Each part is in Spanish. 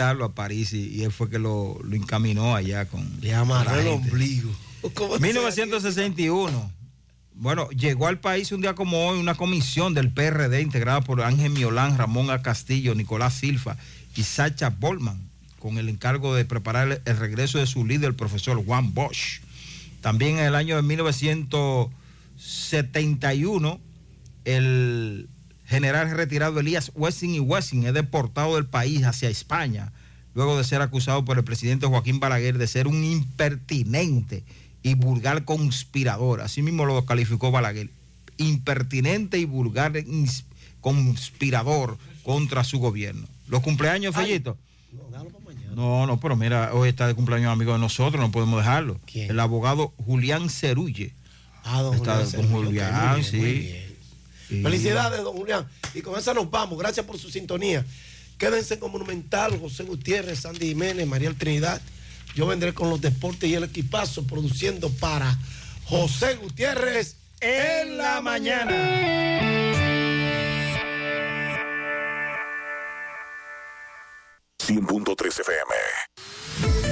a París y, y él fue que lo, lo encaminó allá con. Le amarró el ombligo. ¿Cómo se 1961. Bueno, llegó al país un día como hoy una comisión del PRD integrada por Ángel Miolán, Ramón A. Castillo, Nicolás Silva y Sacha Bolman, con el encargo de preparar el, el regreso de su líder, el profesor Juan Bosch. También en el año de 1971, el general retirado Elías Wessing y Wessing es deportado del país hacia España, luego de ser acusado por el presidente Joaquín Balaguer de ser un impertinente y vulgar conspirador. Así mismo lo calificó Balaguer. Impertinente y vulgar conspirador contra su gobierno. Los cumpleaños, Fellito. No. No, no, pero mira, hoy está de cumpleaños amigo de nosotros, no podemos dejarlo. ¿Quién? El abogado Julián Cerulle. Ah, don Está Julián. con ok, Julián, muy bien, sí. muy bien. Sí. Felicidades, don Julián. Y con esa nos vamos. Gracias por su sintonía. Quédense con Monumental, José Gutiérrez, Sandy Jiménez, María Trinidad. Yo vendré con los deportes y el equipazo produciendo para José Gutiérrez En la mañana. 100.3 FM.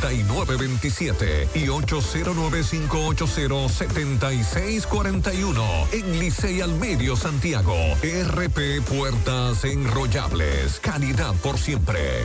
829-979-9927 y 809-580-7641 en Licey al Medio Santiago. RP Puertas Enrollables. Calidad por siempre.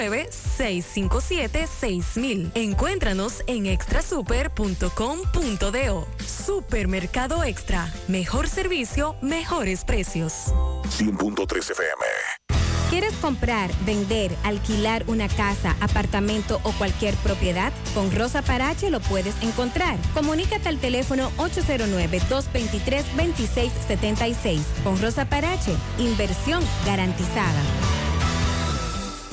809-657-6000. Encuéntranos en extrasuper.com.do. Supermercado Extra. Mejor servicio, mejores precios. 100.3 FM. ¿Quieres comprar, vender, alquilar una casa, apartamento o cualquier propiedad? Con Rosa Parache lo puedes encontrar. Comunícate al teléfono 809-223-2676. Con Rosa Parache, inversión garantizada.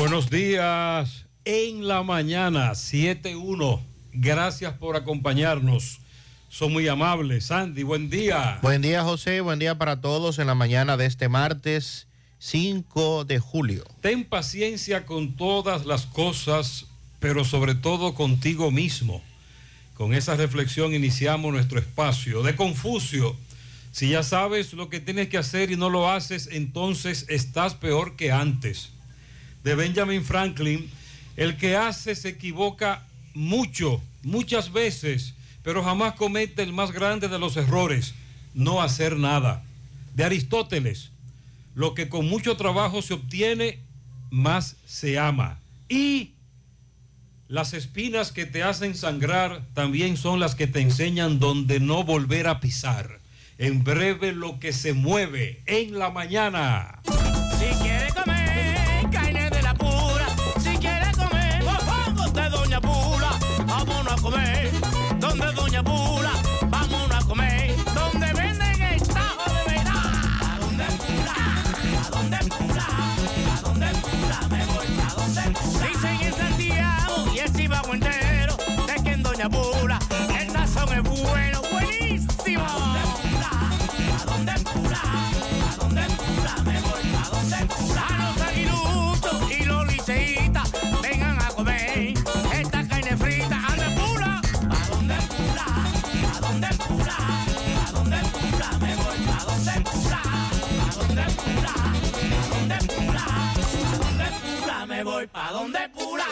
Buenos días en la mañana, 7-1. Gracias por acompañarnos. Son muy amables. Sandy, buen día. Buen día, José. Buen día para todos en la mañana de este martes 5 de julio. Ten paciencia con todas las cosas, pero sobre todo contigo mismo. Con esa reflexión iniciamos nuestro espacio de Confucio. Si ya sabes lo que tienes que hacer y no lo haces, entonces estás peor que antes. De Benjamin Franklin, el que hace se equivoca mucho, muchas veces, pero jamás comete el más grande de los errores, no hacer nada. De Aristóteles, lo que con mucho trabajo se obtiene, más se ama. Y las espinas que te hacen sangrar también son las que te enseñan dónde no volver a pisar. En breve lo que se mueve en la mañana. Doña Pula el sazón es bueno, buenísimo. ¿A dónde? ¿A dónde? ¿A dónde Pula? A dónde los y a comer. ¿A dónde? ¿A dónde? ¿A dónde Pula? ¿A dónde? Me voy a dónde. ¿A dónde? ¿A dónde dónde? Me voy pa' donde Pula.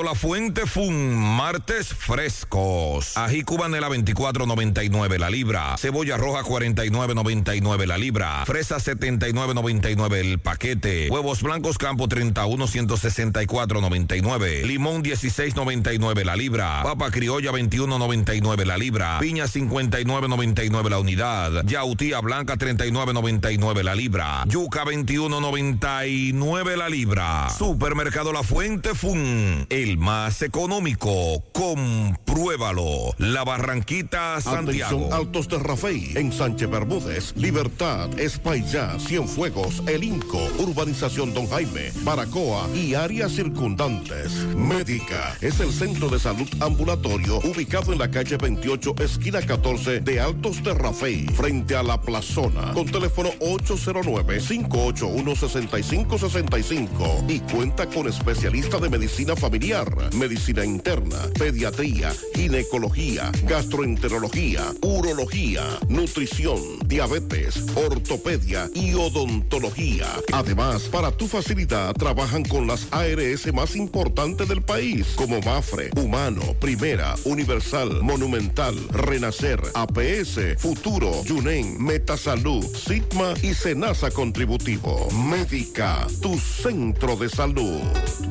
La Fuente Fun, martes frescos. Ají cubanela 24.99 la libra. Cebolla roja 49.99 la libra. Fresa 79.99 el paquete. Huevos blancos campo 31 164.99. Limón 16.99 la libra. Papa criolla 21.99 la libra. Piña 59.99 la unidad. Yautía blanca 39.99 la libra. Yuca 21.99 la libra. Supermercado La Fuente Fun, el más económico. Compruébalo. La Barranquita, Santiago. Atención Altos de Rafey, en Sánchez Bermúdez, Libertad, Espaillá, Cienfuegos, El Inco, Urbanización Don Jaime, Baracoa y áreas circundantes. Médica es el centro de salud ambulatorio ubicado en la calle 28, esquina 14 de Altos de Rafey, frente a la plazona, con teléfono 809-581-6565 y cuenta con especialistas de medicina familiar, medicina interna, pediatría, ginecología, gastroenterología, urología, nutrición, diabetes, ortopedia y odontología. Además, para tu facilidad, trabajan con las ARS más importantes del país, como Mafre, Humano, Primera, Universal, Monumental, Renacer, APS, Futuro, Yunen, Metasalud, Sigma y Senasa Contributivo. Médica, tu centro de salud.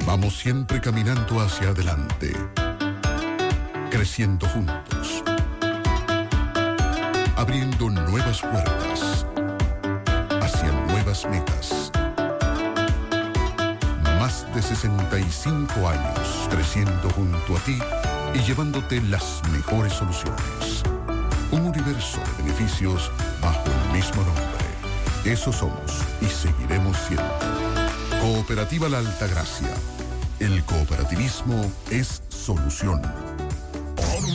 Vamos siempre caminando hacia adelante, creciendo juntos, abriendo nuevas puertas hacia nuevas metas. Más de 65 años creciendo junto a ti y llevándote las mejores soluciones. Un universo de beneficios bajo el mismo nombre. Eso somos y seguiremos siendo. Cooperativa La Altagracia. El cooperativismo es solución.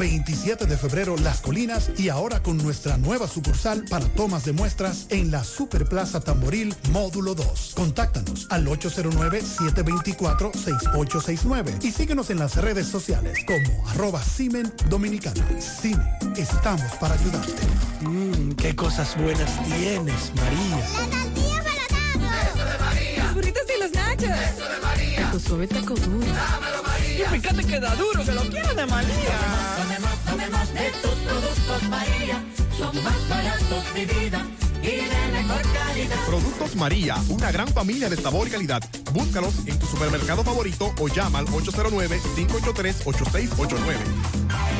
27 de febrero Las Colinas y ahora con nuestra nueva sucursal para tomas de muestras en la Superplaza Tamboril Módulo 2. Contáctanos al 809-724-6869 y síguenos en las redes sociales como arroba Simen Dominicana. Cine, estamos para ayudarte. Mmm, qué cosas buenas tienes, María. Burritos y los nachos. Eso de María. Tu suave taco duro. Dámelo, María. Y fíjate que da duro, que lo quiero de María. Tomemos, tomemos de tus productos, María. Son más baratos, mi vida. Y de mejor calidad. Productos María, una gran familia de sabor y calidad. Búscalos en tu supermercado favorito o llama al 809-583-8689.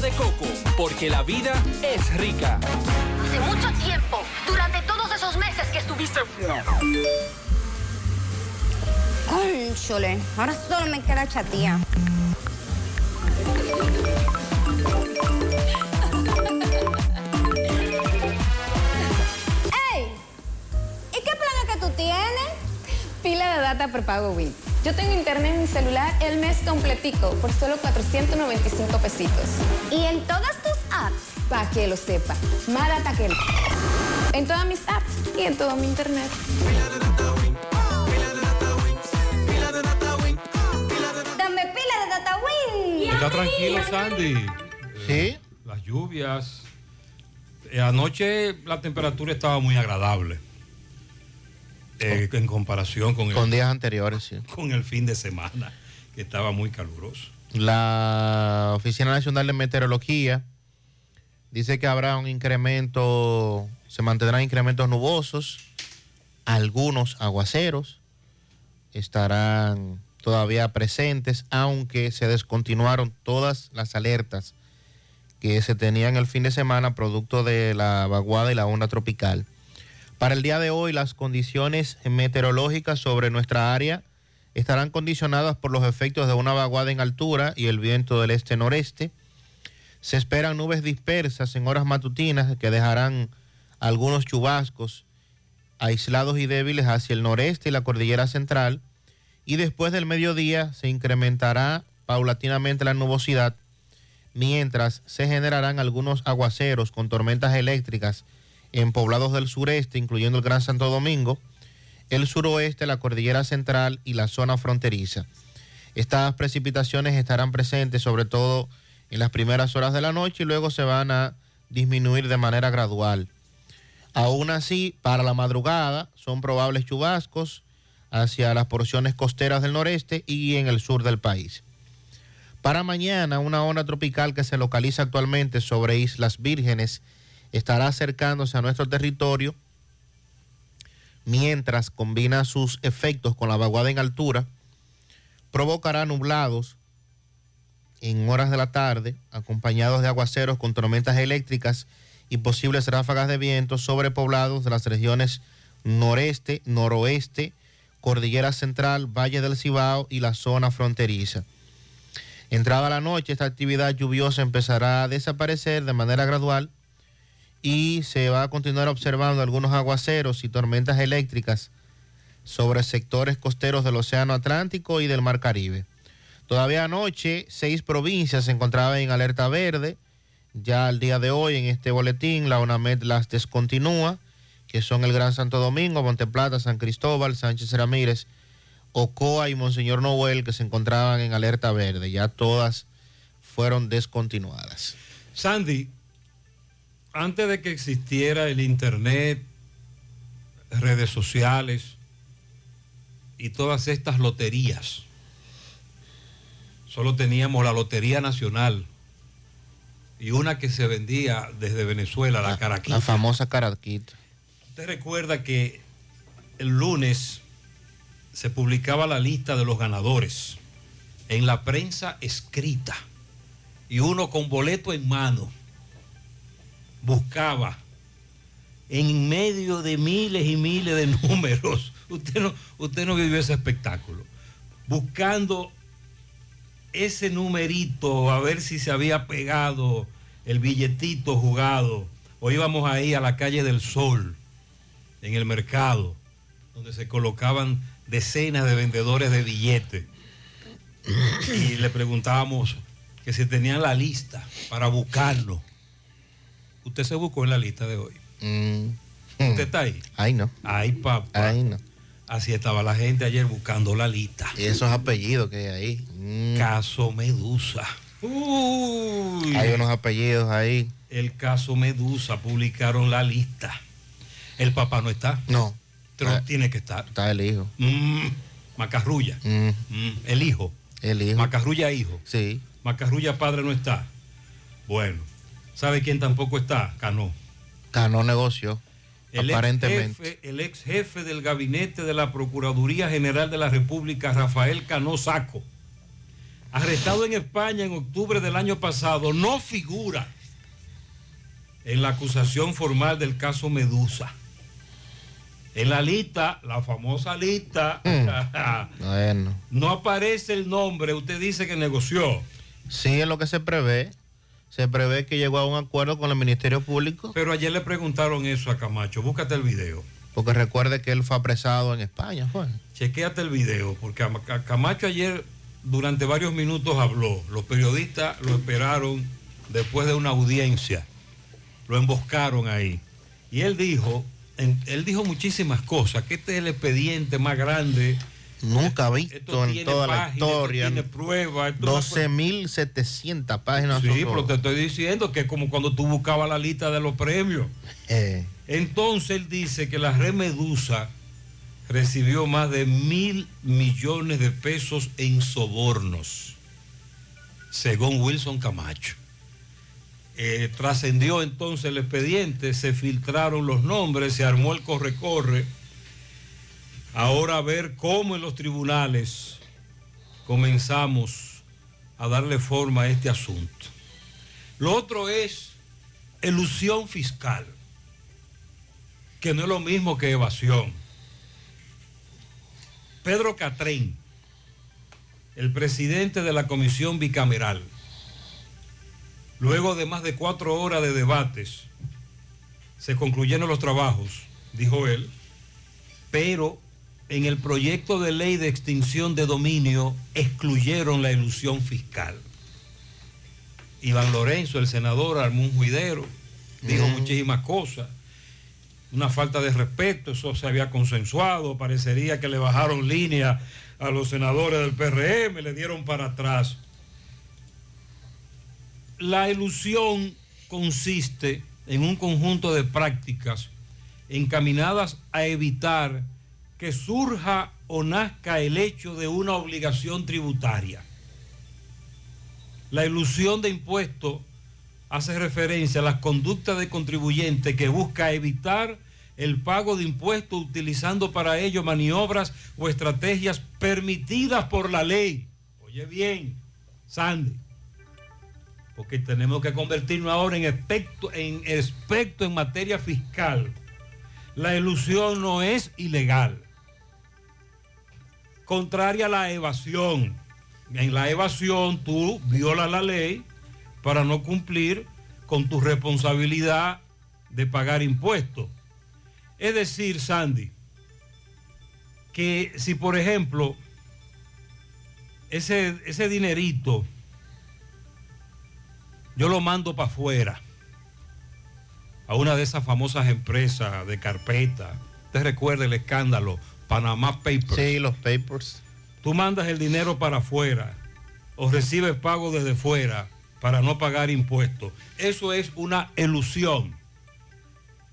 de coco, porque la vida es rica. Hace mucho tiempo, durante todos esos meses que estuviste... Ay, chole, ahora solo me queda chatía. ¡Ey! ¿Y qué plan es que tú tienes? Pila de data prepago Win. Yo tengo internet en mi celular el mes completico por solo 495 pesitos. ¿Y en todas tus apps? Para que lo sepa. Más data que... En todas mis apps y en todo mi internet. Dame pila de data Win. Está tranquilo, Sandy. Sí. Las lluvias. Eh, anoche la temperatura estaba muy agradable. Eh, en comparación con, Con el, días anteriores, sí. con el fin de semana, que estaba muy caluroso. La Oficina Nacional de Meteorología dice que habrá un incremento, se mantendrán incrementos nubosos, algunos aguaceros estarán todavía presentes, aunque se descontinuaron todas las alertas que se tenían el fin de semana producto de la vaguada y la onda tropical. Para el día de hoy, las condiciones meteorológicas sobre nuestra área estarán condicionadas por los efectos de una vaguada en altura y el viento del este-noreste. Se esperan nubes dispersas en horas matutinas que dejarán algunos chubascos aislados y débiles hacia el noreste y la cordillera central. Y después del mediodía se incrementará paulatinamente la nubosidad, mientras se generarán algunos aguaceros con tormentas eléctricas en poblados del sureste, incluyendo el Gran Santo Domingo, el suroeste, la cordillera central y la zona fronteriza. Estas precipitaciones estarán presentes sobre todo en las primeras horas de la noche y luego se van a disminuir de manera gradual. Aún así, para la madrugada son probables chubascos hacia las porciones costeras del noreste y en el sur del país. Para mañana, una onda tropical que se localiza actualmente sobre Islas Vírgenes estará acercándose a nuestro territorio mientras combina sus efectos con la vaguada en altura, provocará nublados en horas de la tarde, acompañados de aguaceros con tormentas eléctricas y posibles ráfagas de viento sobre poblados de las regiones noreste, noroeste, cordillera central, Valle del Cibao y la zona fronteriza. Entrada la noche, esta actividad lluviosa empezará a desaparecer de manera gradual y se va a continuar observando algunos aguaceros y tormentas eléctricas sobre sectores costeros del Océano Atlántico y del Mar Caribe. Todavía anoche, seis provincias se encontraban en alerta verde. Ya al día de hoy, en este boletín, la UNAMED las descontinúa, que son el Gran Santo Domingo, Monteplata, San Cristóbal, Sánchez Ramírez, Ocoa y Monseñor Noel, que se encontraban en alerta verde. Ya todas fueron descontinuadas. Sandy, antes de que existiera el Internet, redes sociales y todas estas loterías, solo teníamos la Lotería Nacional y una que se vendía desde Venezuela, la, Caraquita. La famosa Caraquita. Usted recuerda que el lunes se publicaba la lista de los ganadores en la prensa escrita y uno con boleto en mano buscaba en medio de miles y miles de números. Usted no, usted no vivió ese espectáculo. Buscando ese numerito, a ver si se había pegado el billetito jugado. O íbamos ahí a la calle del Sol, en el mercado, donde se colocaban decenas de vendedores de billetes. Y le preguntábamos que si tenían la lista para buscarlo. Usted se buscó en la lista de hoy. ¿Usted está ahí? Ay, no. Ay, papá. Ay, no. Así estaba la gente ayer buscando la lista. Y esos apellidos que hay ahí. Mm. Caso Medusa. Uy. Hay unos apellidos ahí. El caso Medusa publicaron la lista. El papá no está. No. Pero Ah. tiene que estar. Está el hijo. Mm, Macarrulla. Mm. Mm, el hijo. El hijo. Macarrulla hijo. Sí. Macarrulla padre no está. Bueno. ¿Sabe quién tampoco está? Cano. Ganó negocio. El ex, aparentemente. jefe, el ex jefe del gabinete de la Procuraduría General de la República, Rafael Cano Saco, arrestado en España en octubre del año pasado, no figura en la acusación formal del caso Medusa. En la lista, la famosa lista, Bueno. no aparece el nombre, usted dice que negoció. Sí, es lo que se prevé. Se prevé que llegó a un acuerdo con el Ministerio Público. Pero ayer le preguntaron eso a Camacho, búscate el video. Porque recuerde que él fue apresado en España, fue. Chequéate el video, porque Ca- Camacho ayer durante varios minutos habló. Los periodistas lo esperaron después de una audiencia. Lo emboscaron ahí. Y él dijo, él dijo muchísimas cosas, que este es el expediente más grande. Nunca Esto visto en toda la páginas, historia. tiene pruebas. esto es una 12.700 páginas. Sí, pero te estoy diciendo que es como cuando tú buscabas la lista de los premios. Eh, Entonces él dice que la red Medusa recibió más de mil millones de pesos en sobornos, según Wilson Camacho. Eh, trascendió entonces el expediente, se filtraron los nombres, se armó el corre-corre. Ahora a ver cómo en los tribunales comenzamos a darle forma a este asunto. Lo otro es elusión fiscal, que no es lo mismo que evasión. Pedro Catrén, el presidente de la comisión bicameral, luego de más de cuatro horas de debates, se concluyeron los trabajos, dijo él, pero en el proyecto de ley de extinción de dominio excluyeron la ilusión fiscal. Iván Lorenzo, el senador, armó un juidero, dijo Mm. muchísimas cosas, una falta de respeto, eso se había consensuado, parecería que le bajaron línea a los senadores del PRM, le dieron para atrás. La ilusión consiste en un conjunto de prácticas encaminadas a evitar que surja o nazca el hecho de una obligación tributaria. La ilusión de impuesto hace referencia a las conductas de contribuyente que busca evitar el pago de impuestos utilizando para ello maniobras o estrategias permitidas por la ley. Oye bien, Sandy, porque tenemos que convertirnos ahora en experto en, en materia fiscal. La ilusión no es ilegal. Contraria a la evasión. En la evasión tú violas la ley para no cumplir con tu responsabilidad de pagar impuestos. Es decir, Sandy, que si por ejemplo ese, ese dinerito yo lo mando para afuera a una de esas famosas empresas de carpeta. ¿Te recuerda el escándalo? Panamá Papers. Sí, los papers. Tú mandas el dinero para afuera o recibes pago desde fuera para no pagar impuestos. Eso es una ilusión.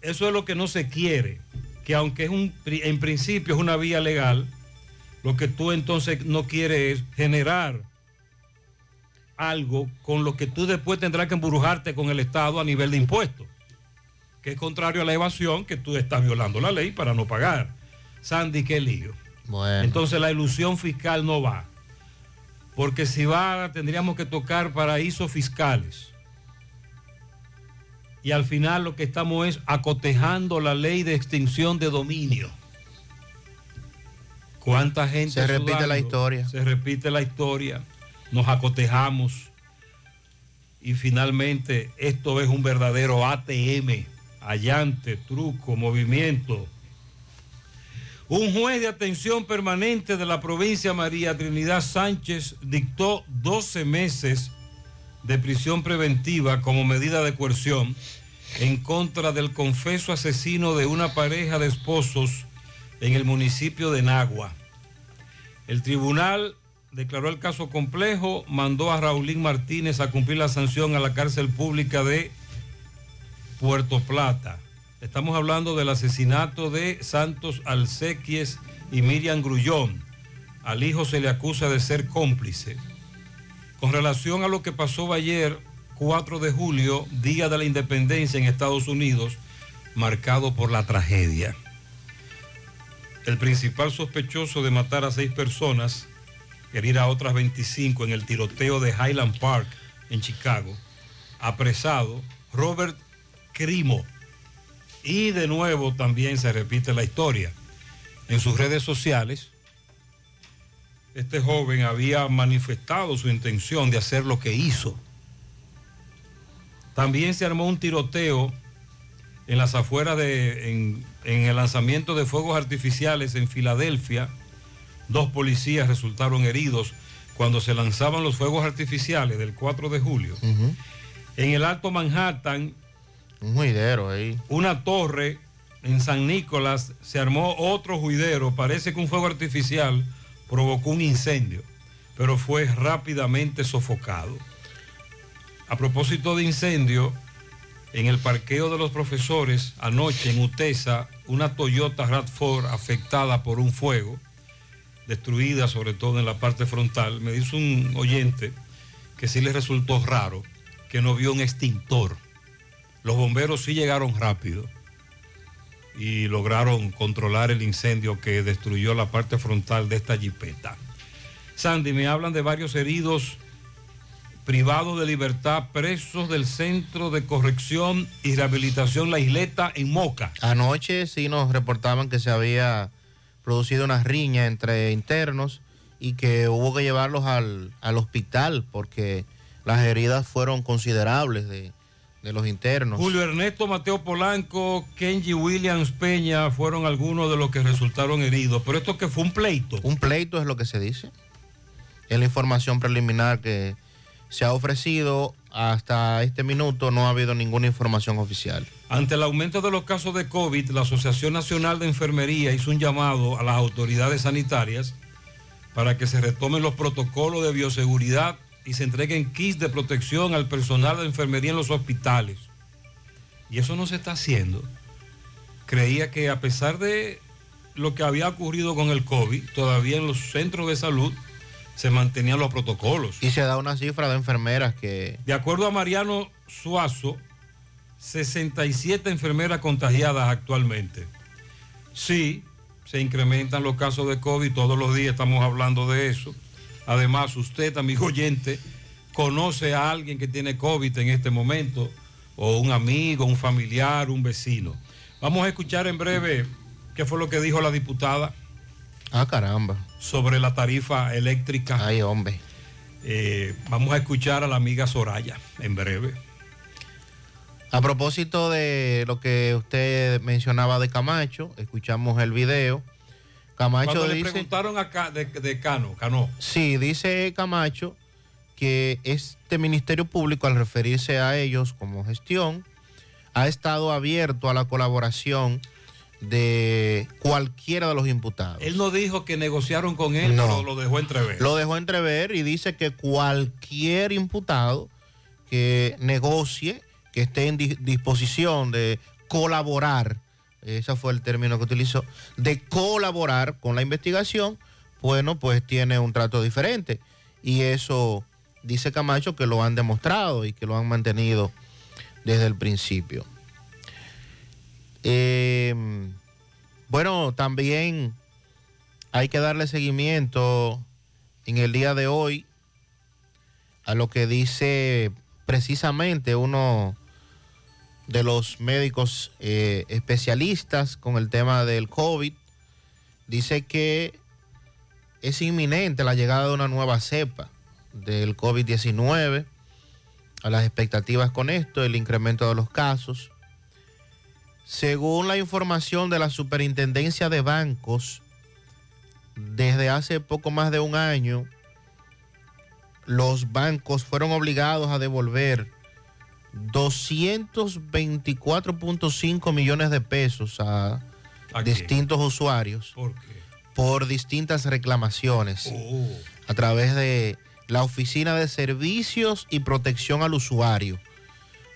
Eso es lo que no se quiere. Que aunque es un, en principio es una vía legal, lo que tú entonces no quieres es generar algo con lo que tú después tendrás que embrujarte con el Estado a nivel de impuestos, que es contrario a la evasión, que tú estás violando la ley para no pagar. Sandy, qué lío. Bueno. Entonces la ilusión fiscal no va, porque si va tendríamos que tocar paraísos fiscales. y al final lo que estamos es acotejando la ley de extinción de dominio. ¿Cuánta gente Se repite sudando? la historia. Se repite la historia, nos acotejamos y finalmente esto es un verdadero ATM, allante, truco, movimiento. Un juez de atención permanente de la provincia María Trinidad Sánchez dictó 12 meses de prisión preventiva como medida de coerción en contra del confeso asesino de una pareja de esposos en el municipio de Nagua. El tribunal declaró el caso complejo, mandó a Raulín Martínez a cumplir la sanción a la cárcel pública de Puerto Plata. Estamos hablando del asesinato de Santos Alcequies y Miriam Grullón. Al hijo se le acusa de ser cómplice. Con relación a lo que pasó ayer, 4 de julio, Día de la Independencia en Estados Unidos, marcado por la tragedia. El principal sospechoso de matar a seis personas, herir a otras 25 en el tiroteo de Highland Park en Chicago, apresado, Robert Crimo. Y de nuevo también se repite la historia. En sus redes sociales, este joven había manifestado su intención de hacer lo que hizo. También se armó un tiroteo en las afueras de, en, en el lanzamiento de fuegos artificiales en Filadelfia. Dos policías resultaron heridos cuando se lanzaban los fuegos artificiales del 4 de julio. En el Alto Manhattan, Un juidero ahí. una torre en San Nicolás se armó otro juidero. Parece que un fuego artificial provocó un incendio, pero fue rápidamente sofocado. A propósito de incendio, en el parqueo de los profesores, anoche en Utesa, una Toyota RAV4 afectada por un fuego, destruida sobre todo en la parte frontal, me dice un oyente que sí le resultó raro que no vio un extintor. Los bomberos sí llegaron rápido y lograron controlar el incendio que destruyó la parte frontal de esta jipeta. Sandy, me hablan de varios heridos privados de libertad, presos del Centro de Corrección y Rehabilitación La Isleta en Moca. Anoche sí nos reportaban que se había producido una riña entre internos y que hubo que llevarlos al, al hospital porque las heridas fueron considerables de, de los internos. Julio Ernesto Mateo Polanco, Kenji Williams Peña fueron algunos de los que resultaron heridos. Pero esto que fue un pleito. Un pleito es lo que se dice. Es la información preliminar que se ha ofrecido. Hasta este minuto no ha habido ninguna información oficial. Ante el aumento de los casos de COVID, la Asociación Nacional de Enfermería hizo un llamado a las autoridades sanitarias para que se retomen los protocolos de bioseguridad y se entreguen kits de protección al personal de enfermería en los hospitales. Y eso no se está haciendo. Creía que a pesar de lo que había ocurrido con el COVID, todavía en los centros de salud se mantenían los protocolos. Y se da una cifra de enfermeras que... De acuerdo a Mariano Suazo, 67 enfermeras contagiadas actualmente. Sí, se incrementan los casos de COVID, todos los días estamos hablando de eso. Además, usted, amigo oyente, conoce a alguien que tiene COVID en este momento, o un amigo, un familiar, un vecino. Vamos a escuchar en breve qué fue lo que dijo la diputada. Ah, caramba. Sobre la tarifa eléctrica. Ay, hombre. Eh, vamos a escuchar a la amiga Soraya en breve. A propósito de lo que usted mencionaba de Camacho, escuchamos el video. Camacho Cuando le dice... preguntaron acá de, de Cano, Cano, Sí, dice Camacho que este Ministerio Público, al referirse a ellos como gestión, ha estado abierto a la colaboración de cualquiera de los imputados. él no dijo que negociaron con él, No. pero lo dejó entrever. Lo dejó entrever y dice que cualquier imputado que negocie, que esté en di- disposición de colaborar, ese fue el término que utilizó, de colaborar con la investigación, bueno, pues tiene un trato diferente. Y eso dice Camacho que lo han demostrado y que lo han mantenido desde el principio. Eh, bueno, también hay que darle seguimiento en el día de hoy a lo que dice precisamente uno de los médicos eh, especialistas con el tema del COVID. Dice que es inminente la llegada de una nueva cepa del COVID-19. A las expectativas con esto, el incremento de los casos. Según la información de la Superintendencia de Bancos, desde hace poco más de un año, los bancos fueron obligados a devolver 224.5 millones de pesos a, distintos usuarios ¿Por qué? por distintas reclamaciones Oh. a través de la Oficina de Servicios y Protección al Usuario.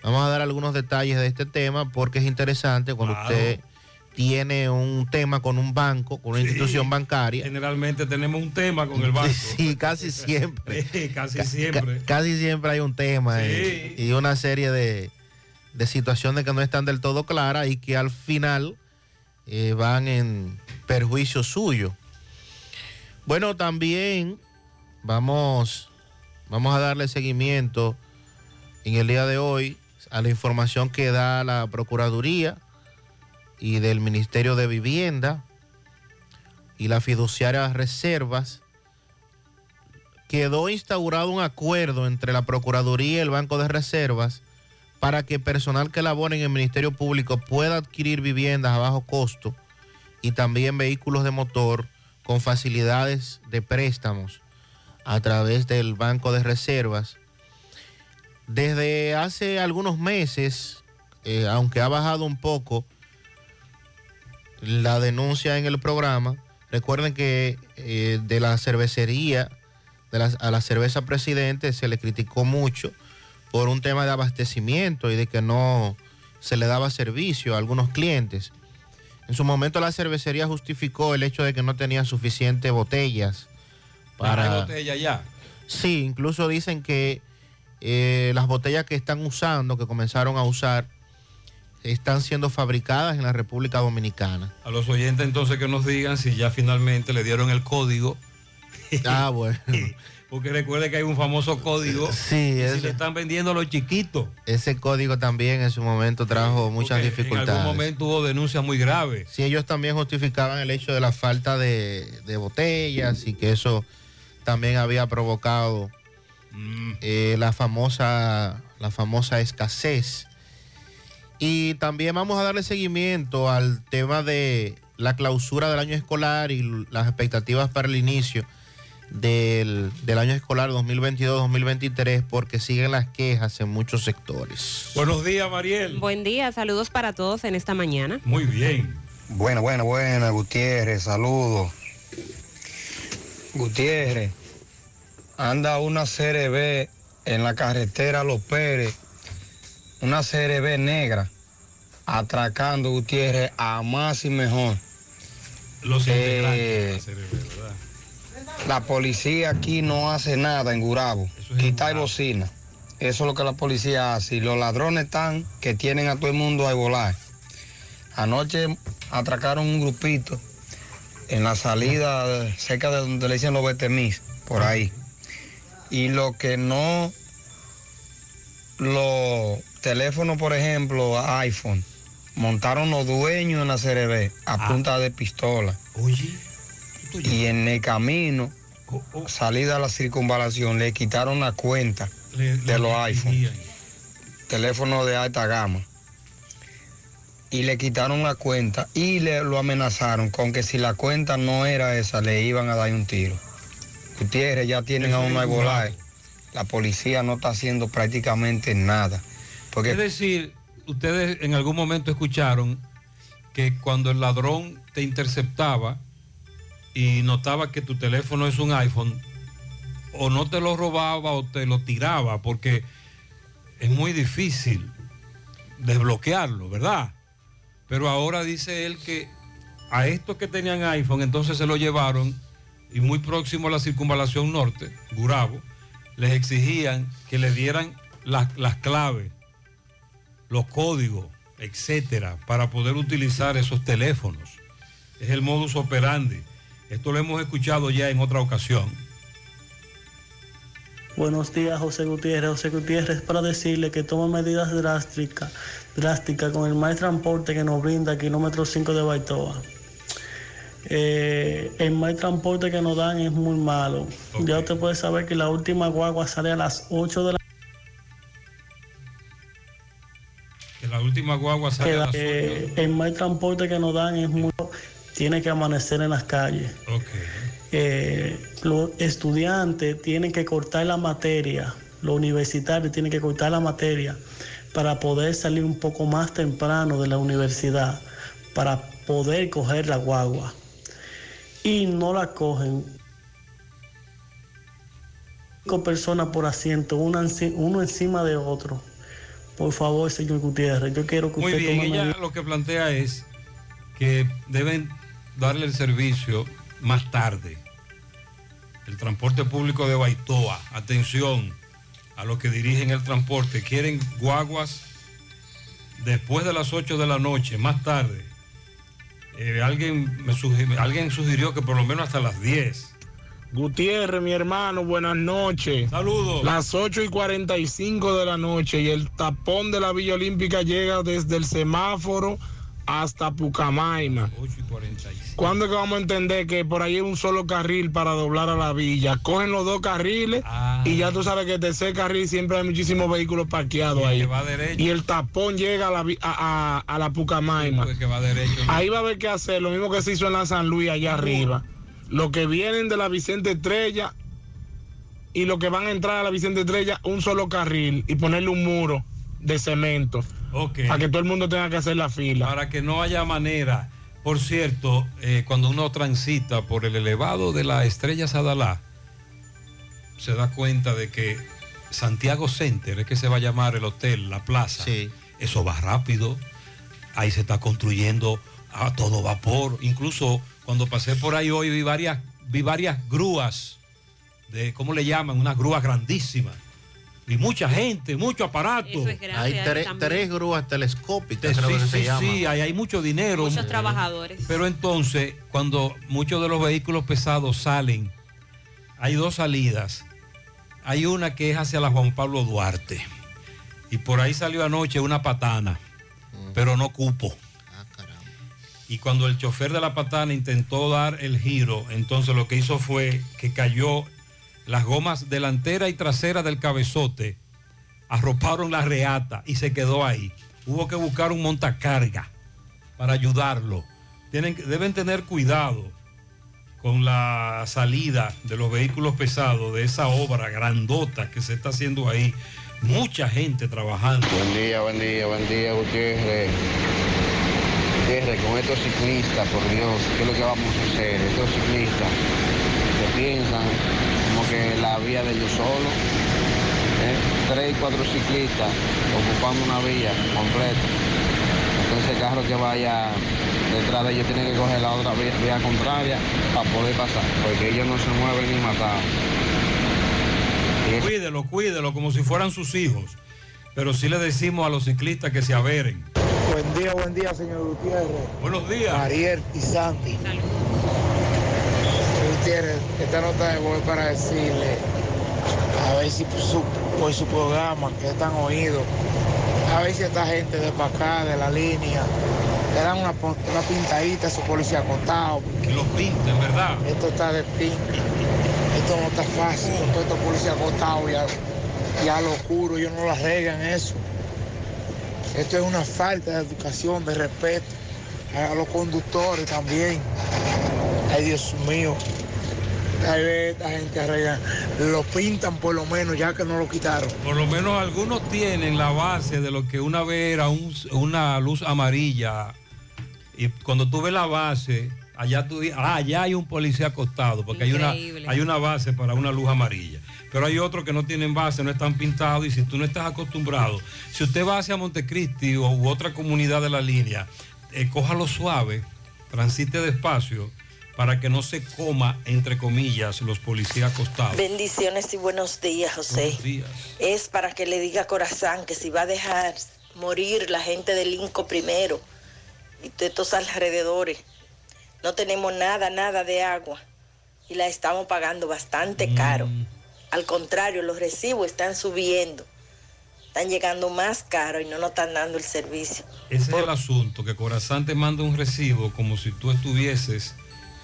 Vamos a dar algunos detalles de este tema porque es interesante cuando Claro. usted tiene un tema con un banco, con una Sí. institución bancaria. Generalmente tenemos un tema con el banco. Sí, casi siempre. Casi Ca- siempre. ca- casi siempre hay un tema Sí. y una serie de, de situaciones que no están del todo claras y que al final eh, van en perjuicio suyo. Bueno, también vamos, vamos a darle seguimiento en el día de hoy a la información que da la Procuraduría y del Ministerio de Vivienda y la fiduciaria Reservas quedó instaurado un acuerdo entre la Procuraduría y el Banco de Reservas para que personal que labore en el Ministerio Público pueda adquirir viviendas a bajo costo y también vehículos de motor con facilidades de préstamos a través del Banco de Reservas. Desde hace algunos meses, eh, aunque ha bajado un poco la denuncia en el programa, recuerden que eh, de la cervecería, de la- a la cerveza presidente se le criticó mucho por un tema de abastecimiento y de que no se le daba servicio a algunos clientes. En su momento la cervecería justificó el hecho de que no tenía suficientes botellas Para... para... botella ya. Sí, incluso dicen que eh, las botellas que están usando, que comenzaron a usar, están siendo fabricadas en la República Dominicana. A los oyentes entonces que nos digan si ya finalmente le dieron el código. Ah, bueno. Porque recuerde que hay un famoso código. Sí, y si ese- le están vendiendo a los chiquitos. Ese código también en su momento trajo muchas Porque En dificultades. algún momento hubo denuncias muy graves. Sí, ellos también justificaban el hecho de la falta de, de botellas y que eso también había provocado eh, la famosa la famosa escasez. Y también vamos a darle seguimiento al tema de la clausura del año escolar y las expectativas para el inicio del, del año escolar 2022-2023 porque siguen las quejas en muchos sectores. Buenos días, Mariel. Buen día, saludos para todos en esta mañana. Muy bien. Buena, buena, buena, Gutiérrez, saludos. Gutiérrez, anda una CRB en la carretera Los Pérez, una CRB negra, atracando Gutiérrez a más y mejor. Los Eh, integrantes de la CRB, ¿verdad? La policía aquí no hace nada en Gurabo, quitar bocina. Eso es lo que la policía hace. Y los ladrones están que tienen a todo el mundo a volar. Anoche atracaron un grupito en la salida cerca de donde le dicen los Betemis, por ahí. Y lo que no, los teléfonos, por ejemplo, iPhone, montaron los dueños en la CRB a punta de pistola. Oye. Y en el camino, salida a la circunvalación, le quitaron la cuenta de los iPhones, teléfono de alta gama. Y le quitaron la cuenta y le lo amenazaron con que si la cuenta no era esa, le iban a dar un tiro. Gutiérrez ya tienen Eso a a volar. La policía no está haciendo prácticamente nada. Es decir, ustedes en algún momento escucharon que cuando el ladrón te interceptaba y notaba que tu teléfono es un iPhone, o no te lo robaba o te lo tiraba, porque es muy difícil desbloquearlo, ¿verdad? Pero ahora dice él que a estos que tenían iPhone, entonces se lo llevaron y muy próximo a la circunvalación norte, Gurabo, les exigían que le dieran las, las claves, los códigos, etcétera, para poder utilizar esos teléfonos. Es el modus operandi. Esto lo hemos escuchado ya en otra ocasión. Buenos días, José Gutiérrez. José Gutiérrez, para decirle que toma medidas drásticas, drásticas con el mal transporte que nos brinda kilómetro 5 de Baitoa. Eh, el mal transporte que nos dan es muy malo. Ya usted puede saber que la última guagua sale a las 8 de la última guagua sale que a la- las eh, el mal transporte que nos dan es muy tiene que amanecer en las calles. Eh, los estudiantes tienen que cortar la materia, los universitarios tienen que cortar la materia para poder salir un poco más temprano de la universidad, para poder coger la guagua. Y no la cogen. Cinco personas por asiento, uno encima de otro. Por favor, señor Gutiérrez, yo quiero que Muy usted bien, tome ella lo que plantea es que deben darle el servicio más tarde. El transporte público de Baitoa, atención a los que dirigen el transporte, quieren guaguas después de las 8 de la noche, más tarde. Eh, alguien, me alguien sugirió que por lo menos hasta las 10. Gutiérrez, mi hermano, buenas noches. Saludos. Las 8 y 45 de la noche y el tapón de la Villa Olímpica llega desde el semáforo hasta Pucamaima. 8 y 45. ¿Cuándo es que vamos a entender que por ahí hay un solo carril para doblar a la villa? Cogen los dos carriles y ya tú sabes que el tercer carril siempre hay muchísimos vehículos parqueados ahí. Y el tapón llega a la, a, a- a la Pucamaima. Va derecho. Ahí va a haber que hacer lo mismo que se hizo en la San Luis allá arriba. Los que vienen de la Vicente Estrella y los que van a entrar a la Vicente Estrella, un solo carril y ponerle un muro de cemento. Ok. Para que todo el mundo tenga que hacer la fila. Para que no haya manera. Por cierto, eh, cuando uno transita por el elevado de la Estrella Sadalá, se da cuenta de que Santiago Center es que se va a llamar el hotel, la plaza. Eso va rápido. Ahí se está construyendo a todo vapor. Incluso cuando pasé por ahí hoy vi varias, vi varias grúas de, ¿cómo le llaman? Unas grúas grandísimas. Y mucha gente, mucho aparato. Hay tres, tres grúas telescópicas, creo Sí, que sí, se llama. sí, ahí hay mucho dinero. Muchos trabajadores. Pero entonces, cuando muchos de los vehículos pesados salen, hay dos salidas. Hay una que es hacia la Juan Pablo Duarte. Y por ahí salió anoche una patana, pero no cupo. Y cuando el chofer de la patana intentó dar el giro, entonces lo que hizo fue que cayó las gomas delantera y trasera del cabezote, arroparon la reata y se quedó ahí. Hubo que buscar un montacarga para ayudarlo. Tienen, deben tener cuidado con la salida de los vehículos pesados de esa obra grandota que se está haciendo ahí. Mucha gente trabajando. Buen día, buen día, buen día, Gutiérrez. Con estos ciclistas, por Dios, ¿qué es lo que vamos a hacer? Estos ciclistas que piensan como que la vía de ellos solo, ¿eh? tres cuatro ciclistas ocupando una vía completa. Entonces el carro que vaya detrás de ellos tiene que coger la otra vía, vía contraria para poder pasar, porque ellos no se mueven ni matados. Cuídelo, cuídelo como si fueran sus hijos. Pero sí le decimos a los ciclistas que se averen. Buen día, buen día, señor Gutiérrez. Buenos días. Ariel y Santi. Señor Gutiérrez, esta nota de voy para decirle, a ver si por su, por su programa, que es tan oído, a ver si esta gente de para acá, de la línea, le dan una, una pintadita a su policía acostado. Que los pinten, ¿verdad? Esto está de pin. Esto no está fácil, con todos estos policías acostados ya, ya lo juro, ellos no lo arreglan eso. Esto es una falta de educación, de respeto a los conductores también. Ay, Dios mío. Tal vez esta gente arregla, lo pintan por lo menos, ya que no lo quitaron. Por lo menos algunos tienen la base de lo que una vez era un- una luz amarilla. Y cuando tú ves la base, allá tú ah, allá hay un policía acostado, porque hay una, hay una base para una luz amarilla. Pero hay otros que no tienen base, no están pintados, y si tú no estás acostumbrado, si usted va hacia Montecristi o u otra comunidad de la línea, eh, cójalo suave, transite despacio, para que no se coma, entre comillas, los policías acostados. Bendiciones y buenos días, José. Buenos días. Es para que le diga a Corazán que si va a dejar morir la gente del Inco primero y de estos alrededores, no tenemos nada, nada de agua y la estamos pagando bastante caro. Al contrario, los recibos están subiendo. Están llegando más caro y no nos están dando el servicio. Ese es el asunto, que Corazán te manda un recibo como si tú estuvieses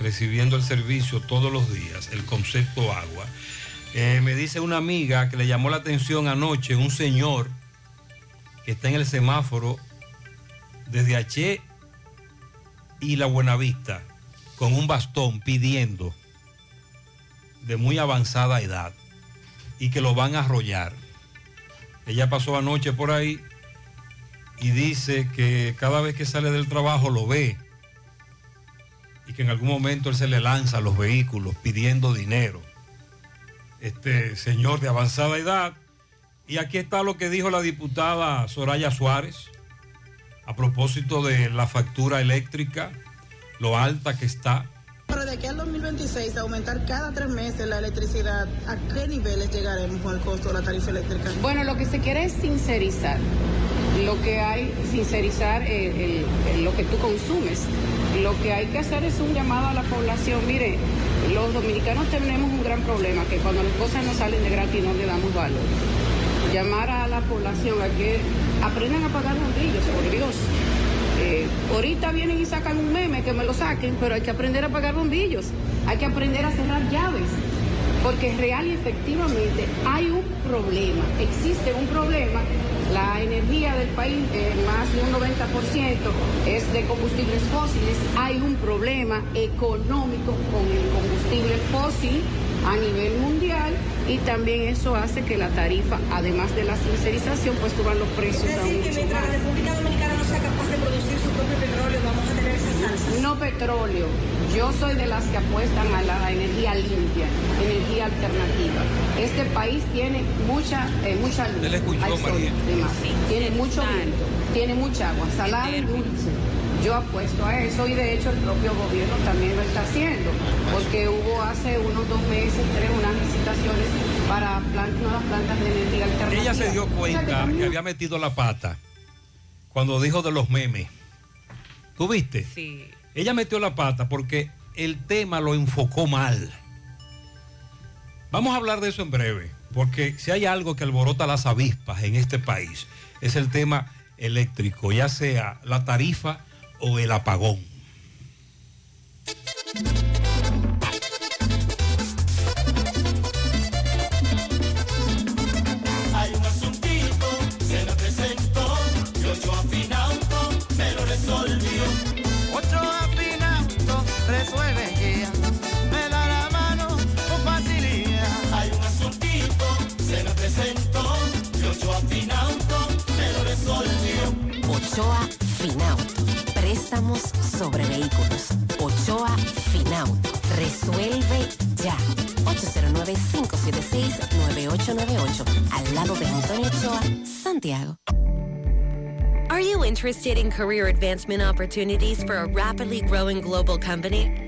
recibiendo el servicio todos los días, el concepto agua. Eh, me dice una amiga que le llamó la atención anoche un señor que está en el semáforo desde H y la Buenavista con un bastón pidiendo de muy avanzada edad y que lo van a arrollar. Ella pasó anoche por ahí y dice que cada vez que sale del trabajo lo ve y que en algún momento él se le lanza a los vehículos pidiendo dinero. Este señor de avanzada edad. Y aquí está lo que dijo la diputada Soraya Suárez a propósito de la factura eléctrica, lo alta que está. Pero de aquí al 2026, aumentar cada tres meses la electricidad, ¿a qué niveles llegaremos con el costo de la tarifa eléctrica? Bueno, lo que se quiere es sincerizar. Lo que hay, sincerizar el- el- el- lo que tú consumes. Lo que hay que hacer es un llamado a la población. Mire, los dominicanos tenemos un gran problema, que cuando las cosas no salen de gratis no le damos valor. Llamar a la población a que aprendan a pagar bombillos, por Dios. Eh, ahorita vienen y sacan un meme que me lo saquen, pero hay que aprender a pagar bombillos, hay que aprender a cerrar llaves, porque real y efectivamente hay un problema, existe un problema. La energía del país, eh, más de un 90% es de combustibles fósiles. Hay un problema económico con el combustible fósil a nivel mundial y también eso hace que la tarifa, además de la sincerización, pues suban los precios Es que mucho mientras más. la República Dominicana no sea capaz No petróleo. Yo soy de las que apuestan a la energía limpia, energía alternativa. Este país tiene mucha, eh, mucha luz. Usted le escuchó, Hay sol, María. demás. Tiene mucho viento, tiene mucha agua, salada y dulce. Yo apuesto a eso y de hecho el propio gobierno también lo está haciendo, porque hubo hace unos dos meses, tres, unas licitaciones para plan- nuevas plantas de energía alternativa. Ella se dio O sea que cuenta también- que había metido la pata cuando dijo de los memes. ¿Tú viste? Sí. Ella metió la pata porque el tema lo enfocó mal. Vamos a hablar de eso en breve, porque si hay algo que alborota las avispas en este país, es el tema eléctrico, ya sea la tarifa o el apagón. Préstamos sobre vehículos. Ochoa Finauto. Resuelve ya. 809-576-9898. Al lado de Antonio Ochoa, Santiago. Are you interested in career advancement opportunities for a rapidly growing global company?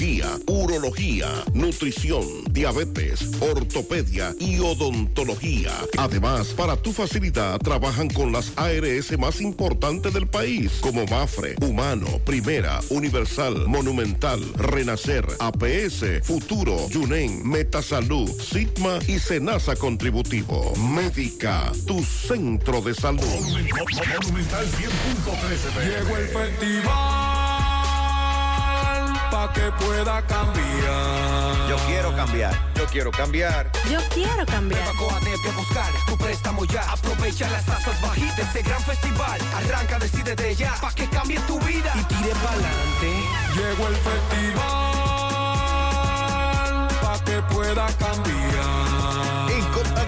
cardiología, urología, nutrición, diabetes, ortopedia y odontología. Además, para tu facilidad trabajan con las ARS más importantes del país, como Mafre, Humano, Primera, Universal, Monumental, Renacer, APS, Futuro, Yunen, Metasalud, Sigma y Senasa Contributivo. Médica, tu centro de salud. Monumental 100.13 Llegó el festival pa' que pueda cambiar. Yo quiero cambiar. Yo quiero cambiar. Yo quiero cambiar. Coa debe buscar tu préstamo ya. Aprovecha las tasas bajitas de este gran festival. Arranca, decide de ya, pa' que cambie tu vida y tire pa'lante. Llegó el festival pa' que pueda cambiar.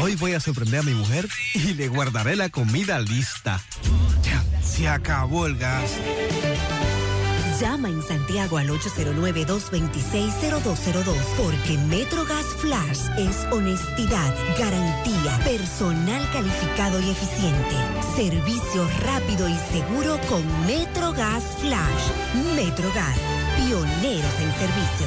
Hoy voy a sorprender a mi mujer y le guardaré la comida lista. Ya, se acabó el gas. Llama en Santiago al 809-226-0202 porque MetroGas Flash es honestidad, garantía, personal calificado y eficiente, servicio rápido y seguro con MetroGas Flash. MetroGas, pioneros en servicio.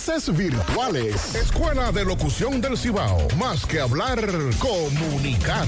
virtuales. Escuela de Locución del Cibao. Más que hablar, comunicar.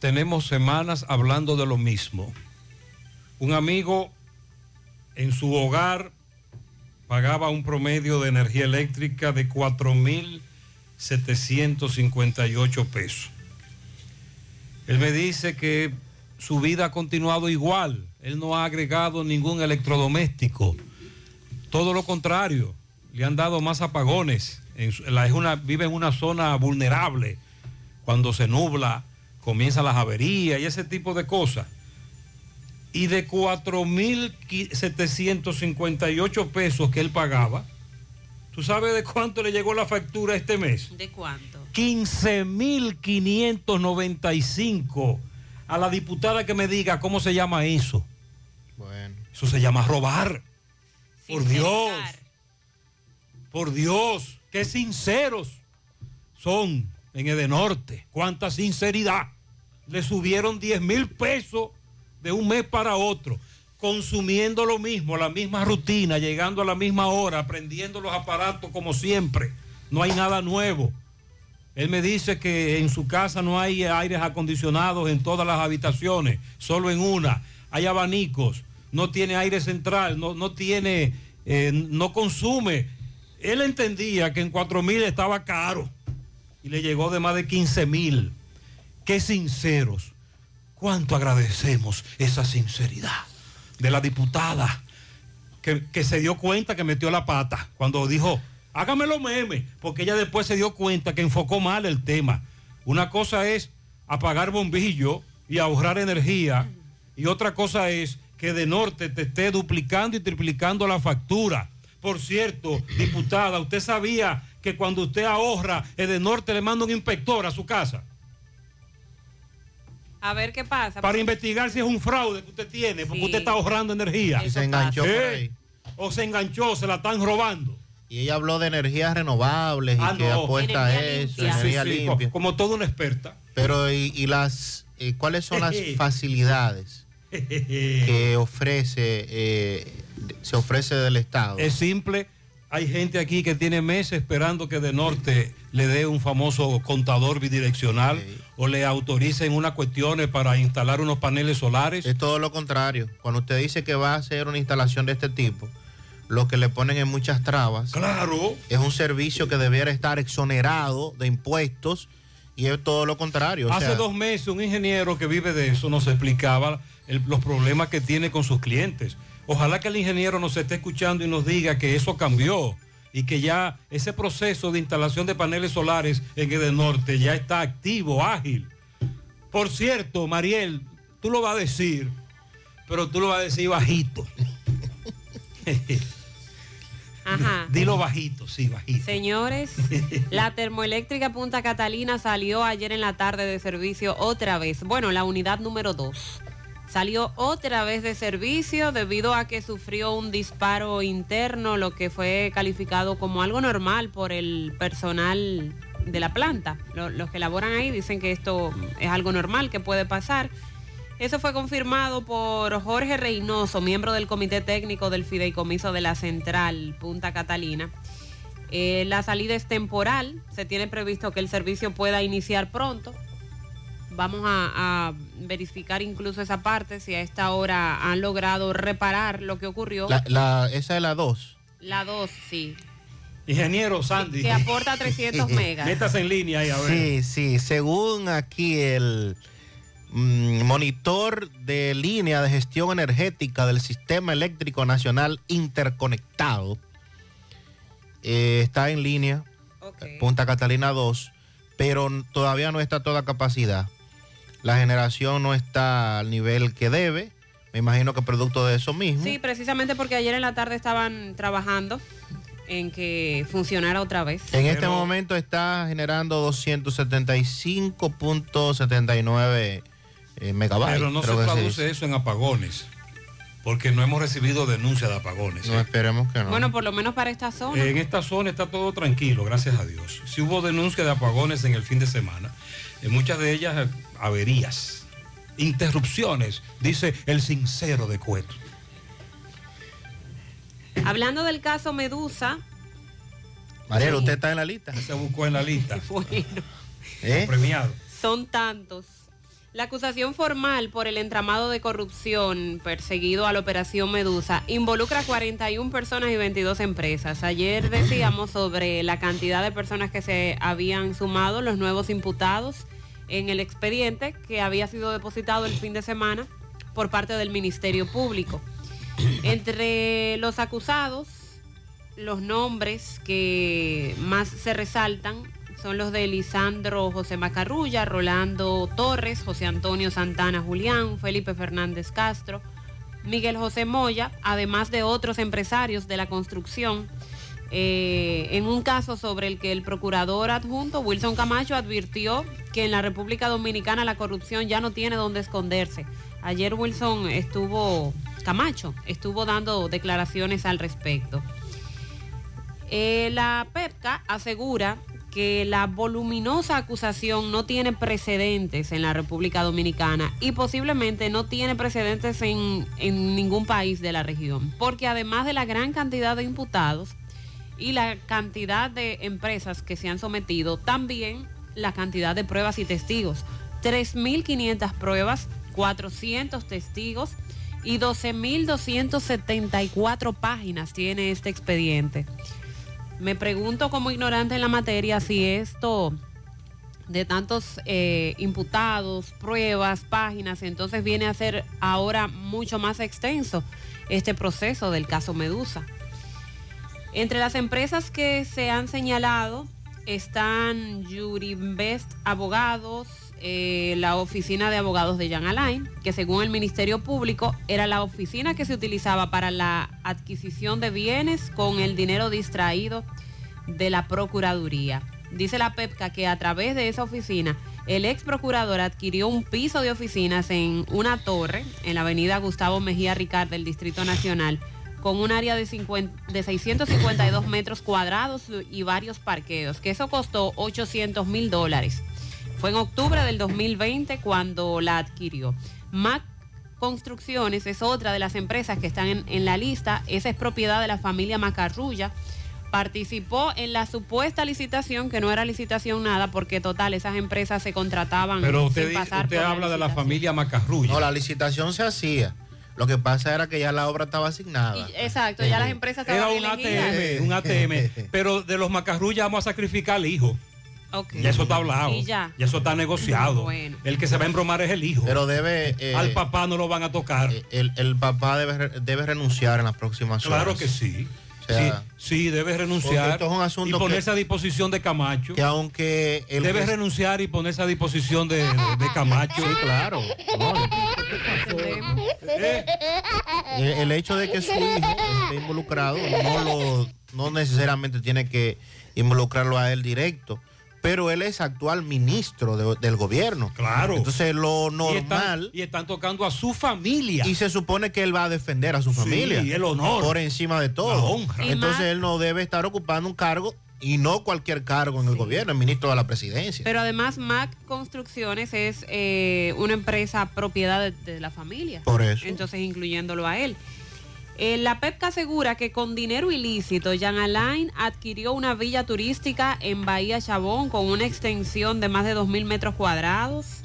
Tenemos semanas hablando de lo mismo. Un amigo en su hogar pagaba un promedio de energía eléctrica de 4.758 pesos. Él me dice que su vida ha continuado igual. Él no ha agregado ningún electrodoméstico. Todo lo contrario, le han dado más apagones. Vive en una zona vulnerable. Cuando se nubla, comienzan las averías y ese tipo de cosas. Y de 4.758 pesos que él pagaba, ¿tú sabes de cuánto le llegó la factura este mes? ¿De cuánto? 15.595. A la diputada que me diga cómo se llama eso. Bueno. Eso se llama robar. Por Dios. Por Dios. Qué sinceros son en Edenorte. Cuánta sinceridad. Le subieron 10 mil pesos de un mes para otro. Consumiendo lo mismo, la misma rutina, llegando a la misma hora, aprendiendo los aparatos como siempre. No hay nada nuevo. Él me dice que en su casa no hay aires acondicionados en todas las habitaciones, solo en una. Hay abanicos, no tiene aire central, no, no tiene, eh, no consume. Él entendía que en 4 mil estaba caro y le llegó de más de 15 mil. Qué sinceros. Cuánto agradecemos esa sinceridad de la diputada que, se dio cuenta que metió la pata cuando dijo, hágame los memes, porque ella después se dio cuenta que enfocó mal el tema. Una cosa es apagar bombillo y ahorrar energía y otra cosa es que de norte te esté duplicando y triplicando la factura. Por cierto, diputada, usted sabía que cuando usted ahorra, el de norte le manda un inspector a su casa A ver qué pasa. para investigar si es un fraude que usted tiene, porque Sí. usted está ahorrando energía. Y se enganchó por ¿Eh? ahí. O se enganchó, se la están robando. Y ella habló de energías renovables y Ah, que no. apuesta a eso, energía Sí, sí, limpia. Como toda una experta. Pero y, y las eh, cuáles son las facilidades que ofrece eh, se ofrece del Estado? Es simple. Hay gente aquí que tiene meses esperando que de norte le dé un famoso contador bidireccional o le autoricen unas cuestiones para instalar unos paneles solares. Es todo lo contrario. Cuando usted dice que va a hacer una instalación de este tipo, lo que le ponen en muchas trabas. Claro. Es un servicio que debiera estar exonerado de impuestos y es todo lo contrario. o Hace sea, dos meses un ingeniero que vive de eso nos explicaba el- los problemas que tiene con sus clientes. Ojalá que el ingeniero nos esté escuchando y nos diga que eso cambió y que ya ese proceso de instalación de paneles solares en el norte ya está activo, ágil. Por cierto, Mariel, tú lo vas a decir, pero tú lo vas a decir bajito. Ajá. Dilo bajito, sí, bajito. Señores, la termoeléctrica Punta Catalina salió ayer en la tarde de servicio otra vez. Bueno, la unidad número 2. Salió otra vez de servicio debido a que sufrió un disparo interno, lo que fue calificado como algo normal por el personal de la planta. Lo- los que laboran ahí dicen que esto es algo normal que puede pasar. Eso fue confirmado por Jorge Reynoso, miembro del Comité Técnico del Fideicomiso de la Central Punta Catalina. Eh, la salida es temporal, se tiene previsto que el servicio pueda iniciar pronto. Vamos a, a verificar incluso esa parte, si a esta hora han logrado reparar lo que ocurrió. la, la- esa es la 2. La 2, sí, Ingeniero Sandy. que aporta 300 megas. Métase en línea ahí a ver. Sí, sí, según aquí el mm, monitor de línea de gestión energética del Sistema Eléctrico Nacional Interconectado, eh, está en línea, Punta Catalina 2, pero todavía no está a toda capacidad. La generación no está al nivel que debe, me imagino que producto de eso mismo. Sí, precisamente porque ayer en la tarde estaban trabajando en que funcionara otra vez. En este momento está generando 275.79 eh, megabytes. Pero no se traduce eso en apagones, porque no hemos recibido denuncia de apagones. No, ¿eh? esperemos que no. Bueno, por lo menos para esta zona. En esta zona está todo tranquilo, gracias a Dios. Si hubo denuncia de apagones en el fin de semana, en muchas de ellas eh, averías, interrupciones, dice el sincero de Cueto. Hablando del caso Medusa, Mariela, usted está en la lista. Se buscó en la lista. bueno, ¿Eh? Premiado. son tantos. La acusación formal por el entramado de corrupción perseguido a la operación Medusa involucra a 41 personas y 22 empresas. Ayer decíamos sobre la cantidad de personas que se habían sumado, los nuevos imputados en el expediente que había sido depositado el fin de semana por parte del Ministerio Público. Entre los acusados, los nombres que más se resaltan son los de Lisandro José Macarrulla, Rolando Torres, José Antonio Santana Julián, Felipe Fernández Castro, Miguel José Moya, además de otros empresarios de la construcción. Eh, en un caso sobre el que el procurador adjunto Wilson Camacho advirtió que en la República Dominicana la corrupción ya no tiene dónde esconderse. Ayer Wilson estuvo, Camacho, estuvo dando declaraciones al respecto. Eh, la PEPCA asegura que la voluminosa acusación no tiene precedentes en la República Dominicana y posiblemente no tiene precedentes en, en ningún país de la región, porque además de la gran cantidad de imputados y la cantidad de empresas que se han sometido, también la cantidad de pruebas y testigos. 3.500 pruebas, 400 testigos y 12.274 páginas tiene este expediente. Me pregunto como ignorante en la materia si esto de tantos eh, imputados, pruebas, páginas, entonces viene a ser ahora mucho más extenso este proceso del caso Medusa. Entre las empresas que se han señalado están Yurinvest Abogados, eh, la oficina de abogados de Jan Alain, que según el Ministerio Público era la oficina que se utilizaba para la adquisición de bienes con el dinero distraído de la Procuraduría. Dice la PEPCA que a través de esa oficina el ex procurador adquirió un piso de oficinas en una torre en la avenida Gustavo Mejía Ricard del Distrito Nacional con un área de, 50 de 652 metros cuadrados y varios parqueos, que eso costó 800 mil dólares. Fue en octubre del 2020 cuando la adquirió. Mac Construcciones es otra de las empresas que están en, en la lista. Esa es propiedad de la familia Macarrulla. Participó en la supuesta licitación, que no era licitación nada, porque total, esas empresas se contrataban Pero sin usted, pasar usted por la habla de la familia Macarrulla. No, la licitación se hacía. Lo que pasa era que ya la obra estaba asignada. Exacto, ya las empresas Era estaban un elegidas. ATM, un ATM. Pero de los Macarrulla vamos a sacrificar al hijo. Ok. Ya eso está hablado. Y ya. eso está negociado. Bueno. El que se va a embromar es el hijo. Pero debe... eh, Al papá no lo van a tocar. El, el papá debe, re- debe renunciar en las próximas horas. Claro que sí. O sea, sí, sí, debe renunciar esto es un asunto y ponerse que- a disposición de Camacho. que aunque... el debe que- renunciar y ponerse a disposición de, de- de Camacho. Sí, claro. El, el hecho de que su hijo esté involucrado no lo no necesariamente tiene que involucrarlo a él directo, pero él es actual ministro de- del gobierno. Claro. Entonces lo Y están, normal y están tocando a su familia. y se supone que él va a defender a su familia el honor. por encima de todo. La honra. Y Entonces más- él no debe estar ocupando un cargo y no cualquier cargo en el gobierno, el ministro de la presidencia. Pero además Mac Construcciones es eh, una empresa propiedad de, de la familia. Por eso. Entonces incluyéndolo a él. Eh, la PEPCA asegura que con dinero ilícito, Jan Alain adquirió una villa turística en Bahía Chabón con una extensión de más de 2.000 metros cuadrados,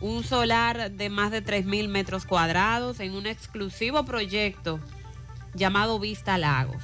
un solar de más de 3.000 metros cuadrados en un exclusivo proyecto llamado Vista Lagos.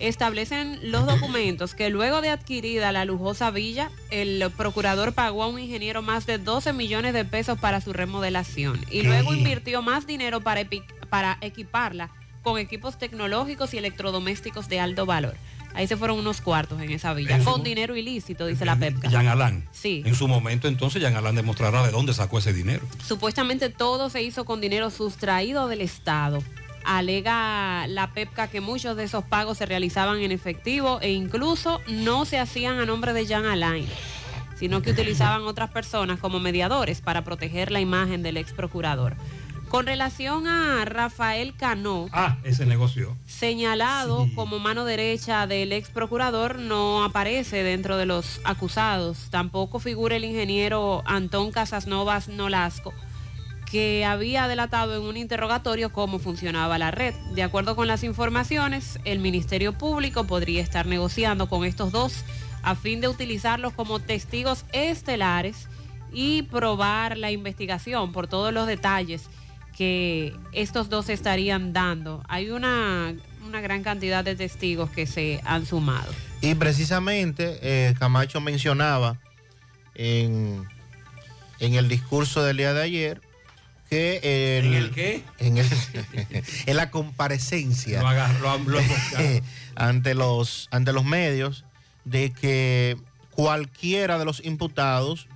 Establecen los documentos que luego de adquirida la lujosa villa, el procurador pagó a un ingeniero más de 12 millones de pesos para su remodelación y luego invirtió más dinero para, equiparla con equipos tecnológicos y electrodomésticos de alto valor. Ahí se fueron unos cuartos en esa villa, con dinero ilícito, dice la PEPCA. Jean Alain. Sí. En su momento entonces Jean Alain demostrará de dónde sacó ese dinero. Supuestamente todo se hizo con dinero sustraído del Estado. Alega la PEPCA que muchos de esos pagos se realizaban en efectivo e incluso no se hacían a nombre de Jean Alain, sino que utilizaban otras personas como mediadores para proteger la imagen del ex procurador. Con relación a Rafael Cano, Ah, ese negocio. señalado como mano derecha del ex procurador, no aparece dentro de los acusados. Tampoco figura el ingeniero Antón Casasnovas Nolasco, que había delatado en un interrogatorio cómo funcionaba la red. De acuerdo con las informaciones, el Ministerio Público podría estar negociando con estos dos a fin de utilizarlos como testigos estelares y probar la investigación por todos los detalles que estos dos estarían dando. Hay una, una gran cantidad de testigos que se han sumado. Y precisamente eh, Camacho mencionaba en, en el discurso del día de ayer que el- ¿En el qué? En, el- en la comparecencia Lo agarró, lo- lo- ante los ante los medios de que cualquiera de los imputados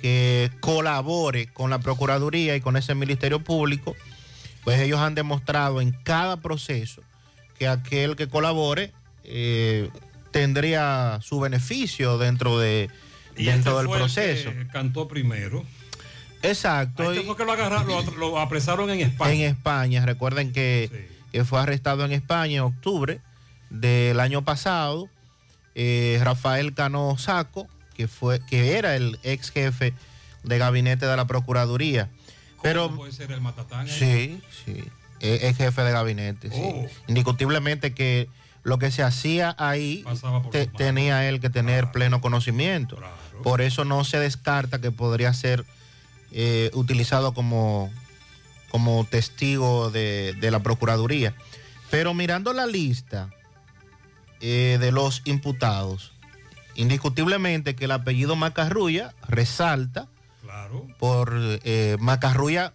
que colabore con la Procuraduría y con ese Ministerio Público, pues ellos han demostrado en cada proceso que aquel que colabore eh, tendría su beneficio dentro de y dentro este del fue el proceso. que cantó primero. Exacto. Este y- fue que lo agarraron, lo, lo apresaron en España. en España. Recuerden que, que fue arrestado en España en octubre del año pasado. eh, Rafael Cano Saco, que fue, que era el ex jefe de gabinete de la Procuraduría. Pero puede ser el matatán? sí, sí, es jefe de gabinete. sí. Oh. Indiscutiblemente que lo que se hacía ahí te- tenía él que tener pleno conocimiento. Por eso no se descarta que podría ser eh, utilizado como como testigo de, de la Procuraduría. Pero mirando la lista eh, de los imputados, indiscutiblemente que el apellido Macarrulla resalta Claro. por eh, Macarrulla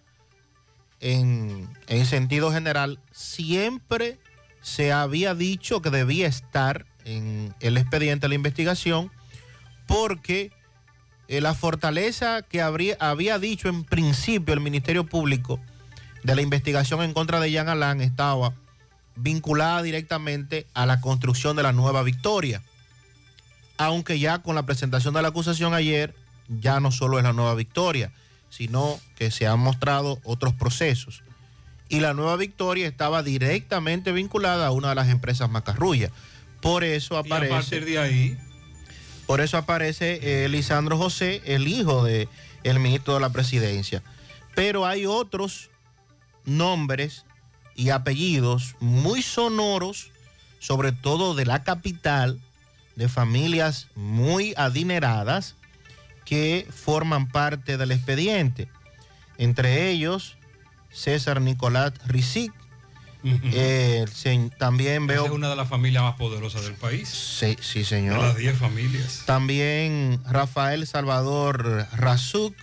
en, en sentido general, siempre se había dicho que debía estar en el expediente de la investigación porque eh, la fortaleza que habría, había dicho en principio el Ministerio Público de la investigación en contra de Jean Alain estaba vinculada directamente a la construcción de la nueva victoria. Aunque ya con la presentación de la acusación ayer, ya no solo es la nueva victoria, sino que se han mostrado otros procesos. Y la nueva victoria estaba directamente vinculada a una de las empresas macarrullas. Por eso Y a aparece. partir de ahí, Por eso aparece eh, Lisandro José, el hijo del el ministro de la presidencia. Pero hay otros nombres y apellidos muy sonoros, sobre todo de la capital, de familias muy adineradas que forman parte del expediente. Entre ellos, César Nicolás Rizic. Eh, se- también esa veo... es una de las familias más poderosas del país. Sí, sí, De señor. las 10 familias. También Rafael Salvador Razuk.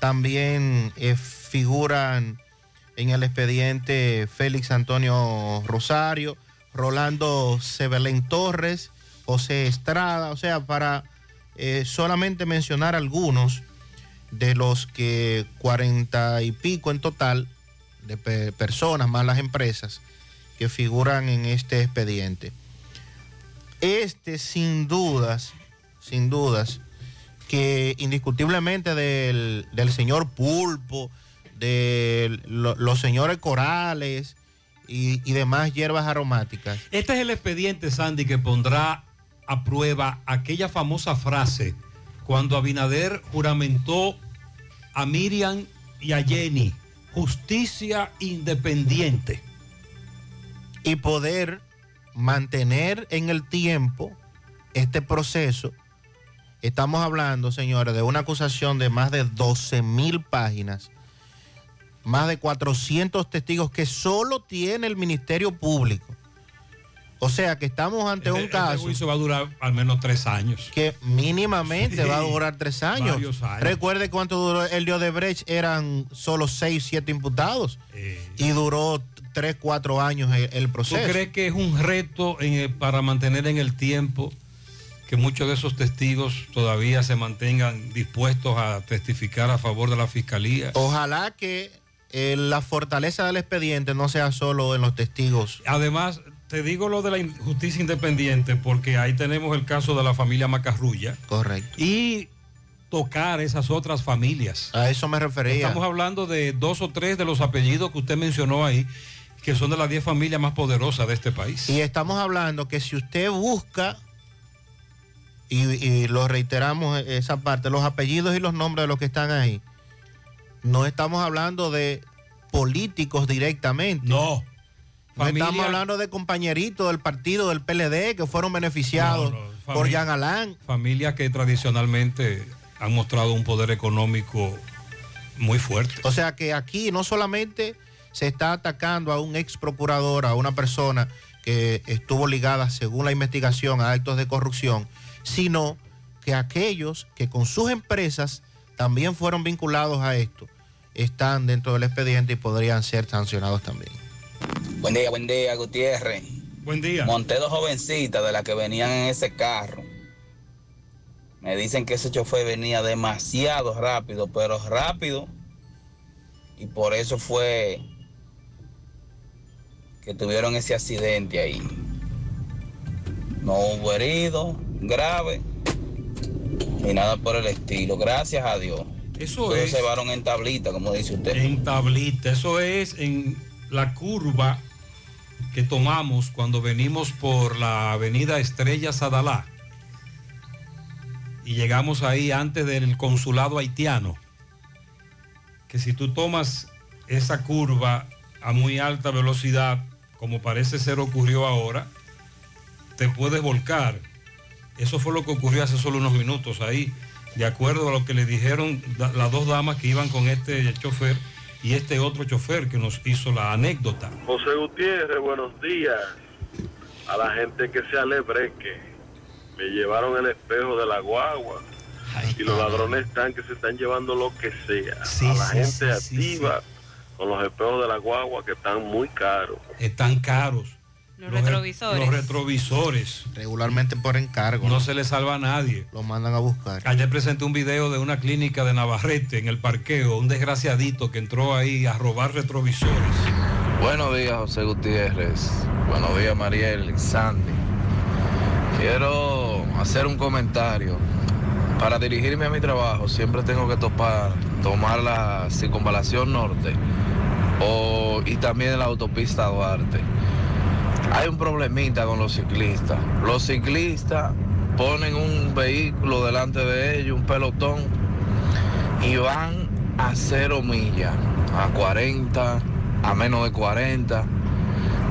También eh, figuran en el expediente Félix Antonio Rosario, Rolando Sebelén Torres, José Estrada. O sea, para eh, solamente mencionar algunos de los que cuarenta y pico en total de pe- personas, más las empresas, que figuran en este expediente. Este, sin dudas, sin dudas, que indiscutiblemente del, del señor Pulpo, de lo- los señores Corales y, y demás hierbas aromáticas. Este es el expediente, Sandy, que pondrá a prueba aquella famosa frase cuando Abinader juramentó a Miriam y a Jenny, justicia independiente. y poder mantener en el tiempo este proceso. Estamos hablando, señores, de una acusación de más de 12 mil páginas, más de 400 testigos que solo tiene el Ministerio Público. O sea que estamos ante un caso Este juicio va a durar al menos tres años. que mínimamente Sí, va a durar tres años. Recuerde cuánto duró el de Odebrecht, eran solo seis, siete imputados. Y duró tres, cuatro años el, el ¿Tú proceso. crees que es un reto en el- para mantener en el tiempo que muchos de esos testigos todavía se mantengan dispuestos a testificar a favor de la fiscalía? Ojalá que eh, la fortaleza del expediente no sea solo en los testigos. Además, te digo lo de la justicia independiente porque ahí tenemos el caso de la familia Macarrulla. Correcto. Y tocar esas otras familias. A eso me refería. Estamos hablando de dos o tres de los apellidos que usted mencionó ahí, que son de las diez familias más poderosas de este país. Y estamos hablando que si usted busca, y, y lo reiteramos eh, esa parte, los apellidos y los nombres de los que están ahí, no estamos hablando de políticos directamente. No. No estamos hablando de compañeritos del partido del PLD que fueron beneficiados por Familia- Jean Alain. Familias que tradicionalmente han mostrado un poder económico muy fuerte. O sea que aquí no solamente se está atacando a un ex procurador, a una persona que estuvo ligada, según la investigación, a actos de corrupción, sino que aquellos que con sus empresas también fueron vinculados a esto, están dentro del expediente y podrían ser sancionados también. Buen día, buen día, Gutiérrez. Buen día. Monté dos jovencitas de las que venían en ese carro. Me dicen que ese chofer venía demasiado rápido, pero rápido. Y por eso fue que tuvieron ese accidente ahí. No hubo herido grave ni nada por el estilo. Gracias a Dios. Eso Todos es. se llevaron en tablita, como dice usted. En tablita, eso es en la curva que tomamos cuando venimos por la avenida Estrella Sadalá y llegamos ahí antes del consulado haitiano. Que si tú tomas esa curva a muy alta velocidad, como parece ser ocurrió ahora, te puedes volcar. Eso fue lo que ocurrió hace solo unos minutos ahí, de acuerdo a lo que le dijeron las dos damas que iban con este chofer y este otro chofer que nos hizo la anécdota. José Gutiérrez, buenos días. A la gente que se alebreque. Me llevaron el espejo de la guagua. y los ladrones están que se están llevando lo que sea. a la sí, gente sí, activa con los espejos de la guagua que están muy caros. Están caros. Los re- retrovisores. Los retrovisores. Regularmente por encargo. No se le salva a nadie. Lo mandan a buscar. Ayer presenté un video de una clínica de Navarrete en el parqueo, un desgraciadito que entró ahí a robar retrovisores. Buenos días, José Gutiérrez. Buenos días, Mariel Sandy. Quiero hacer un comentario. Para dirigirme a mi trabajo siempre tengo que topar, tomar la circunvalación norte o, y también la autopista Duarte. Hay un problemita con los ciclistas. Los ciclistas ponen un vehículo delante de ellos, un pelotón, y van a cero millas, a 40, a menos de 40.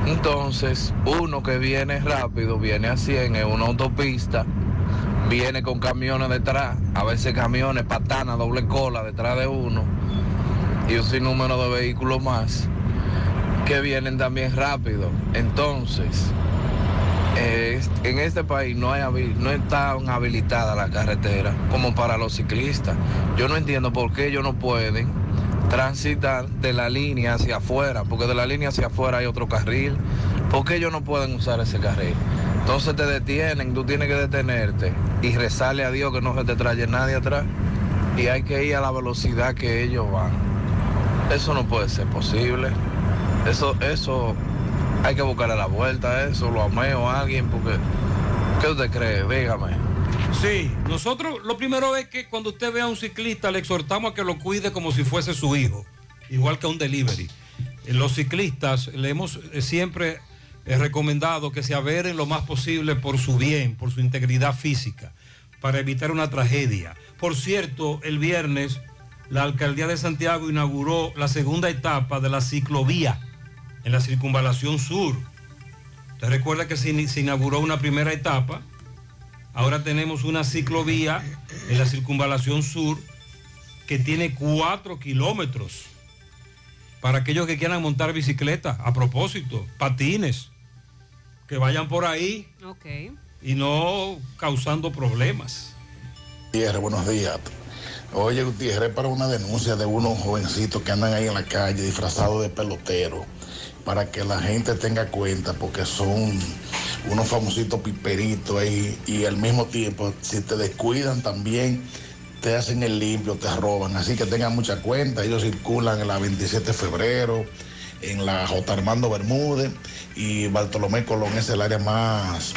Entonces, uno que viene rápido, viene a 100 en una autopista, viene con camiones detrás, a veces camiones, patanas, doble cola detrás de uno, y un sinnúmero de vehículos más que vienen también rápido. Entonces, eh, en este país no, hay, no están habilitadas las carreteras como para los ciclistas. Yo no entiendo por qué ellos no pueden transitar de la línea hacia afuera, porque de la línea hacia afuera hay otro carril. ¿Por qué ellos no pueden usar ese carril? Entonces te detienen, tú tienes que detenerte y rezarle a Dios que no se te trae nadie atrás. Y hay que ir a la velocidad que ellos van. Eso no puede ser posible. Eso, eso, hay que buscarle la vuelta a eso, lo ameo a alguien, porque, ¿qué usted cree? Dígame. Sí, nosotros lo primero es que cuando usted vea a un ciclista le exhortamos a que lo cuide como si fuese su hijo, igual que a un delivery. Los ciclistas le hemos eh, siempre eh, recomendado que se averen lo más posible por su bien, por su integridad física, para evitar una tragedia. Por cierto, el viernes la alcaldía de Santiago inauguró la segunda etapa de la ciclovía en la circunvalación sur. Usted recuerda que se, inauguró una primera etapa Ahora tenemos una ciclovía en la circunvalación sur que tiene cuatro kilómetros. Para aquellos que quieran montar bicicleta, a propósito, patines, que vayan por ahí y no causando problemas. Gutiérrez, buenos días. Oye, Gutiérrez, para una denuncia de unos jovencitos que andan ahí en la calle disfrazados de pelotero, para que la gente tenga cuenta, porque son unos famositos piperitos ahí, y al mismo tiempo, si te descuidan también, te hacen el limpio, te roban. Así que tengan mucha cuenta, ellos circulan en la 27 de febrero, en la J. Armando Bermúdez, y Bartolomé Colón es el área más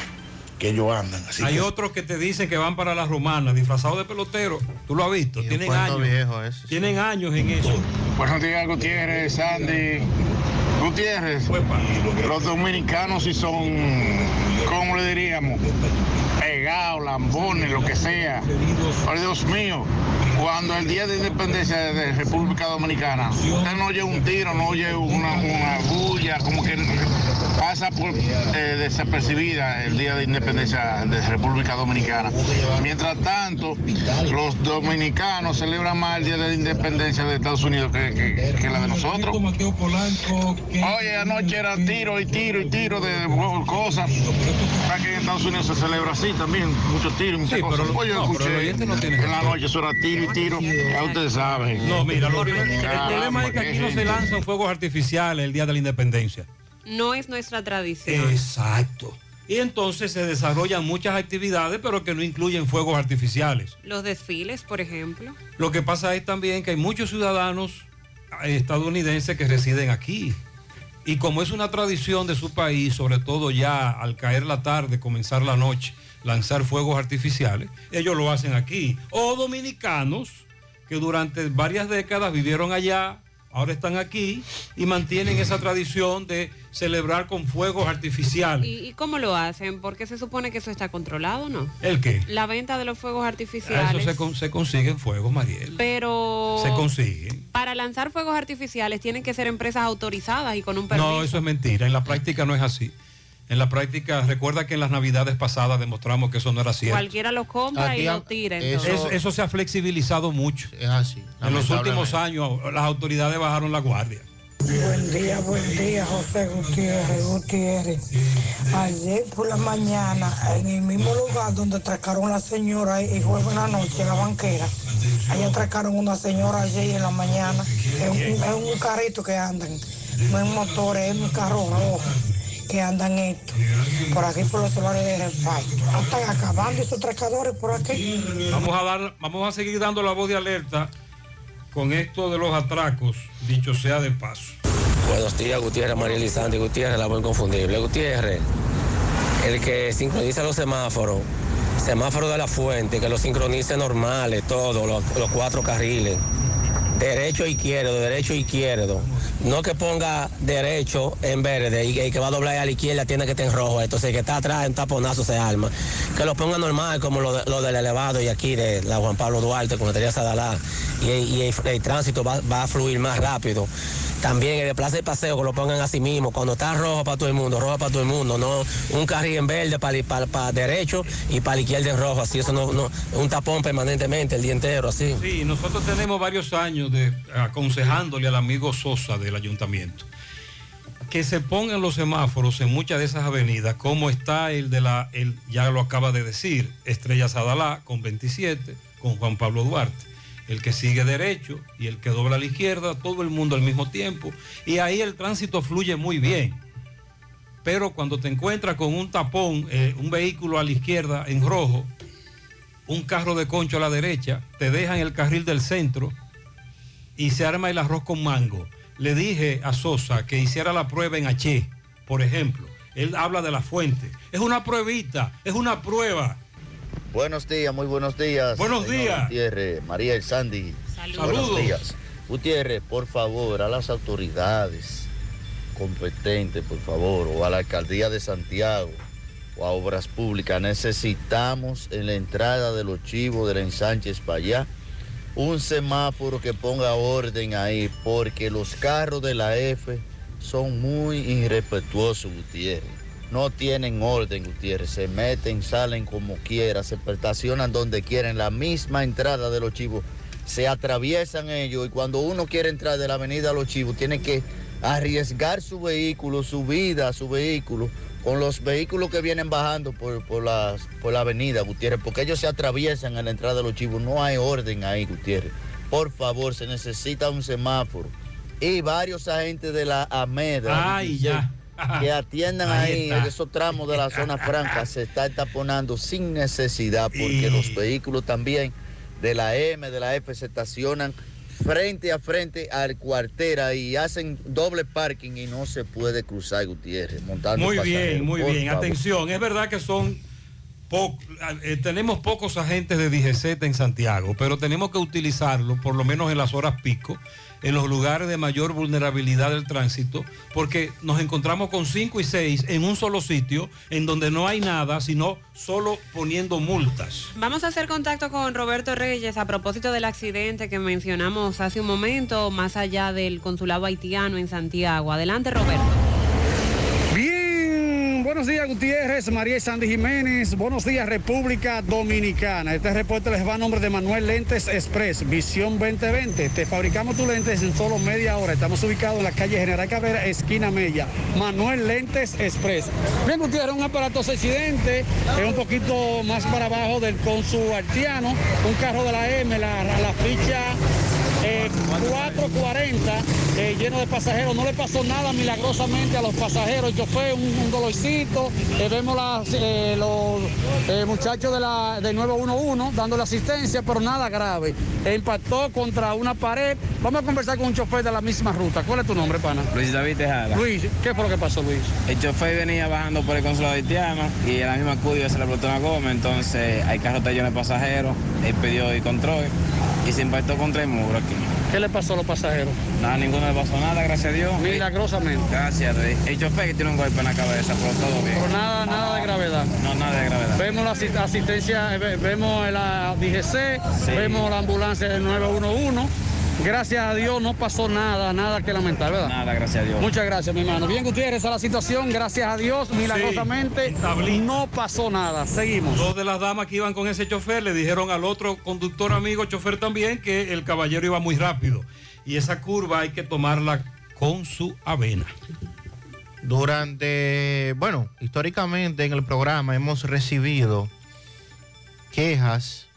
que ellos andan. Así Hay que- otros que te dicen que van para las romanas disfrazados de pelotero. ¿Tú lo has visto? Tienen años. viejo ese, Tienen años en eso. Buenos días, Gutiérrez, Sandy. Gutiérrez, los dominicanos si son, ¿cómo le diríamos? Pegados, lambones, lo que sea. Por Dios mío, cuando el día de independencia de República Dominicana, usted no oye un tiro, no oye una, una bulla, como que pasa por eh, desapercibida el día de independencia de República Dominicana. Mientras tanto, los dominicanos celebran más el día de independencia de Estados Unidos que, que- que la de nosotros. Oye, anoche era tiro y tiro y tiro de cosas. Para que en Estados Unidos se celebra así también, muchos tiros muchas Sí, pero cosas. Oye, no, pero escuché oyente no en la noche eso era tiro y tiro, ya ustedes saben. No, mira, lo primero- el problema es que aquí no se lanzan fuegos artificiales el día de la independencia. No es nuestra tradición. Exacto. Y entonces se desarrollan muchas actividades, pero que no incluyen fuegos artificiales. Los desfiles, por ejemplo. Lo que pasa es también que hay muchos ciudadanos eh, estadounidenses que residen aquí. Y como es una tradición de su país, sobre todo ya al caer la tarde, comenzar la noche, lanzar fuegos artificiales, ellos lo hacen aquí. O dominicanos que durante varias décadas vivieron allá, ahora están aquí y mantienen esa tradición de celebrar con fuegos artificiales. ¿Y, y cómo lo hacen? Porque se supone que eso está controlado, ¿no? ¿El qué? La venta de los fuegos Eso artificiales. se, con- se consiguen fuegos, Mariel. Pero Se consiguen. para lanzar fuegos artificiales tienen que ser empresas autorizadas y con un permiso. No, eso es mentira. En la práctica no es así. En la práctica, recuerda que en las navidades pasadas demostramos que eso no era cierto. Cualquiera lo compra y lo tira. Eso, eso se ha flexibilizado mucho. Es así. En los últimos años las autoridades bajaron la guardia. Buen día, buen día, José Gutiérrez, Gutiérrez. Ayer por la mañana, en el mismo lugar donde atracaron a la señora y jueves en la noche, la banquera, ahí atracaron una señora ayer en la mañana. Es un, es un carrito que andan, no es motor, es un carro rojo que andan esto, por aquí por los solares de reparto. Están acabando esos atracadores por aquí. Vamos a dar, vamos a seguir dando la voz de alerta con esto de los atracos, dicho sea de paso. Buenos días, Gutiérrez, María Elizante, Gutiérrez, la voz inconfundible. Gutiérrez, el que sincroniza los semáforos, semáforo de la fuente, que los sincronice normales, todos, los, los cuatro carriles. Derecho e izquierdo, derecho e izquierdo. No que ponga derecho en verde y el que va a doblar a la izquierda tiene que estar en rojo. Entonces el que está atrás en taponazo se arma. Que lo ponga normal como lo, de- lo del elevado y aquí de la Juan Pablo Duarte con la Sadalá. Y, y el, el tránsito va, va a fluir más rápido. También el de plaza de paseo que lo pongan así mismo. Cuando está rojo para todo el mundo, rojo para todo el mundo. No un carril en verde para, para, para derecho y para la izquierda en rojo. Así eso no, no, un tapón permanentemente el día entero así. Sí, nosotros tenemos varios años aconsejándole al amigo Sosa del ayuntamiento que se pongan los semáforos en muchas de esas avenidas, como está el de la, el, ya lo acaba de decir, Estrella Sadalá con 27, con Juan Pablo Duarte. El que sigue derecho y el que dobla a la izquierda, todo el mundo al mismo tiempo. Y ahí el tránsito fluye muy bien. Pero cuando te encuentras con un tapón, eh, un vehículo a la izquierda en rojo, un carro de concho a la derecha, te dejan el carril del centro y se arma el arroz con mango. Le dije a Sosa que hiciera la prueba en H, por ejemplo. Él habla de la fuente. Es una pruebita, es una prueba. Buenos días, muy buenos días. Buenos señor días. Gutiérrez, María El Sandy. Saludos. Buenos días. Gutiérrez, por favor, a las autoridades competentes, por favor, o a la alcaldía de Santiago, o a Obras Públicas, necesitamos en la entrada de los chivos del ensánchez para allá un semáforo que ponga orden ahí, porque los carros de la F son muy irrespetuosos, Gutiérrez. No tienen orden, Gutiérrez. Se meten, salen como quieran, se estacionan donde quieren. La misma entrada de los chivos. Se atraviesan ellos y cuando uno quiere entrar de la avenida Los Chivos, tiene que arriesgar su vehículo, su vida, su vehículo, con los vehículos que vienen bajando por, por, las, por la avenida, Gutiérrez, porque ellos se atraviesan en la entrada de Los Chivos. No hay orden ahí, Gutiérrez. Por favor, se necesita un semáforo. Y varios agentes de la AMEDA. Ay, ya. que atiendan Ahí ahí, esos tramos de la zona franca se está taponando sin necesidad porque los vehículos también de la M, de la F se estacionan frente a frente al cuartera y hacen doble parking y no se puede cruzar Gutiérrez montando Muy bien, muy bien. favor. Atención, es verdad que son po- eh, tenemos pocos agentes de DGZ en Santiago, pero tenemos que utilizarlo por lo menos en las horas pico, en los lugares de mayor vulnerabilidad del tránsito, porque nos encontramos con 5 y 6 en un solo sitio, en donde no hay nada, sino solo poniendo multas. Vamos a hacer contacto con Roberto Reyes a propósito del accidente que mencionamos hace un momento, más allá del consulado haitiano en Santiago. Adelante, Roberto. Buenos días Gutiérrez, María y Sandy Jiménez, buenos días República Dominicana. Este reporte les va a nombre de Manuel Lentes Express, Visión 2020. Te fabricamos tus lentes en solo media hora. Estamos ubicados en la calle General Cabrera, esquina Mella. Manuel Lentes Express. Bien Gutiérrez, un aparato accidente, es un poquito más para abajo del consul haitiano, un carro de la M, la, la ficha eh, 440 eh, lleno de pasajeros. No le pasó nada milagrosamente a los pasajeros. Yo fue un, un dolorcito. Eh, vemos las, eh, los eh, muchachos de la, del 911 dándole asistencia, pero nada grave. Eh, impactó contra una pared. Vamos a conversar con un chofer de la misma ruta. ¿Cuál es tu nombre, pana? Luis David Tejada. Luis, ¿qué fue lo que pasó, Luis? El chofer venía bajando por el consulado haitiano y en la misma curva se le explotó una goma, entonces hay carro lleno de pasajeros, él pidió el control y se impactó contra el muro. ¿Qué le pasó a los pasajeros? Nada, ninguno le pasó nada, gracias a Dios. Milagrosamente. Gracias. El chofer que tiene un golpe en la cabeza, pero todo bien. Pero nada, nada de gravedad. No, nada de gravedad. Vemos la asi- asistencia, ve- vemos la DGC, Sí. vemos la ambulancia del 911 Gracias a Dios no pasó nada, nada que lamentar, ¿verdad? Nada, gracias a Dios. Muchas gracias, mi hermano. Bien, Gutiérrez, a la situación, gracias a Dios, milagrosamente no pasó nada. Seguimos. Dos de las damas que iban con ese chofer le dijeron al otro conductor amigo, chofer también, que el caballero iba muy rápido. Y esa curva hay que tomarla con su avena. Durante, bueno, históricamente en el programa hemos recibido quejas,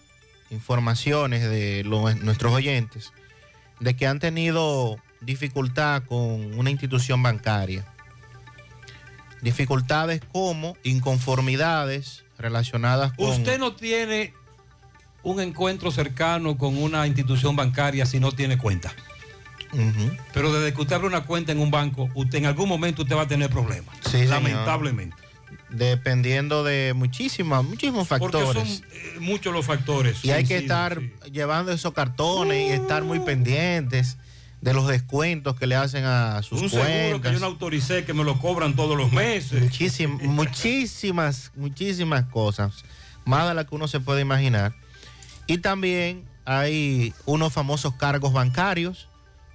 informaciones de los- nuestros oyentes de que han tenido dificultad con una institución bancaria. Dificultades como inconformidades relacionadas con... Usted no tiene un encuentro cercano con una institución bancaria si no tiene cuenta. Pero desde que usted abre una cuenta en un banco, usted en algún momento usted va a tener problemas. Sí, señor. Dependiendo de muchísimas, muchísimos Porque factores. son eh, muchos los factores. Y hay que estar sí. llevando esos cartones y estar muy pendientes de los descuentos que le hacen a sus Un seguro cuentas. que yo no autoricé, que me lo cobran todos los meses. Muchísim- muchísimas, muchísimas cosas, más de las que uno se puede imaginar. Y también hay unos famosos cargos bancarios,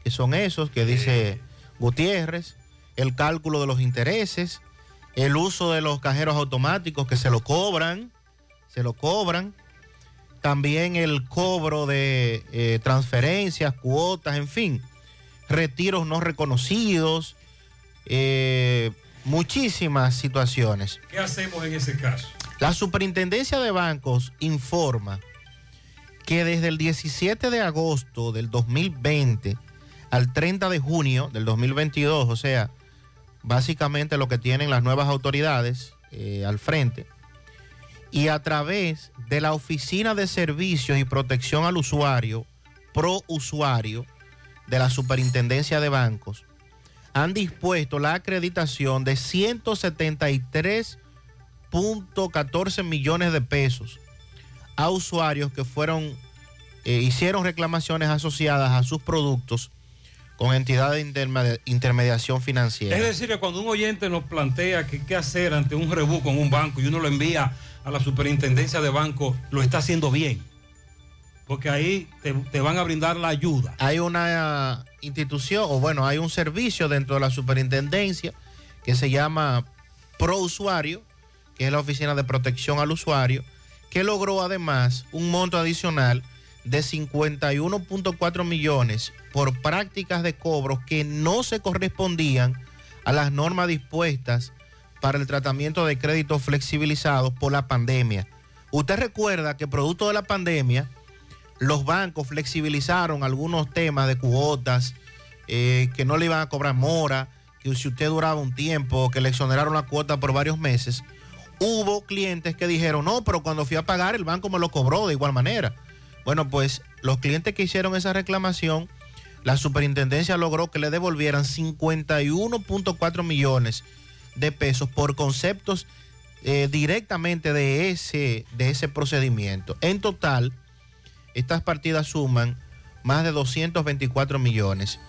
que son esos que dice Gutiérrez, el cálculo de los intereses, el uso de los cajeros automáticos que se lo cobran, se lo cobran. También el cobro de eh, transferencias, cuotas, en fin, retiros no reconocidos, eh, muchísimas situaciones. ¿Qué hacemos en ese caso? La Superintendencia de Bancos informa que desde el 17 de agosto del 2020 al 30 de junio del 2022, o sea, básicamente lo que tienen las nuevas autoridades eh, al frente, y a través de la Oficina de Servicios y Protección al Usuario, pro usuario, de la Superintendencia de Bancos, han dispuesto la acreditación de 173.14 millones de pesos a usuarios que fueron, eh, hicieron reclamaciones asociadas a sus productos con entidades de interme- intermediación financiera. Es decir, que cuando un oyente nos plantea que qué hacer ante un rebú con un banco y uno lo envía a la superintendencia de banco, lo está haciendo bien. Porque ahí te, te van a brindar la ayuda. hay una institución, o bueno, hay un servicio dentro de la superintendencia que se llama Pro Usuario, que es la Oficina de Protección al Usuario, que logró además un monto adicional de 51.4 millones por prácticas de cobros que no se correspondían a las normas dispuestas para el tratamiento de créditos flexibilizados por la pandemia. Usted recuerda que producto de la pandemia, los bancos flexibilizaron algunos temas de cuotas, eh, que no le iban a cobrar mora, que si usted duraba un tiempo, que le exoneraron la cuota por varios meses. Hubo clientes que dijeron, no, pero cuando fui a pagar el banco me lo cobró de igual manera. Bueno, pues los clientes que hicieron esa reclamación, la superintendencia logró que le devolvieran 51.4 millones de pesos por conceptos eh, directamente de ese, de ese procedimiento. En total, estas partidas suman más de 224 millones.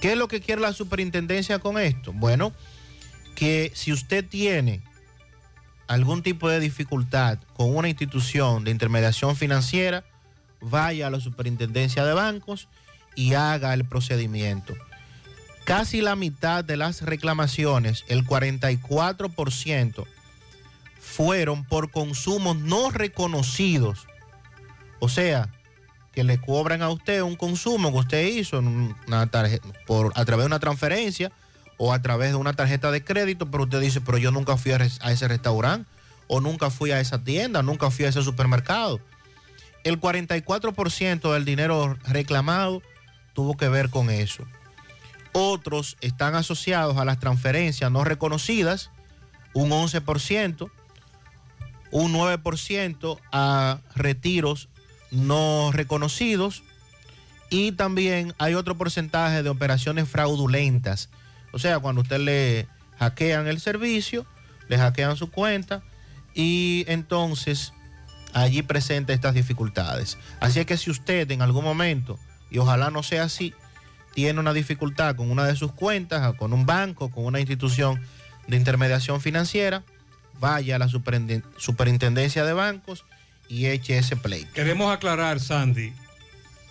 ¿Qué es lo que quiere la superintendencia con esto? Bueno, que si usted tiene algún tipo de dificultad con una institución de intermediación financiera, vaya a la superintendencia de bancos y haga el procedimiento. Casi la mitad de las reclamaciones, el 44%, fueron por consumos no reconocidos. O sea, que le cobran a usted un consumo que usted hizo una por, a través de una transferencia o a través de una tarjeta de crédito, pero usted dice, pero yo nunca fui a ese restaurante o nunca fui a esa tienda, nunca fui a ese supermercado. El 44% del dinero reclamado tuvo que ver con eso. Otros están asociados a las transferencias no reconocidas, un 11%, un 9% a retiros no reconocidos y también hay otro porcentaje de operaciones fraudulentas. O sea, cuando usted le hackean el servicio, le hackean su cuenta y entonces allí presenta estas dificultades. Así es que si usted en algún momento, y ojalá no sea así, tiene una dificultad con una de sus cuentas, con un banco, con una institución de intermediación financiera, vaya a la superintendencia de bancos y eche ese pleito. Queremos aclarar, Sandy,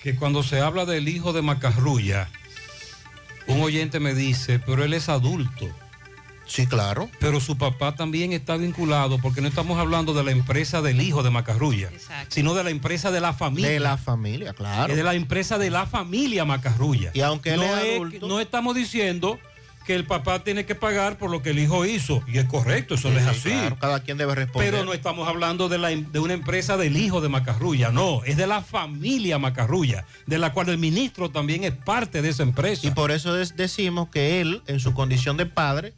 que cuando se habla del hijo de Macarrulla, un oyente me dice, pero él es adulto. Sí, claro. Pero su papá también está vinculado, porque no estamos hablando de la empresa del hijo de Macarrulla, sino de la empresa de la familia. De la familia, claro. Es de la empresa de la familia Macarrulla. Y aunque él no, es es- adulto- no estamos diciendo que el papá tiene que pagar por lo que el hijo hizo. Y es correcto, eso no es Sí, así. claro, cada quien debe responder. Pero no estamos hablando de, la, de una empresa del hijo de Macarrulla, no, es de la familia Macarrulla, de la cual el ministro también es parte de esa empresa. Y por eso decimos que él, en su condición de padre,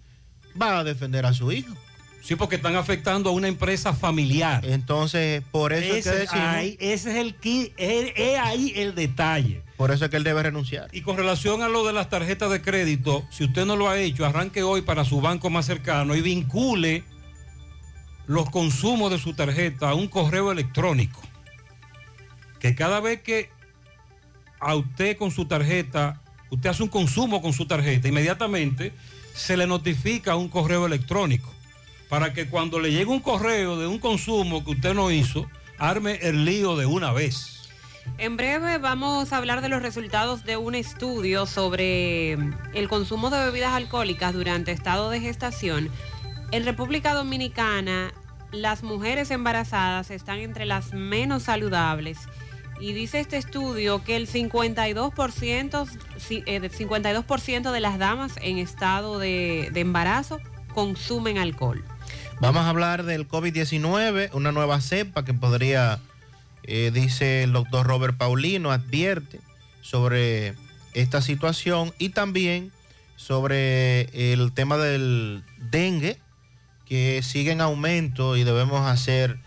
va a defender a su hijo. Sí, porque están afectando a una empresa familiar. Entonces, por eso es Ese, que decimos, ahí- ese es el key, es, es ahí el detalle. por eso es que él debe renunciar. Y con relación a lo de las tarjetas de crédito, si usted no lo ha hecho, arranque hoy para su banco más cercano y vincule los consumos de su tarjeta a un correo electrónico. Que cada vez que a usted con su tarjeta, usted hace un consumo con su tarjeta, inmediatamente se le notifica un correo electrónico. Para que cuando le llegue un correo de un consumo que usted no hizo, arme el lío de una vez. En breve vamos a hablar de los resultados de un estudio sobre el consumo de bebidas alcohólicas durante estado de gestación. En República Dominicana, las mujeres embarazadas están entre las menos saludables. Y dice este estudio que el 52%, si- eh, del 52% de las damas en estado de, de embarazo consumen alcohol. Vamos a hablar del COVID-19, una nueva cepa que podría, eh, dice el doctor Robert Paulino, advierte sobre esta situación y también sobre el tema del dengue, que sigue en aumento y debemos hacer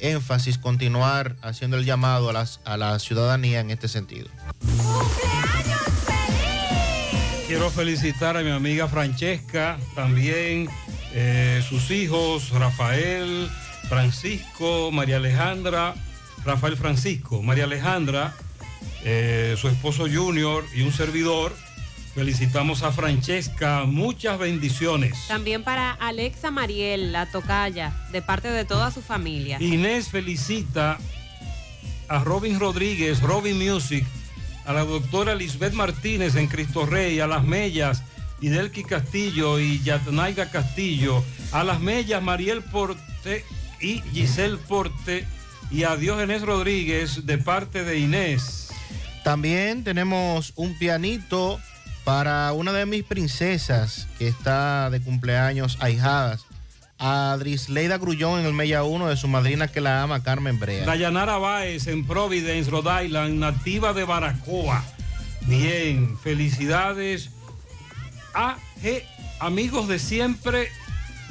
énfasis, continuar haciendo el llamado a, las, a la ciudadanía en este sentido. Quiero felicitar a mi amiga Francesca, también eh, sus hijos, Rafael, Francisco, María Alejandra, Rafael Francisco, María Alejandra, eh, su esposo Junior y un servidor. Felicitamos a Francesca, muchas bendiciones. También para Alexa Mariel, la tocaya, de parte de toda su familia. Inés felicita a Robin Rodríguez, Robin Music, a la doctora Lisbeth Martínez en Cristo Rey, a las Mellas, Idelki Castillo y Yatnaiga Castillo, a las Mellas, Mariel Porte y Giselle Porte, y a Diógenes Rodríguez de parte de Inés. También tenemos un pianito para una de mis princesas que está de cumpleaños ahijadas, a Drisleida Grullón en el Mella 1 de su madrina que la ama, Carmen Brea. Dayanara Báez en Providence, Rhode Island, nativa de Baracoa. Bien, felicidades a G, amigos de siempre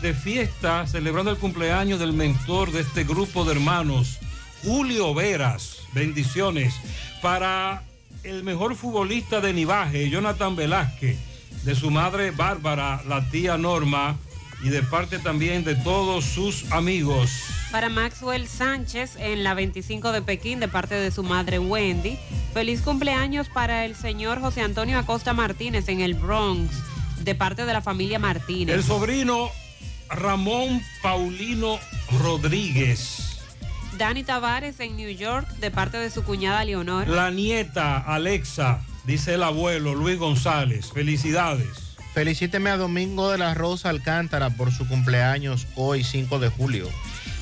de fiesta, celebrando el cumpleaños del mentor de este grupo de hermanos, Julio Veras. Bendiciones para el mejor futbolista de Nivaje, Jonathan Velázquez, de su madre Bárbara, la tía Norma, y de parte también de todos sus amigos. Para Maxwell Sánchez en la 25 de Pekín de parte de su madre Wendy. Feliz cumpleaños para el señor José Antonio Acosta Martínez en el Bronx de parte de la familia Martínez. El sobrino Ramón Paulino Rodríguez. Dani Tavares en New York de parte de su cuñada Leonor. La nieta Alexa, dice el abuelo Luis González. Felicidades. Felicíteme a Domingo de la Rosa Alcántara por su cumpleaños hoy 5 de julio.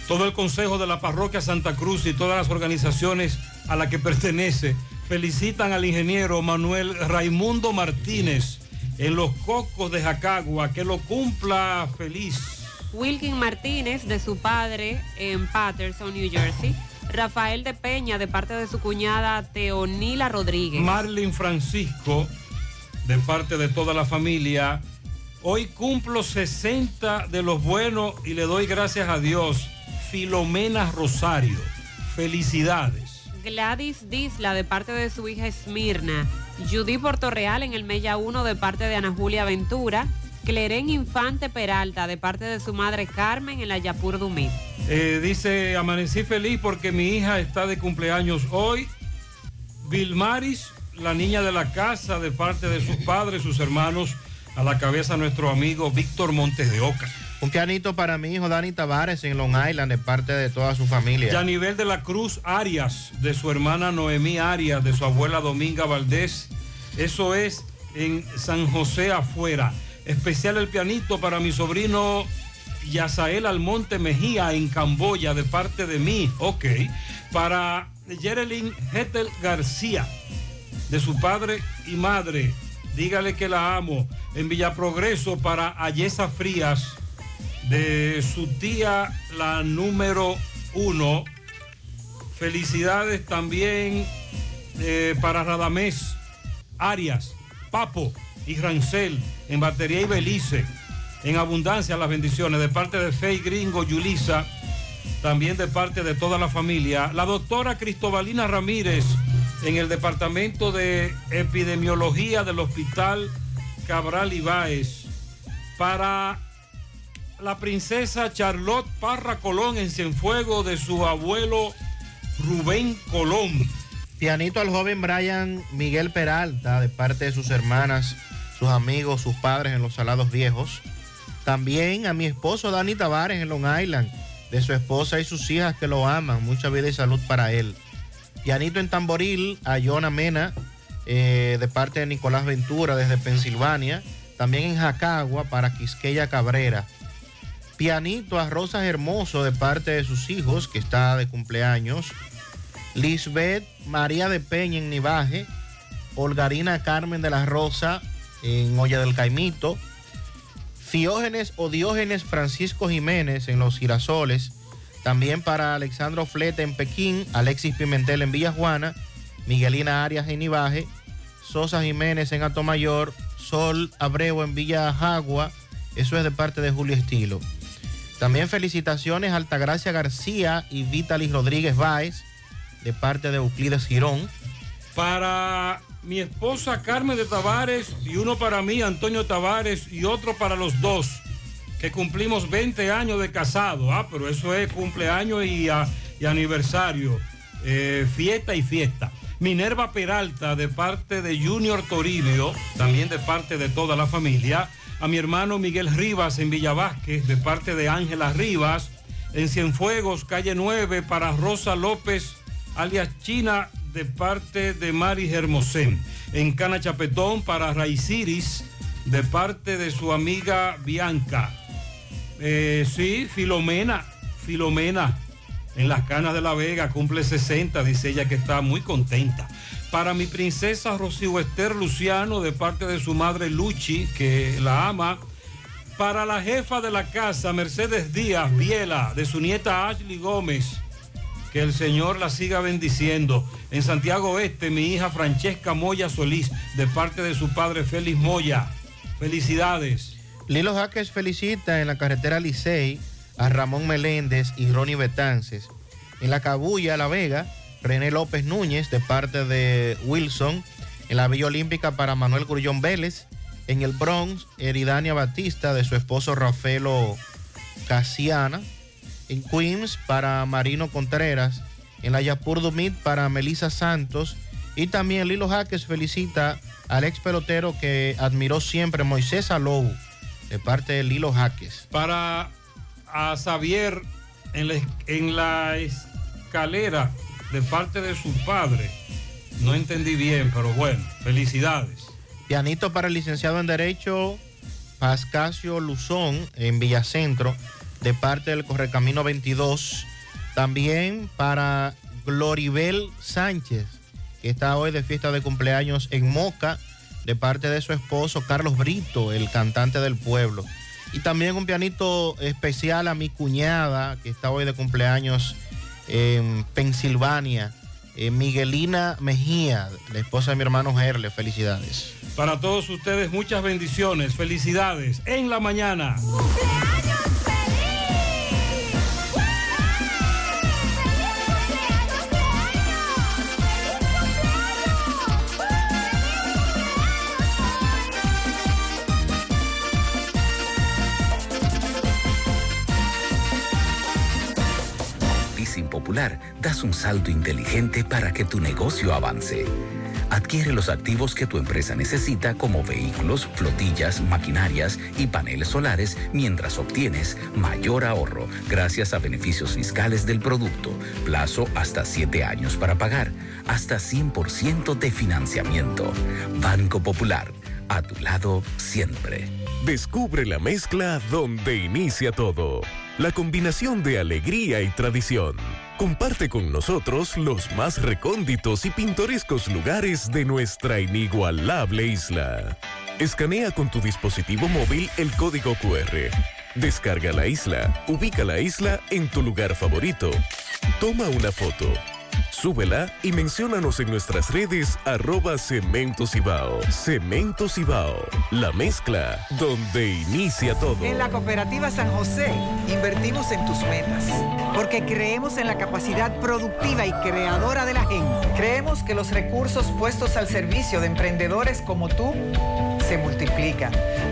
Todo el consejo de la parroquia Santa Cruz y todas las organizaciones a las que pertenece felicitan al ingeniero Manuel Raimundo Martínez en los cocos de Jacagua. Que lo cumpla feliz. Wilkin Martínez de su padre en Patterson, New Jersey. Rafael de Peña de parte de su cuñada Teonila Rodríguez. Marlin Francisco, de parte de toda la familia. Hoy cumplo 60 de los buenos y le doy gracias a Dios. Filomena Rosario. Felicidades. Gladys Disla de parte de su hija Esmirna. Judy Portorreal en el Mella 1 de parte de Ana Julia Ventura. Cleren Infante Peralta de parte de su madre Carmen en la Yapur Dumit. Eh, dice, amanecí feliz porque mi hija está de cumpleaños hoy. Vilmaris, la niña de la casa, de parte de sus padres, sus hermanos, a la cabeza nuestro amigo Víctor Montes de Oca. Un pianito para mi hijo Dani Tavares en Long Island de parte de toda su familia. Yanivel de la Cruz Arias, de su hermana Noemí Arias, de su abuela Dominga Valdés. Eso es en San José afuera. Especial el pianito para mi sobrino Yazael Almonte Mejía en Camboya de parte de mí. Ok. Para Jerelyn Hetel García, de su padre y madre. Dígale que la amo. En Villaprogreso para Ayesa Frías, de su tía, la número uno. Felicidades también eh, para Radamés, Arias, Papo y Rancel en Batería y Belice. En abundancia las bendiciones de parte de Fey Gringo, Yulisa, también de parte de toda la familia. La doctora Cristobalina Ramírez en el Departamento de Epidemiología del Hospital Cabral Ibáez. Para la princesa Charlotte Parra Colón en Cienfuego de su abuelo Rubén Colón. Pianito al joven Brian Miguel Peralta de parte de sus hermanas, sus amigos, sus padres en los Salados Viejos. También a mi esposo Dani Tavares en Long Island, de su esposa y sus hijas que lo aman. Mucha vida y salud para él. Pianito en Tamboril a Yona Mena eh, de parte de Nicolás Ventura desde Pensilvania. También en Jacagua para Quisqueya Cabrera. Pianito a Rosas Hermoso de parte de sus hijos, que está de cumpleaños. Lisbeth María de Peña en Nivaje. Olgarina Carmen de la Rosa en Olla del Caimito. Fiógenes o Diógenes Francisco Jiménez en Los Girasoles. También para Alexandro Flete en Pekín, Alexis Pimentel en Villa Juana, Miguelina Arias en Ibaje, Sosa Jiménez en Atomayor, Sol Abreu en Villa Jagua. Eso es de parte de Julio Estilo. También felicitaciones a Altagracia García y Vitalis Rodríguez Báez, de parte de Euclides Girón. Para mi esposa Carmen de Tavares y uno para mí, Antonio Tavares, y otro para los dos, que cumplimos 20 años de casado. Ah, pero eso es cumpleaños y, aniversario. Eh, fiesta y fiesta. Minerva Peralta de parte de Junior Toribio, también de parte de toda la familia. A mi hermano Miguel Rivas en Villa Vázquez, de parte de Ángela Rivas. En Cienfuegos, calle 9, para Rosa López, alias China, de parte de Mari Hermosén. En Cana Chapetón, para Raiciris, de parte de su amiga Bianca. Eh, sí, Filomena, Filomena, en las canas de la Vega, cumple 60, dice ella que está muy contenta. Para mi princesa Rocío Esther Luciano, de parte de su madre Luchi, que la ama. Para la jefa de la casa, Mercedes Díaz Viela, de su nieta Ashley Gómez, que el Señor la siga bendiciendo. En Santiago Oeste, mi hija Francesca Moya Solís, de parte de su padre Félix Moya. Felicidades. Lilo Jaques felicita en la carretera Licey a Ramón Meléndez y Ronnie Betances. En la Cabulla, La Vega, René López Núñez de parte de Wilson. En la Villa Olímpica para Manuel Grullón Vélez. En el Bronx, Eridania Batista de su esposo Rafaelo Casiana. En Queens para Marino Contreras. En la Yapur Dumit para Melissa Santos. Y también Lilo Jaques felicita al ex pelotero que admiró siempre Moisés Alou de parte de Lilo Jaques. Para a Xavier en la, en la escalera de parte de su padre. No entendí bien, pero bueno, felicidades. Pianito para el licenciado en Derecho Pascasio Luzón en Villacentro de parte del Correcamino 22. También para Gloribel Sánchez, que está hoy de fiesta de cumpleaños en Moca, de parte de su esposo Carlos Brito, el cantante del pueblo. Y también un pianito especial a mi cuñada, que está hoy de cumpleaños en Pensilvania, eh, Miguelina Mejía, la esposa de mi hermano Gerle. Felicidades. Para todos ustedes, muchas bendiciones, felicidades en la mañana. Leasing Popular das un salto inteligente para que tu negocio avance. Adquiere los activos que tu empresa necesita como vehículos, flotillas, maquinarias y paneles solares mientras obtienes mayor ahorro gracias a beneficios fiscales del producto, plazo hasta 7 años para pagar, hasta 100% de financiamiento. Banco Popular, a tu lado siempre. Descubre la mezcla donde inicia todo. La combinación de alegría y tradición. Comparte con nosotros los más recónditos y pintorescos lugares de nuestra inigualable isla. Escanea con tu dispositivo móvil el código QR. Descarga la isla, ubica la isla en tu lugar favorito. Toma una foto. Súbela y menciónanos en nuestras redes arroba Cemento Cibao. Cemento Cibao, la mezcla donde inicia todo. En la Cooperativa San José invertimos en tus metas, porque creemos en la capacidad productiva y creadora de la gente. Creemos que los recursos puestos al servicio de emprendedores como tú se multiplican,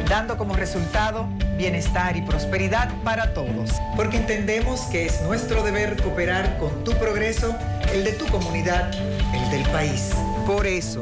dando como resultado bienestar y prosperidad para todos. Porque entendemos que es nuestro deber cooperar con tu progreso, el de tu comunidad, el del país. Por eso,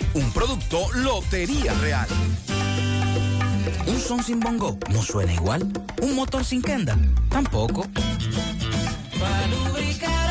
Un producto Lotería Real. Un son sin bongo no suena igual. Un motor sin kenda tampoco. Para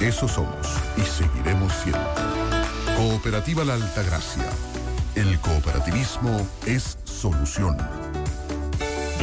Eso somos y seguiremos siendo. Cooperativa La Altagracia. El cooperativismo es solución.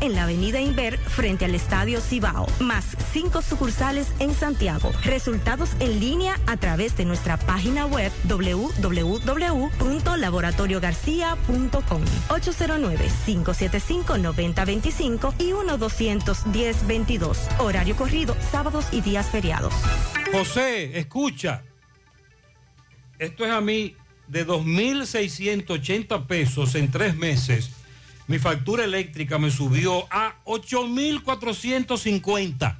en la Avenida Inver frente al Estadio Cibao, más cinco sucursales en Santiago. Resultados en línea a través de nuestra página web www.laboratoriogarcia.com 809-575-9025 y 1-210-22. Horario corrido, sábados y días feriados. José, escucha. Esto es a mí de 2.680 pesos en tres meses. Mi factura eléctrica me subió a 8.450.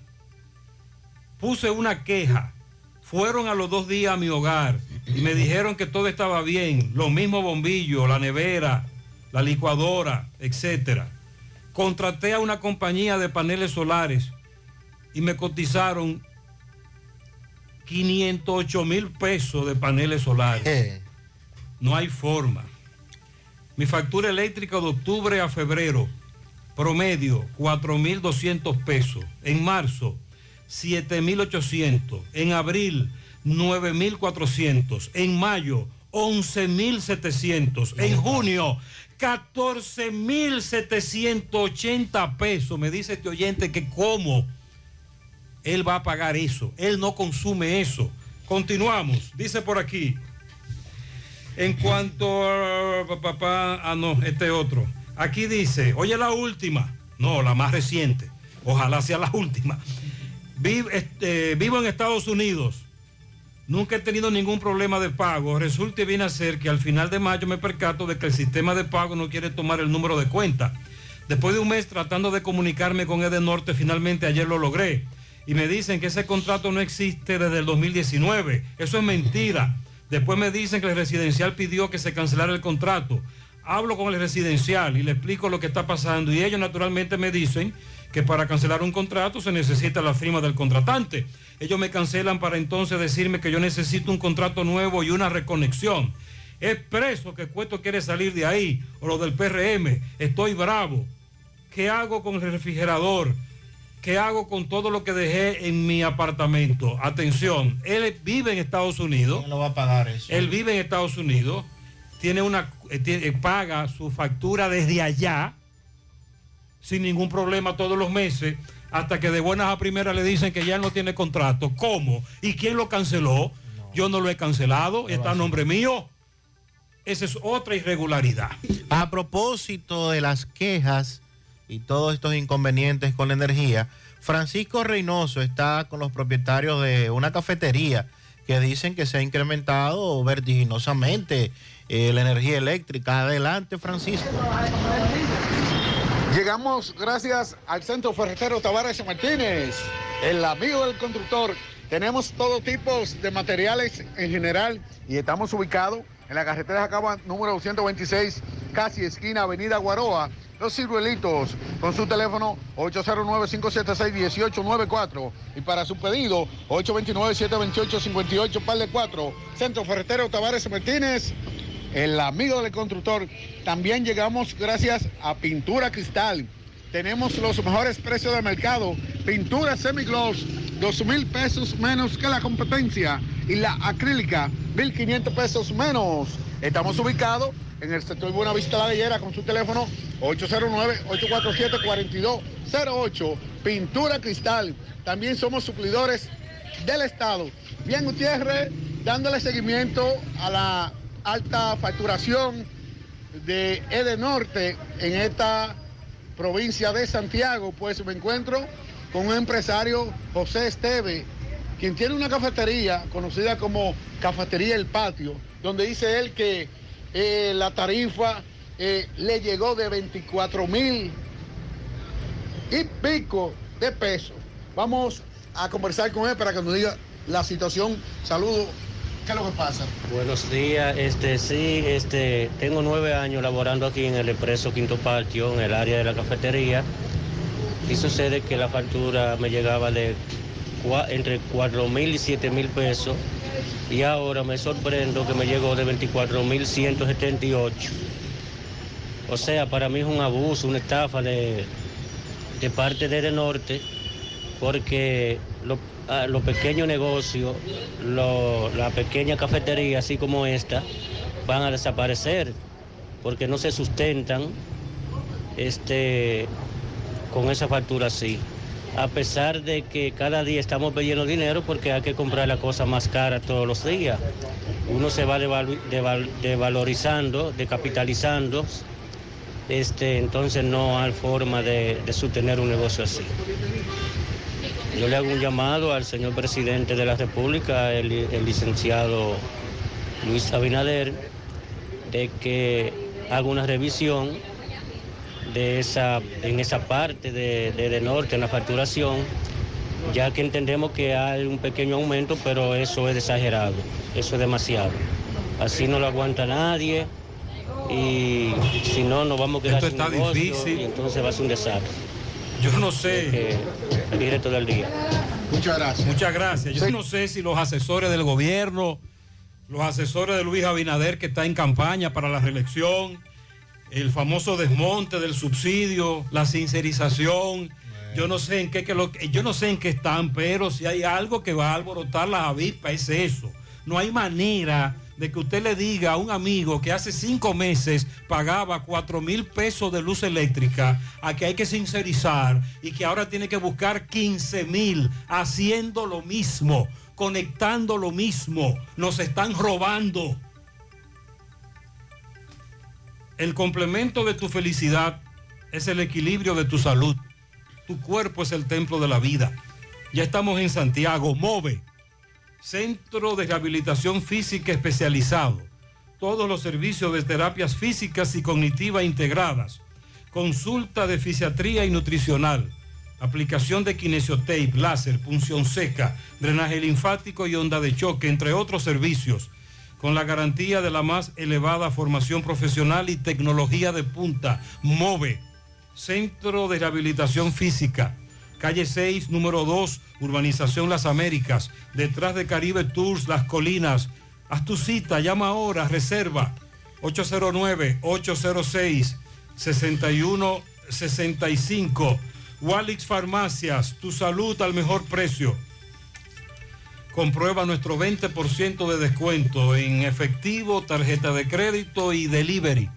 Puse una queja. Fueron a los dos días a mi hogar y me dijeron que todo estaba bien. Los mismos bombillos, la nevera, la licuadora, etcétera. Contraté a una compañía de paneles solares y me cotizaron 508 mil pesos de paneles solares. No hay forma. Mi factura eléctrica de octubre a febrero, promedio 4.200 pesos. En marzo, 7.800. En abril, 9.400. En mayo, 11.700. En junio, 14.780 pesos. Me dice este oyente que cómo él va a pagar eso. Él no consume eso. Continuamos. Dice por aquí. En cuanto a papá, ah no, este otro. Aquí dice, oye la última. No, la más reciente. Ojalá sea la última. Vivo, este, vivo en Estados Unidos. Nunca he tenido ningún problema de pago. Resulta y viene a ser que al final de mayo me percato de que el sistema de pago no quiere tomar el número de cuenta. Después de un mes tratando de comunicarme con Edenorte, finalmente ayer lo logré. Y me dicen que ese contrato no existe desde el 2019. Eso es mentira. Después me dicen que el residencial pidió que se cancelara el contrato. Hablo con el residencial y le explico lo que está pasando y ellos naturalmente me dicen que para cancelar un contrato se necesita la firma del contratante. Ellos me cancelan para entonces decirme que yo necesito un contrato nuevo y una reconexión. Es preso que Cueto quiere salir de ahí, o lo del PRM. Estoy bravo. ¿Qué hago con el refrigerador? ¿Qué hago con todo lo que dejé en mi apartamento? Atención, él vive en Estados Unidos. ¿Quién lo va a pagar eso? Él vive en Estados Unidos, tiene una, eh, tiene- eh, paga su factura desde allá, sin ningún problema todos los meses, hasta que de buenas a primeras le dicen que ya no tiene contrato. ¿Cómo? ¿Y quién lo canceló? Yo no lo he cancelado, está a nombre mío. Esa es otra irregularidad. A propósito de las quejas y todos estos inconvenientes con la energía, Francisco Reynoso está con los propietarios de una cafetería que dicen que se ha incrementado vertiginosamente eh, la energía eléctrica. Adelante, Francisco. Llegamos gracias al Centro Ferretero Tavares Martínez, el amigo del constructor. Tenemos todo tipo de materiales en general y estamos ubicados en la carretera de Jacaba número 226, casi esquina Avenida Guaroa. Los ciruelitos con su teléfono 809-576-1894 y para su pedido 829-728-58 par de 4. Centro Ferretero Tavares Martínez, el amigo del constructor. También llegamos gracias a Pintura Cristal. Tenemos los mejores precios del mercado. Pintura semigloss, 2 mil pesos menos que la competencia. Y la acrílica, 1.500 pesos menos. Estamos ubicados en el sector Buenavista La Gallera con su teléfono 809-847-4208. Pintura Cristal. También somos suplidores del Estado. Bien, Gutiérrez, dándole seguimiento a la alta facturación de Edenorte en esta provincia de Santiago, pues me encuentro con un empresario, José Esteve, quien tiene una cafetería conocida como Cafetería El Patio, donde dice él que eh, la tarifa eh, le llegó de 24 mil y pico de pesos. Vamos a conversar con él para que nos diga la situación. Saludos, ¿Qué es lo que pasa? Buenos días, este sí, este tengo nueve años laborando aquí en el Expreso Quinto Patio, en el área de la cafetería. Y sucede que la factura me llegaba de entre 4 mil y 7 mil pesos. Y ahora me sorprendo que me llegó de 24 mil 178. O sea, para mí es un abuso, una estafa de, de parte de De Norte, porque lo- ah, los pequeños negocios, lo- la pequeña cafetería, así como esta, van a desaparecer, porque no se sustentan este, con esa factura así. A pesar de que cada día estamos perdiendo dinero porque hay que comprar la cosa más cara todos los días. Uno se va devalorizando, decapitalizando, este, entonces no hay forma de, de sostener un negocio así. Yo le hago un llamado al señor presidente de la República, el, el licenciado Luis Abinader, de que haga una revisión de esa, en esa parte de, de, de norte, en la facturación, ya que entendemos que hay un pequeño aumento, pero eso es exagerado, eso es demasiado. Así no lo aguanta nadie y si no, nos vamos a quedar Esto sin está negocio difícil. y entonces va a ser un desastre. Yo no sé. El directo del día. Muchas gracias. Muchas gracias. Yo no sé si los asesores del gobierno, los asesores de Luis Abinader que está en campaña para la reelección, el famoso desmonte del subsidio, la sincerización, yo no sé en qué, que lo- yo no sé en qué están, pero si hay algo que va a alborotar las avispas es eso. No hay manera de que usted le diga a un amigo que hace cinco meses pagaba cuatro mil pesos de luz eléctrica a que hay que sincerizar y que ahora tiene que buscar 15 mil haciendo lo mismo, conectando lo mismo. Nos están robando. El complemento de tu felicidad es el equilibrio de tu salud. Tu cuerpo es el templo de la vida. Ya estamos en Santiago, MOVE, Centro de Rehabilitación Física Especializado. Todos los servicios de terapias físicas y cognitivas integradas. Consulta de fisiatría y nutricional. Aplicación de kinesiotape, láser, punción seca, drenaje linfático y onda de choque, entre otros servicios con la garantía de la más elevada formación profesional y tecnología de punta. MOVE, Centro de Rehabilitación Física, calle 6, número 2, Urbanización Las Américas, detrás de Caribe Tours Las Colinas. Haz tu cita, llama ahora, reserva 809-806-6165. Walix Farmacias, tu salud al mejor precio. Comprueba nuestro 20% de descuento en efectivo, tarjeta de crédito y delivery.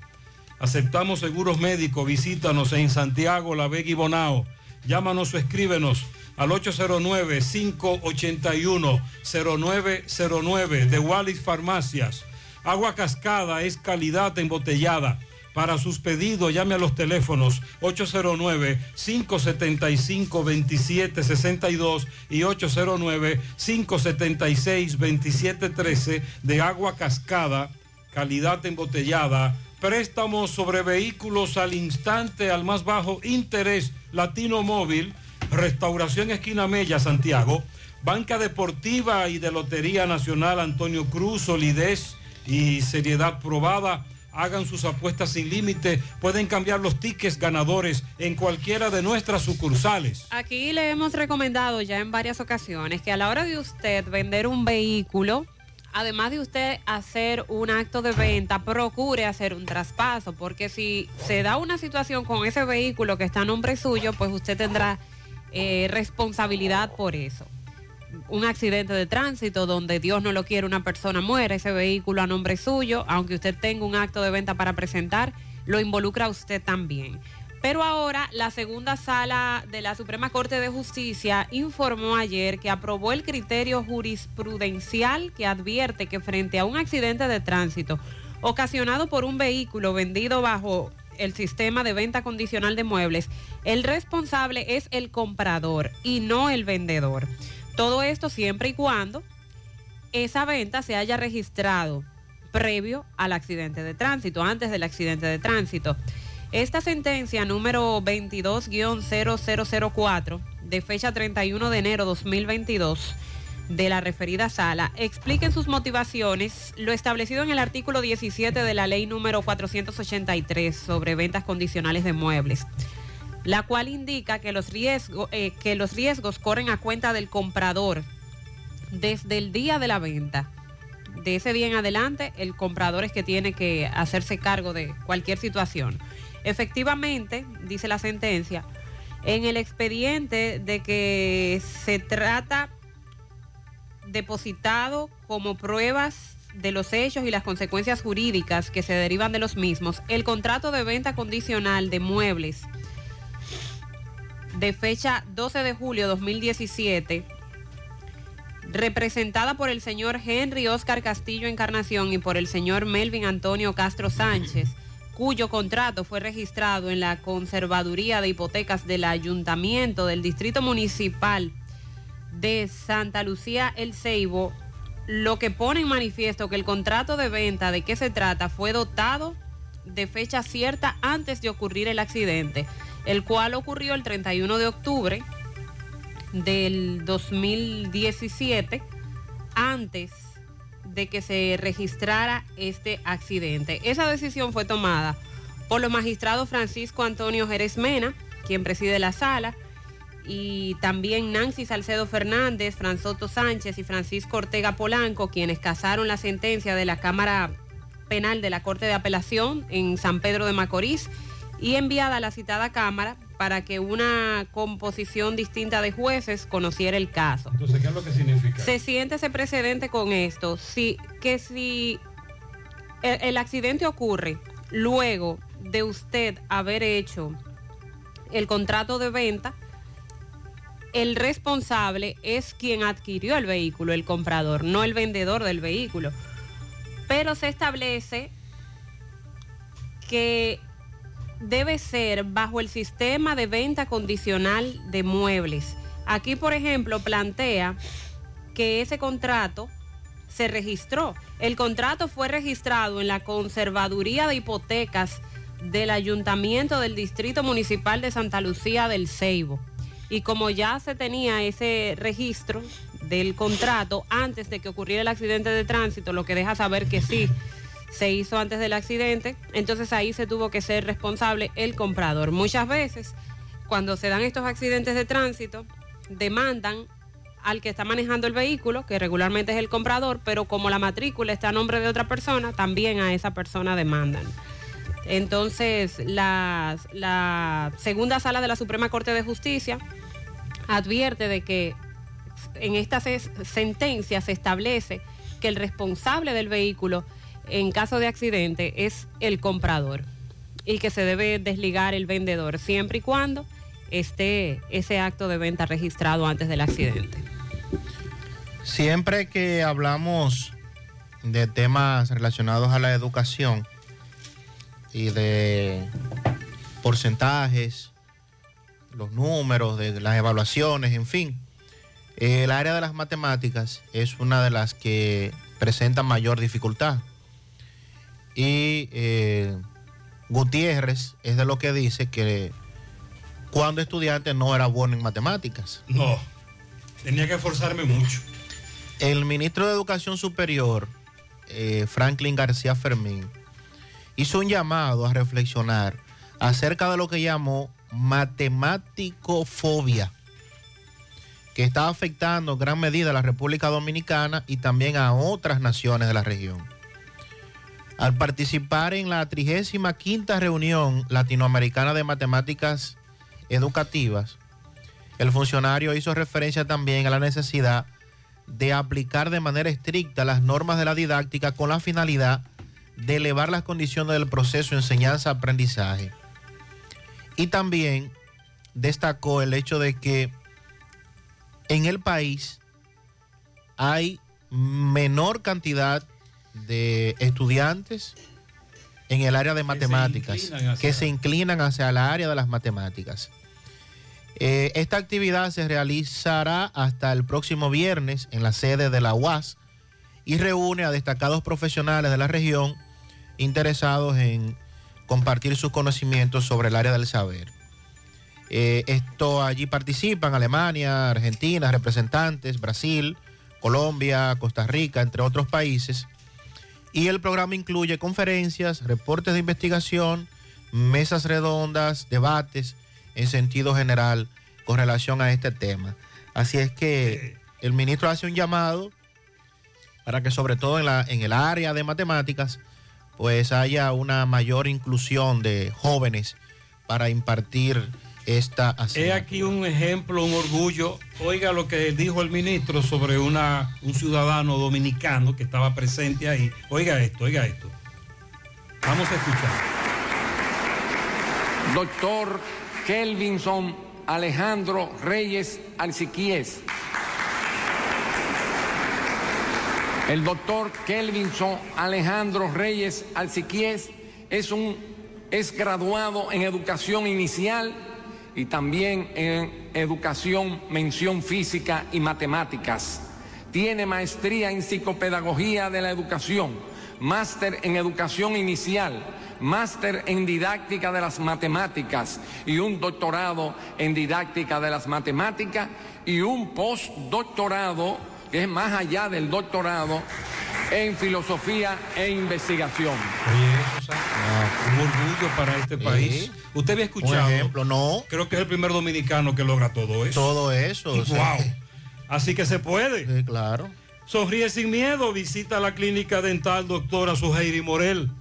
Aceptamos seguros médicos. Visítanos en Santiago, La Vega y Bonao. Llámanos o escríbenos al 809-581-0909 de Wallis Farmacias. Agua cascada es calidad embotellada. Para sus pedidos, llame a los teléfonos 809-575-2762 y 809-576-2713 de agua cascada, calidad embotellada. Préstamos sobre vehículos al instante, al más bajo interés, Latino Móvil, Restauración Esquina Mella, Santiago, Banca Deportiva y de Lotería Nacional Antonio Cruz, solidez y seriedad probada hagan sus apuestas sin límite, pueden cambiar los tickets ganadores en cualquiera de nuestras sucursales. Aquí le hemos recomendado ya en varias ocasiones que a la hora de usted vender un vehículo, además de usted hacer un acto de venta, procure hacer un traspaso, porque si se da una situación con ese vehículo que está a nombre suyo, pues usted tendrá eh, responsabilidad por eso. Un accidente de tránsito donde Dios no lo quiere, una persona muere, ese vehículo a nombre suyo, aunque usted tenga un acto de venta para presentar, lo involucra a usted también. Pero ahora la segunda sala de la Suprema Corte de Justicia informó ayer que aprobó el criterio jurisprudencial que advierte que frente a un accidente de tránsito ocasionado por un vehículo vendido bajo el sistema de venta condicional de muebles, el responsable es el comprador y no el vendedor. Todo esto siempre y cuando esa venta se haya registrado previo al accidente de tránsito, antes del accidente de tránsito. Esta sentencia número 22-0004 de fecha 31 de enero 2022 de la referida sala expliquen sus motivaciones lo establecido en el artículo 17 de la ley número 483 sobre ventas condicionales de muebles, la cual indica que los, eh, que los riesgos corren a cuenta del comprador desde el día de la venta. De ese día en adelante, el comprador es que tiene que hacerse cargo de cualquier situación. Efectivamente, dice la sentencia, en el expediente de que se trata depositado como pruebas de los hechos y las consecuencias jurídicas que se derivan de los mismos, el contrato de venta condicional de muebles de fecha 12 de julio 2017, representada por el señor Henry Oscar Castillo Encarnación y por el señor Melvin Antonio Castro Sánchez, cuyo contrato fue registrado en la Conservaduría de Hipotecas del Ayuntamiento del Distrito Municipal de Santa Lucía El Ceibo, lo que pone en manifiesto que el contrato de venta de qué se trata fue dotado de fecha cierta antes de ocurrir el accidente, el cual ocurrió el 31 de octubre del 2017, antes de que se registrara este accidente. Esa decisión fue tomada por los magistrados Francisco Antonio Jerez Mena, quien preside la sala, y también Nancy Salcedo Fernández, Franzoto Sánchez y Francisco Ortega Polanco, quienes casaron la sentencia de la Cámara Penal de la Corte de Apelación en San Pedro de Macorís y enviada a la citada Cámara para que una composición distinta de jueces conociera el caso. Entonces, ¿qué es lo que significa? Se siente ese precedente con esto, si, que si el, el accidente ocurre luego de usted haber hecho el contrato de venta, el responsable es quien adquirió el vehículo, el comprador, no el vendedor del vehículo. Pero se establece que debe ser bajo el sistema de venta condicional de muebles. Aquí, por ejemplo, plantea que ese contrato se registró. El contrato fue registrado en la Conservaduría de Hipotecas del Ayuntamiento del Distrito Municipal de Santa Lucía del Ceibo. Y como ya se tenía ese registro del contrato antes de que ocurriera el accidente de tránsito, lo que deja saber que sí se hizo antes del accidente, entonces ahí se tuvo que ser responsable el comprador. Muchas veces, cuando se dan estos accidentes de tránsito, demandan al que está manejando el vehículo, que regularmente es el comprador, pero como la matrícula está a nombre de otra persona, también a esa persona demandan. Entonces, la, la segunda sala de la Suprema Corte de Justicia advierte de que en esta se- sentencia se establece que el responsable del vehículo en caso de accidente es el comprador y que se debe desligar el vendedor siempre y cuando esté ese acto de venta registrado antes del accidente. Siempre que hablamos de temas relacionados a la educación y de porcentajes, los números, de las evaluaciones, en fin, el área de las matemáticas es una de las que presenta mayor dificultad. Y eh, Gutiérrez es de lo que dice que cuando estudiante no era bueno en matemáticas. No, tenía que esforzarme mucho. El ministro de Educación Superior, eh, Franklin García Fermín, hizo un llamado a reflexionar acerca de lo que llamó matemáticofobia, que está afectando en gran medida a la República Dominicana y también a otras naciones de la región. Al participar en la 35 reunión latinoamericana de matemáticas educativas, el funcionario hizo referencia también a la necesidad de aplicar de manera estricta las normas de la didáctica con la finalidad de elevar las condiciones del proceso de enseñanza-aprendizaje. Y también destacó el hecho de que en el país hay menor cantidad de estudiantes en el área de matemáticas que se inclinan hacia el área de las matemáticas. Eh, esta actividad se realizará hasta el próximo viernes en la sede de la UAS y reúne a destacados profesionales de la región interesados en compartir sus conocimientos sobre el área del saber. Eh, esto allí participan Alemania, Argentina, representantes, Brasil, Colombia, Costa Rica, entre otros países. Y el programa incluye conferencias, reportes de investigación, mesas redondas, debates en sentido general con relación a este tema. Así es que el ministro hace un llamado para que sobre todo en, la, en el área de matemáticas pues haya una mayor inclusión de jóvenes para impartir esta He aquí un ejemplo, un orgullo. Oiga lo que dijo el ministro sobre una, un ciudadano dominicano que estaba presente ahí. Oiga esto, oiga esto. Vamos a escuchar. Doctor Kelvinson Alejandro Reyes Alciquies. El doctor Kelvinson Alejandro Reyes Alciquies es un es graduado en educación inicial y también en educación, mención física y matemáticas. Tiene maestría en psicopedagogía de la educación, máster en educación inicial, máster en didáctica de las matemáticas y un doctorado en didáctica de las matemáticas y un postdoctorado, que es más allá del doctorado, en filosofía e investigación. Un orgullo para este país. ¿Usted había escuchado? Un ejemplo, no. Creo que es el primer dominicano que logra todo eso. Todo eso. o sea, Wow. Así que se puede. claro. Sonríe sin miedo. Visita la clínica dental doctora Suheiri Morel.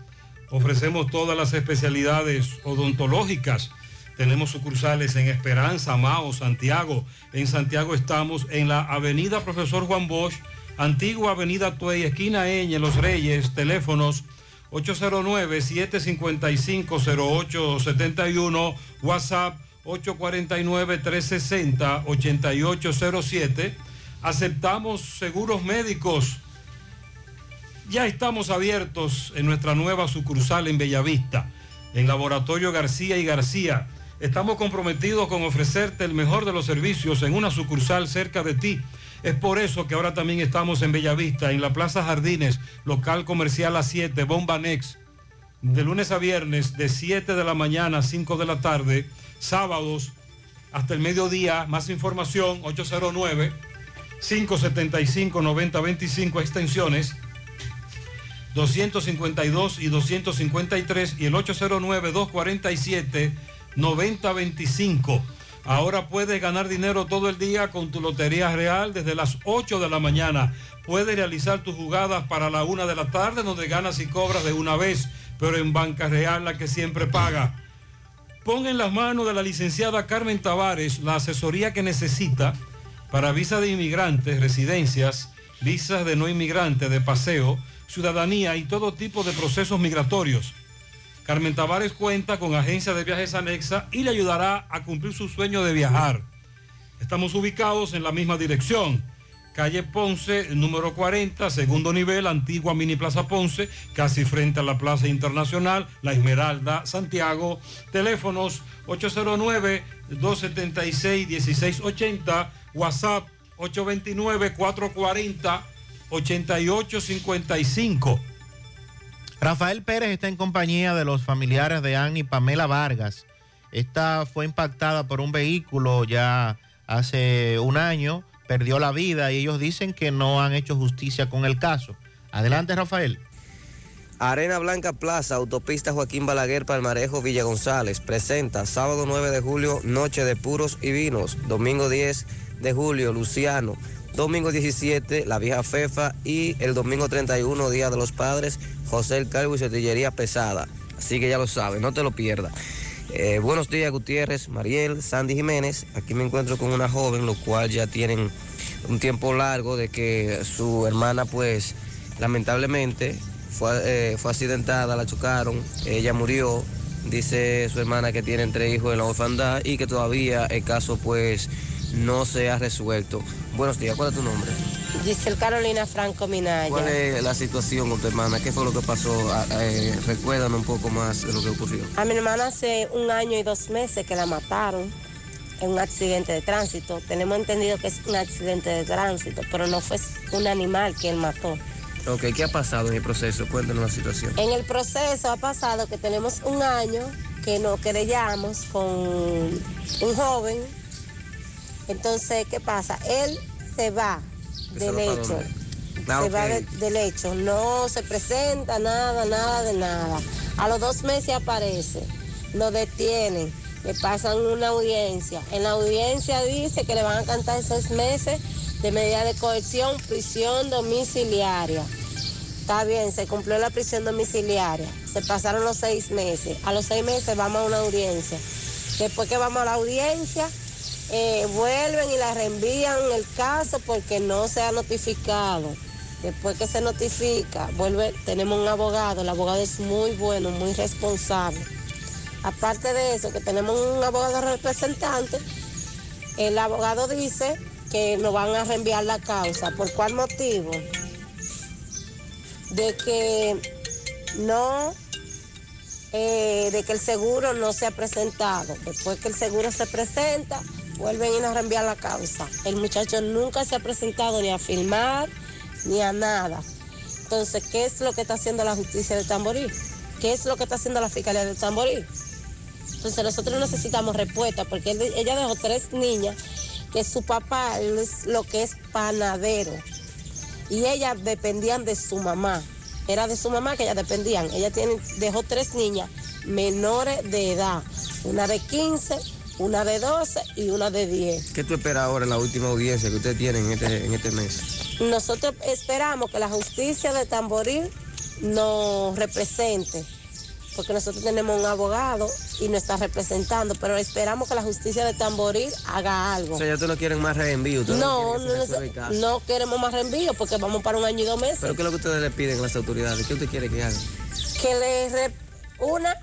Ofrecemos todas las especialidades odontológicas. Tenemos sucursales en Esperanza, Mao, Santiago. En Santiago estamos en la avenida Profesor Juan Bosch, antigua avenida Tuey, esquina Eñe, Los Reyes, teléfonos 809-755-0871, WhatsApp 849-360-8807. Aceptamos seguros médicos. Ya estamos abiertos en nuestra nueva sucursal en Bellavista, en Laboratorio García y García. Estamos comprometidos con ofrecerte el mejor de los servicios en una sucursal cerca de ti. Es por eso que ahora también estamos en Bellavista, en la Plaza Jardines, local comercial A7, Bomba Next, de lunes a viernes, de 7 de la mañana a 5 de la tarde, sábados hasta el mediodía. Más información, 809-575-9025 extensiones. 252 y 253 y el 809-247-9025. Ahora puedes ganar dinero todo el día con tu Lotería Real desde las 8 de la mañana. Puedes realizar tus jugadas para la 1 de la tarde donde ganas y cobras de una vez, pero en Banca Real la que siempre paga. Pon en las manos de la licenciada Carmen Tavares la asesoría que necesita para visa de inmigrantes, residencias, visas de no inmigrantes, de paseo, ciudadanía y todo tipo de procesos migratorios. Carmen Tavares cuenta con agencia de viajes anexa y le ayudará a cumplir su sueño de viajar. Estamos ubicados en la misma dirección. Calle Ponce, número 40, segundo nivel, antigua Mini Plaza Ponce, casi frente a la Plaza Internacional, La Esmeralda, Santiago. Teléfonos 809-276-1680, WhatsApp 829-440-8855. Rafael Pérez está en compañía de los familiares de Annie Pamela Vargas. Esta fue impactada por un vehículo ya hace un año, perdió la vida y ellos dicen que no han hecho justicia con el caso. Adelante, Rafael. Arena Blanca Plaza, Autopista Joaquín Balaguer, Palmarejo, Villa González. Presenta sábado 9 de julio, Noche de Puros y Vinos. Domingo 10 de julio, Luciano. Domingo 17, La Vieja Fefa. Y el domingo 31, Día de los Padres, José el Calvo y Cetillería Pesada. Así que ya lo sabes, no te lo pierdas. Eh, buenos días, Gutiérrez, Mariel, Sandy Jiménez. Aquí me encuentro con una joven, lo cual ya tienen un tiempo largo de que su hermana, pues, lamentablemente fue, eh, fue accidentada, la chocaron, ella murió. Dice su hermana que tienen tres hijos en la orfandad y que todavía el caso, pues, no se ha resuelto. Buenos días, ¿cuál es tu nombre? Giselle Carolina Franco Minaya. ¿Cuál es la situación con tu hermana? ¿Qué fue lo que pasó? Ah, eh, recuérdanos un poco más de lo que ocurrió. A mi hermana hace un año y dos meses que la mataron en un accidente de tránsito. Tenemos entendido que es un accidente de tránsito, pero no fue un animal que él mató. Ok, ¿qué ha pasado en el proceso? Cuéntanos la situación. En el proceso ha pasado que tenemos un año que nos querellamos con un joven. Entonces, ¿qué pasa? Él se va del hecho. dónde? Ah, se va de- del hecho. No se presenta nada, nada de nada. A los dos meses aparece. Lo detienen. Le pasan una audiencia. En la audiencia dice que le van a cantar seis meses de medida de coerción, prisión domiciliaria. Está bien, se cumplió la prisión domiciliaria. Se pasaron los seis meses. A los seis meses vamos a una audiencia. Después que vamos a la audiencia, eh, vuelven y la reenvían el caso porque no se ha notificado. Después que se notifica, vuelve, tenemos un abogado. El abogado es muy bueno, muy responsable. Aparte de eso, que tenemos un abogado representante, el abogado dice que nos van a reenviar la causa. ¿Por cuál motivo? De que no, eh, de que el seguro no se ha presentado. Después que el seguro se presenta, vuelven y nos reenvían la causa. El muchacho nunca se ha presentado ni a filmar ni a nada. Entonces, ¿qué es lo que está haciendo la justicia de Tamborí? ¿Qué es lo que está haciendo la fiscalía de Tamborí? Entonces nosotros necesitamos respuesta porque ella dejó tres niñas que su papá es lo que es panadero y ellas dependían de su mamá. Era de su mamá que ellas dependían. Ella tiene, dejó tres niñas menores de edad, una de 15, una de 12 y una de 10. ¿Qué tú esperas ahora en la última audiencia que ustedes tienen en este, en este mes? Nosotros esperamos que la justicia de Tamboril nos represente, porque nosotros tenemos un abogado y nos está representando, pero esperamos que la justicia de Tamboril haga algo. O sea, ya tú no quieren más reenvío. ustedes No, no, caso. no queremos más reenvío porque vamos para un año y dos meses. ¿Pero qué es lo que ustedes le piden a las autoridades? ¿Qué usted quiere que hagan? que le re- una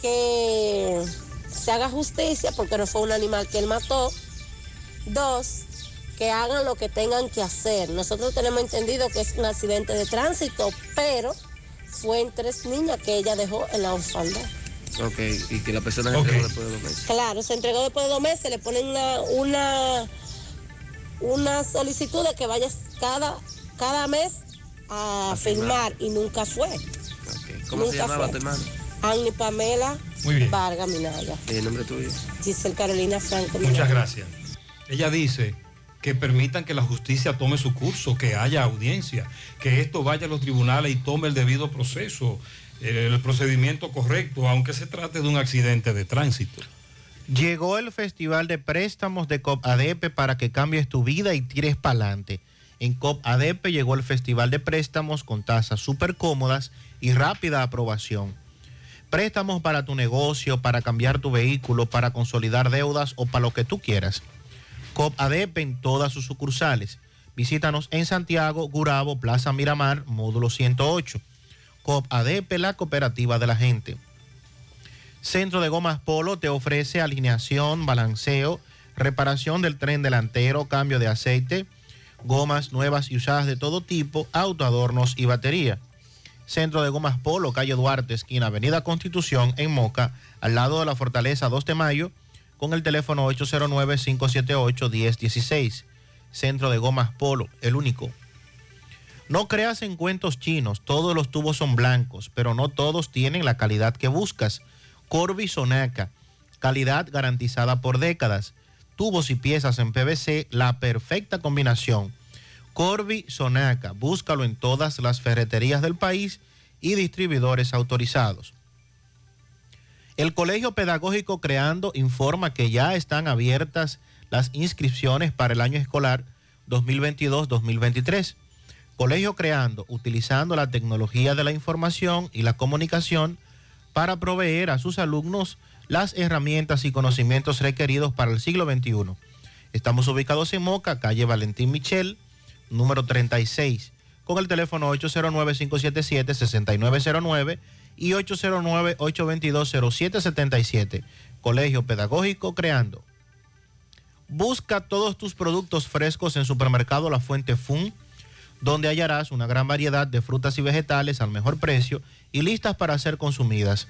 que se haga justicia porque no fue un animal que él mató. Dos, que hagan lo que tengan que hacer. Nosotros tenemos entendido que es un accidente de tránsito, pero fue en tres niñas que ella dejó en la orfandad. Ok, y que la persona se entregó después de dos meses. Claro, se entregó después de dos meses, le ponen una, una, una solicitud de que vayas cada, cada mes a, firmar y nunca fue. ¿Cómo se Nunca llamaba fue. tu hermano? Annie Pamela Muy bien. Vargas Minaya. ¿Y el nombre tuyo? Giselle Carolina Franco. Muchas gracias. Ella dice que permitan que la justicia tome su curso, que haya audiencia, que esto vaya a los tribunales y tome el debido proceso, el, el procedimiento correcto, aunque se trate de un accidente de tránsito. Llegó el Festival de Préstamos de COP ADP para que cambies tu vida y tires para adelante. En COP ADP llegó el Festival de Préstamos con tasas súper cómodas y rápida aprobación. Préstamos para tu negocio, para cambiar tu vehículo, para consolidar deudas o para lo que tú quieras. COP ADP en todas sus sucursales. Visítanos en Santiago, Gurabo, Plaza Miramar, módulo 108. COP ADP, la cooperativa de la gente. Centro de Gomas Polo te ofrece alineación, balanceo, reparación del tren delantero, cambio de aceite, gomas nuevas y usadas de todo tipo, autoadornos y batería. Centro de Gomas Polo, calle Duarte, esquina Avenida Constitución, en Moca, al lado de la Fortaleza 2 de Mayo, con el teléfono 809-578-1016. Centro de Gomas Polo, el único. No creas en cuentos chinos, todos los tubos son blancos, pero no todos tienen la calidad que buscas. Corby Sonaca, calidad garantizada por décadas. Tubos y piezas en PVC, la perfecta combinación. Corby Sonaca, búscalo en todas las ferreterías del país y distribuidores autorizados. El Colegio Pedagógico Creando informa que ya están abiertas las inscripciones para el año escolar 2022-2023. Colegio Creando, utilizando la tecnología de la información y la comunicación para proveer a sus alumnos las herramientas y conocimientos requeridos para el siglo XXI. Estamos ubicados en Moca, calle Valentín Michel, número 36, con el teléfono 809-577-6909 y 809-822-0777. Colegio Pedagógico Creando. Busca todos tus productos frescos en Supermercado La Fuente Fun, donde hallarás una gran variedad de frutas y vegetales al mejor precio y listas para ser consumidas.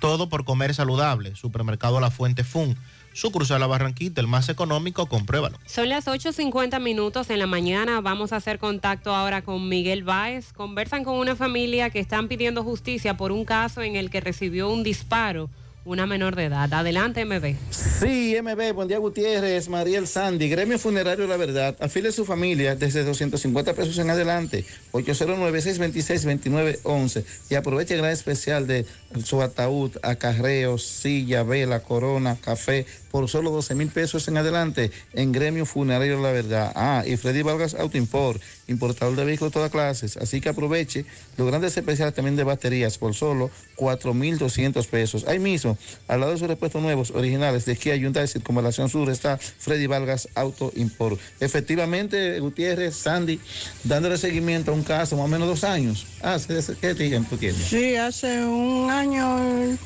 Todo por comer saludable. Supermercado La Fuente Fun. Sucursal La Barranquita, el más económico, compruébalo. Son las 8.50 minutos en la mañana. Vamos a hacer contacto ahora con Miguel Báez. Conversan con una familia que están pidiendo justicia por un caso en el que recibió un disparo una menor de edad. Adelante, MB. Sí, MB, buen día Gutiérrez, Mariel Sandy, Gremio Funerario La Verdad, afile a su familia desde 250 pesos en adelante, 809-626-2911 y aproveche el gran especial de su ataúd, acarreos, silla, vela, corona, café, por solo 12 mil pesos en adelante en Gremio Funerario La Verdad. Ah, y Freddy Vargas Auto Import, importador de vehículos de todas clases, así que aproveche los grandes especiales también de baterías por solo 4.200 pesos. Ahí mismo, al lado de sus repuestos nuevos, originales de Kia Hyundai Circunvalación Sur, está Freddy Vargas Auto Import. Efectivamente, Gutiérrez, Sandy, dándole seguimiento a un caso, más o menos dos años. Ah, ¿qué tiempo tiene? Sí, hace un año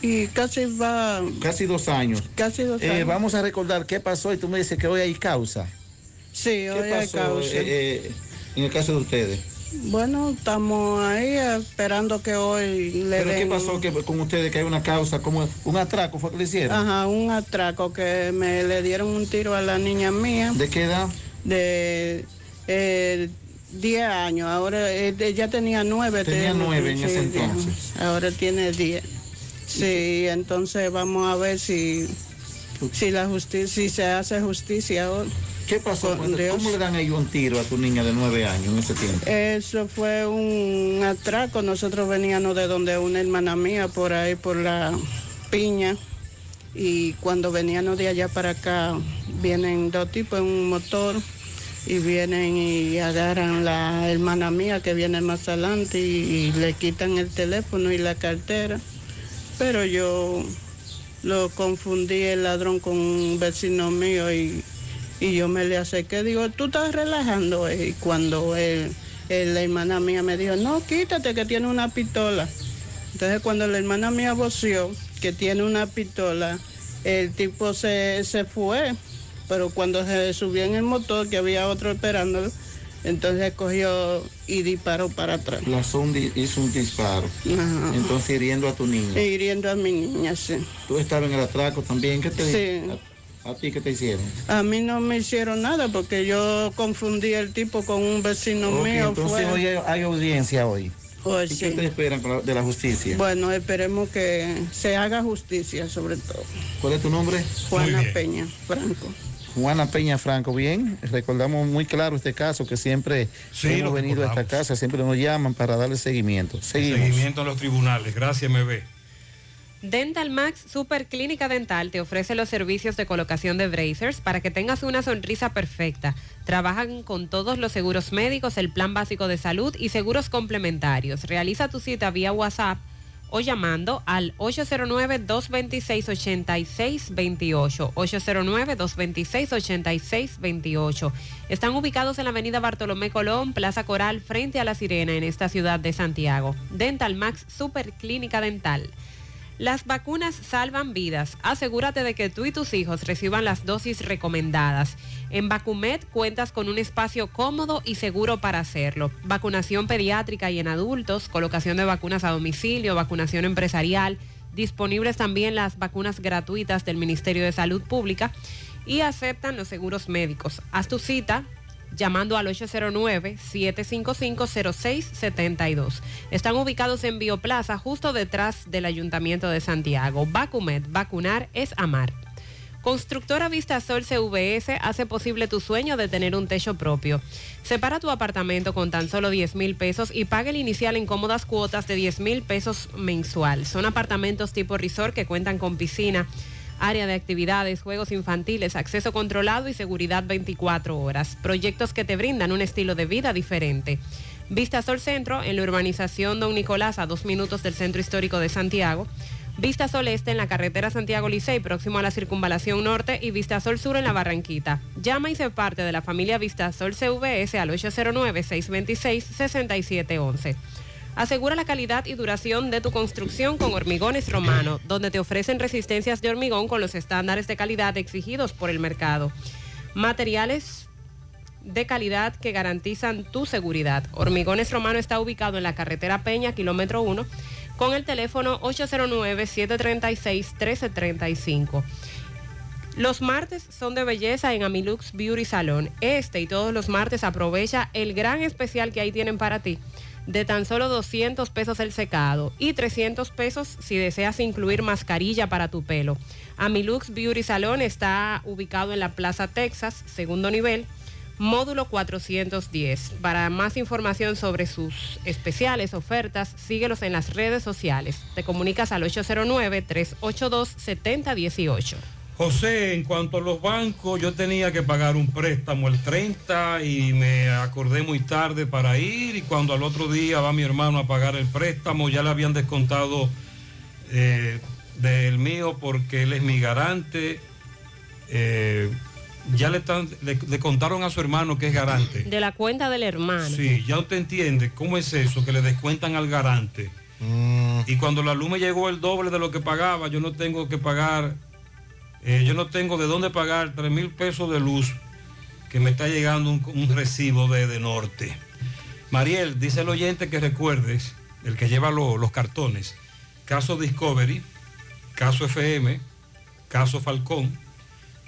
y casi va... Casi dos años. Casi dos Eh, años. vamos a recordar qué pasó y tú me dices que hoy hay causa. Sí, hoy ¿Qué hay causa. eh, eh, en el caso de ustedes? Bueno, estamos ahí esperando que hoy le ¿Pero qué pasó que, con ustedes que hay una causa, como un atraco fue que le hicieron? Ajá, un atraco que me le dieron un tiro a la niña mía. ¿De qué edad? De eh, 10 años. Ahora eh, ella tenía 9. Tenía nueve en ese entonces. Ahora tiene 10. Sí, entonces vamos a ver si, si la justicia, si se hace justicia ahora. ¿Qué pasó? Con Dios. ¿Cómo le dan ellos un tiro a tu niña de nueve años en ese tiempo? Eso fue un atraco. Nosotros veníamos de donde una hermana mía, por ahí, por la piña. Y cuando veníamos de allá para acá, vienen dos tipos en un motor y vienen y agarran la hermana mía que viene más adelante y, y le quitan el teléfono y la cartera. Pero yo lo confundí el ladrón con un vecino mío y, y yo me le acerqué, digo, tú estás relajando. Y cuando él, él, la hermana mía me dijo, no, quítate que tiene una pistola. Entonces cuando la hermana mía voció que tiene una pistola, el tipo se, se fue, pero cuando se subió en el motor, que había otro esperándolo, entonces cogió y disparó para atrás. Lanzó un hizo un disparo. Ajá. Entonces hiriendo a tu niña. Hiriendo a mi niña, sí. ¿Tú estabas en el atraco también? ¿Qué te Sí. A, a ti qué te hicieron? A mí no me hicieron nada porque yo confundí el tipo con un vecino mío. entonces fue. hoy hay, hay audiencia hoy. Pues ¿Y sí. qué te esperan de la justicia? Bueno, esperemos que se haga justicia sobre todo. ¿Cuál es tu nombre? Juana Peña, Franco. Juana Peña Franco, bien, recordamos muy claro este caso que siempre Sí, hemos venido a esta casa, siempre nos llaman para darle seguimiento. Seguimos. Seguimiento en los tribunales. Gracias, MB. Dental Max Super Clínica Dental te ofrece los servicios de colocación de bracers para que tengas una sonrisa perfecta. Trabajan con todos los seguros médicos, el plan básico de salud y seguros complementarios. Realiza tu cita vía WhatsApp o llamando al 809-226-8628. 809-226-8628. Están ubicados en la avenida Bartolomé Colón, Plaza Coral, frente a La Sirena, en esta ciudad de Santiago. Dental Max Super Clínica Dental. Las vacunas salvan vidas. Asegúrate de que tú y tus hijos reciban las dosis recomendadas. En Vacumet cuentas con un espacio cómodo y seguro para hacerlo. Vacunación pediátrica y en adultos, colocación de vacunas a domicilio, vacunación empresarial. Disponibles también las vacunas gratuitas del Ministerio de Salud Pública y aceptan los seguros médicos. Haz tu cita llamando al 809-755-0672. Están ubicados en Bioplaza, justo detrás del Ayuntamiento de Santiago. Vacumet, vacunar es amar. Constructora Vistasol CVS hace posible tu sueño de tener un techo propio. Separa tu apartamento con tan solo 10 mil pesos y paga el inicial en cómodas cuotas de 10 mil pesos mensual. Son apartamentos tipo resort que cuentan con piscina, área de actividades, juegos infantiles, acceso controlado y seguridad 24 horas. Proyectos que te brindan un estilo de vida diferente. Vista Sol Centro en la urbanización Don Nicolás a dos minutos del Centro Histórico de Santiago. Vista Sol Este en la carretera Santiago Licey próximo a la Circunvalación Norte y Vista Sol Sur en la Barranquita. Llama y sé parte de la familia Vista Sol CVS al 809-626-6711. Asegura la calidad y duración de tu construcción con Hormigones Romano, donde te ofrecen resistencias de hormigón con los estándares de calidad exigidos por el mercado. Materiales de calidad que garantizan tu seguridad. Hormigones Romano está ubicado en la carretera Peña, kilómetro 1, con el teléfono 809-736-1335. Los martes son de belleza en Amilux Beauty Salon. Este y todos los martes aprovecha el gran especial que ahí tienen para ti. De tan solo 200 pesos el secado y 300 pesos si deseas incluir mascarilla para tu pelo. Amilux Beauty Salon está ubicado en la Plaza Texas, segundo nivel, módulo 410. Para más información sobre sus especiales, ofertas, síguelos en las redes sociales. Te comunicas al 809-382-7018. José, en cuanto a los bancos, yo tenía que pagar un préstamo el 30 y me acordé muy tarde para ir y cuando al otro día va mi hermano a pagar el préstamo, ya le habían descontado eh, del mío porque él es mi garante. Eh, ya le, están, le, le contaron a su hermano que es garante. De la cuenta del hermano. Sí, ya usted entiende cómo es eso, que le descuentan al garante. Y cuando la luz me llegó el doble de lo que pagaba, yo no tengo que pagar, eh, yo no tengo de dónde pagar 3 mil pesos de luz, que me está llegando un, recibo de, de norte. Mariel, dice el oyente que recuerdes, el que lleva lo- los cartones, caso Discovery, caso FM, caso Falcón,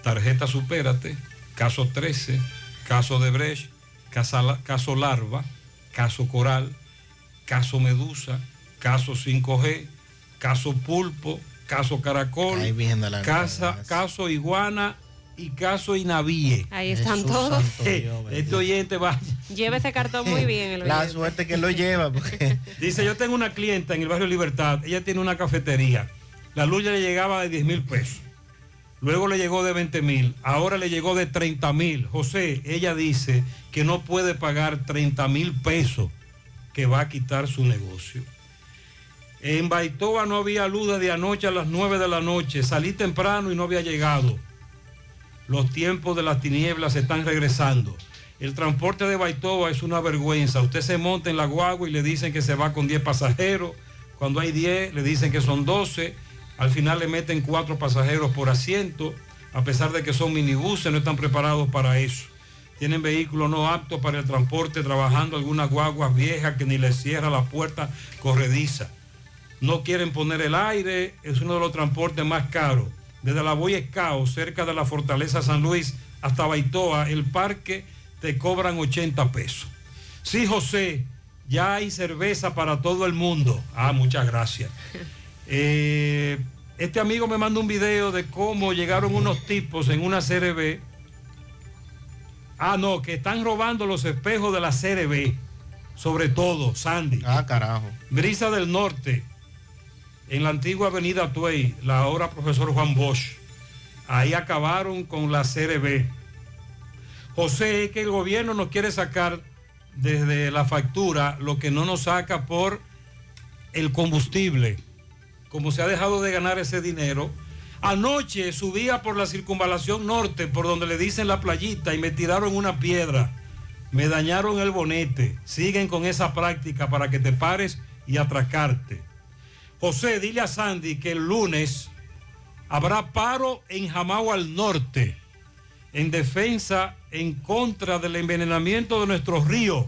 tarjeta Supérate, caso 13, caso de Brecht, caso, caso Larva, caso Coral, caso Medusa, caso 5G, caso Pulpo, caso Caracol, Ahí viene la casa, caso Iguana y caso Inavíe. Ahí están todos. Este oyente va. Lleva ese cartón muy bien. El La suerte que lo lleva. porque- Dice, yo tengo una clienta en el barrio Libertad, ella tiene una cafetería. La luz ya le llegaba de 10 mil pesos. Luego le llegó de 20 mil. Ahora le llegó de 30 mil. José, ella dice que no puede pagar 30 mil pesos que va a quitar su negocio. En Baitoa no había luz desde anoche a las 9 de la noche. Salí temprano y no había llegado. Los tiempos de las tinieblas están regresando. El transporte de Baitoa es una vergüenza. Usted se monta en la guagua y le dicen que se va con 10 pasajeros. Cuando hay 10 le dicen que son 12. Al final le meten 4 pasajeros por asiento. A pesar de que son minibuses, no están preparados para eso. Tienen vehículos no aptos para el transporte, trabajando algunas guaguas viejas que ni les cierra la puerta corrediza. No quieren poner el aire, es uno de los transportes más caros. Desde la Boy Scout, cerca de la Fortaleza San Luis, hasta Baitoa, el parque te cobran 80 pesos. Sí, José, ya hay cerveza para todo el mundo. Ah, muchas gracias. Eh, este amigo me manda un video de cómo llegaron unos tipos en una CRB. Ah, no, que están robando los espejos de la CRB. Sobre todo, Sandy. Ah, carajo. Brisa del Norte, en la antigua avenida Tuey, la ahora profesor Juan Bosch. Ahí acabaron con la CRB. José, es que el gobierno nos quiere sacar desde la factura lo que no nos saca por el combustible. Como se ha dejado de ganar ese dinero. Anoche subía por la circunvalación norte, por donde le dicen la playita, y me tiraron una piedra. Me dañaron el bonete. Siguen con esa práctica para que te pares y atracarte. José, dile a Sandy que el lunes habrá paro en Jamao al norte en defensa en contra del envenenamiento de nuestros ríos.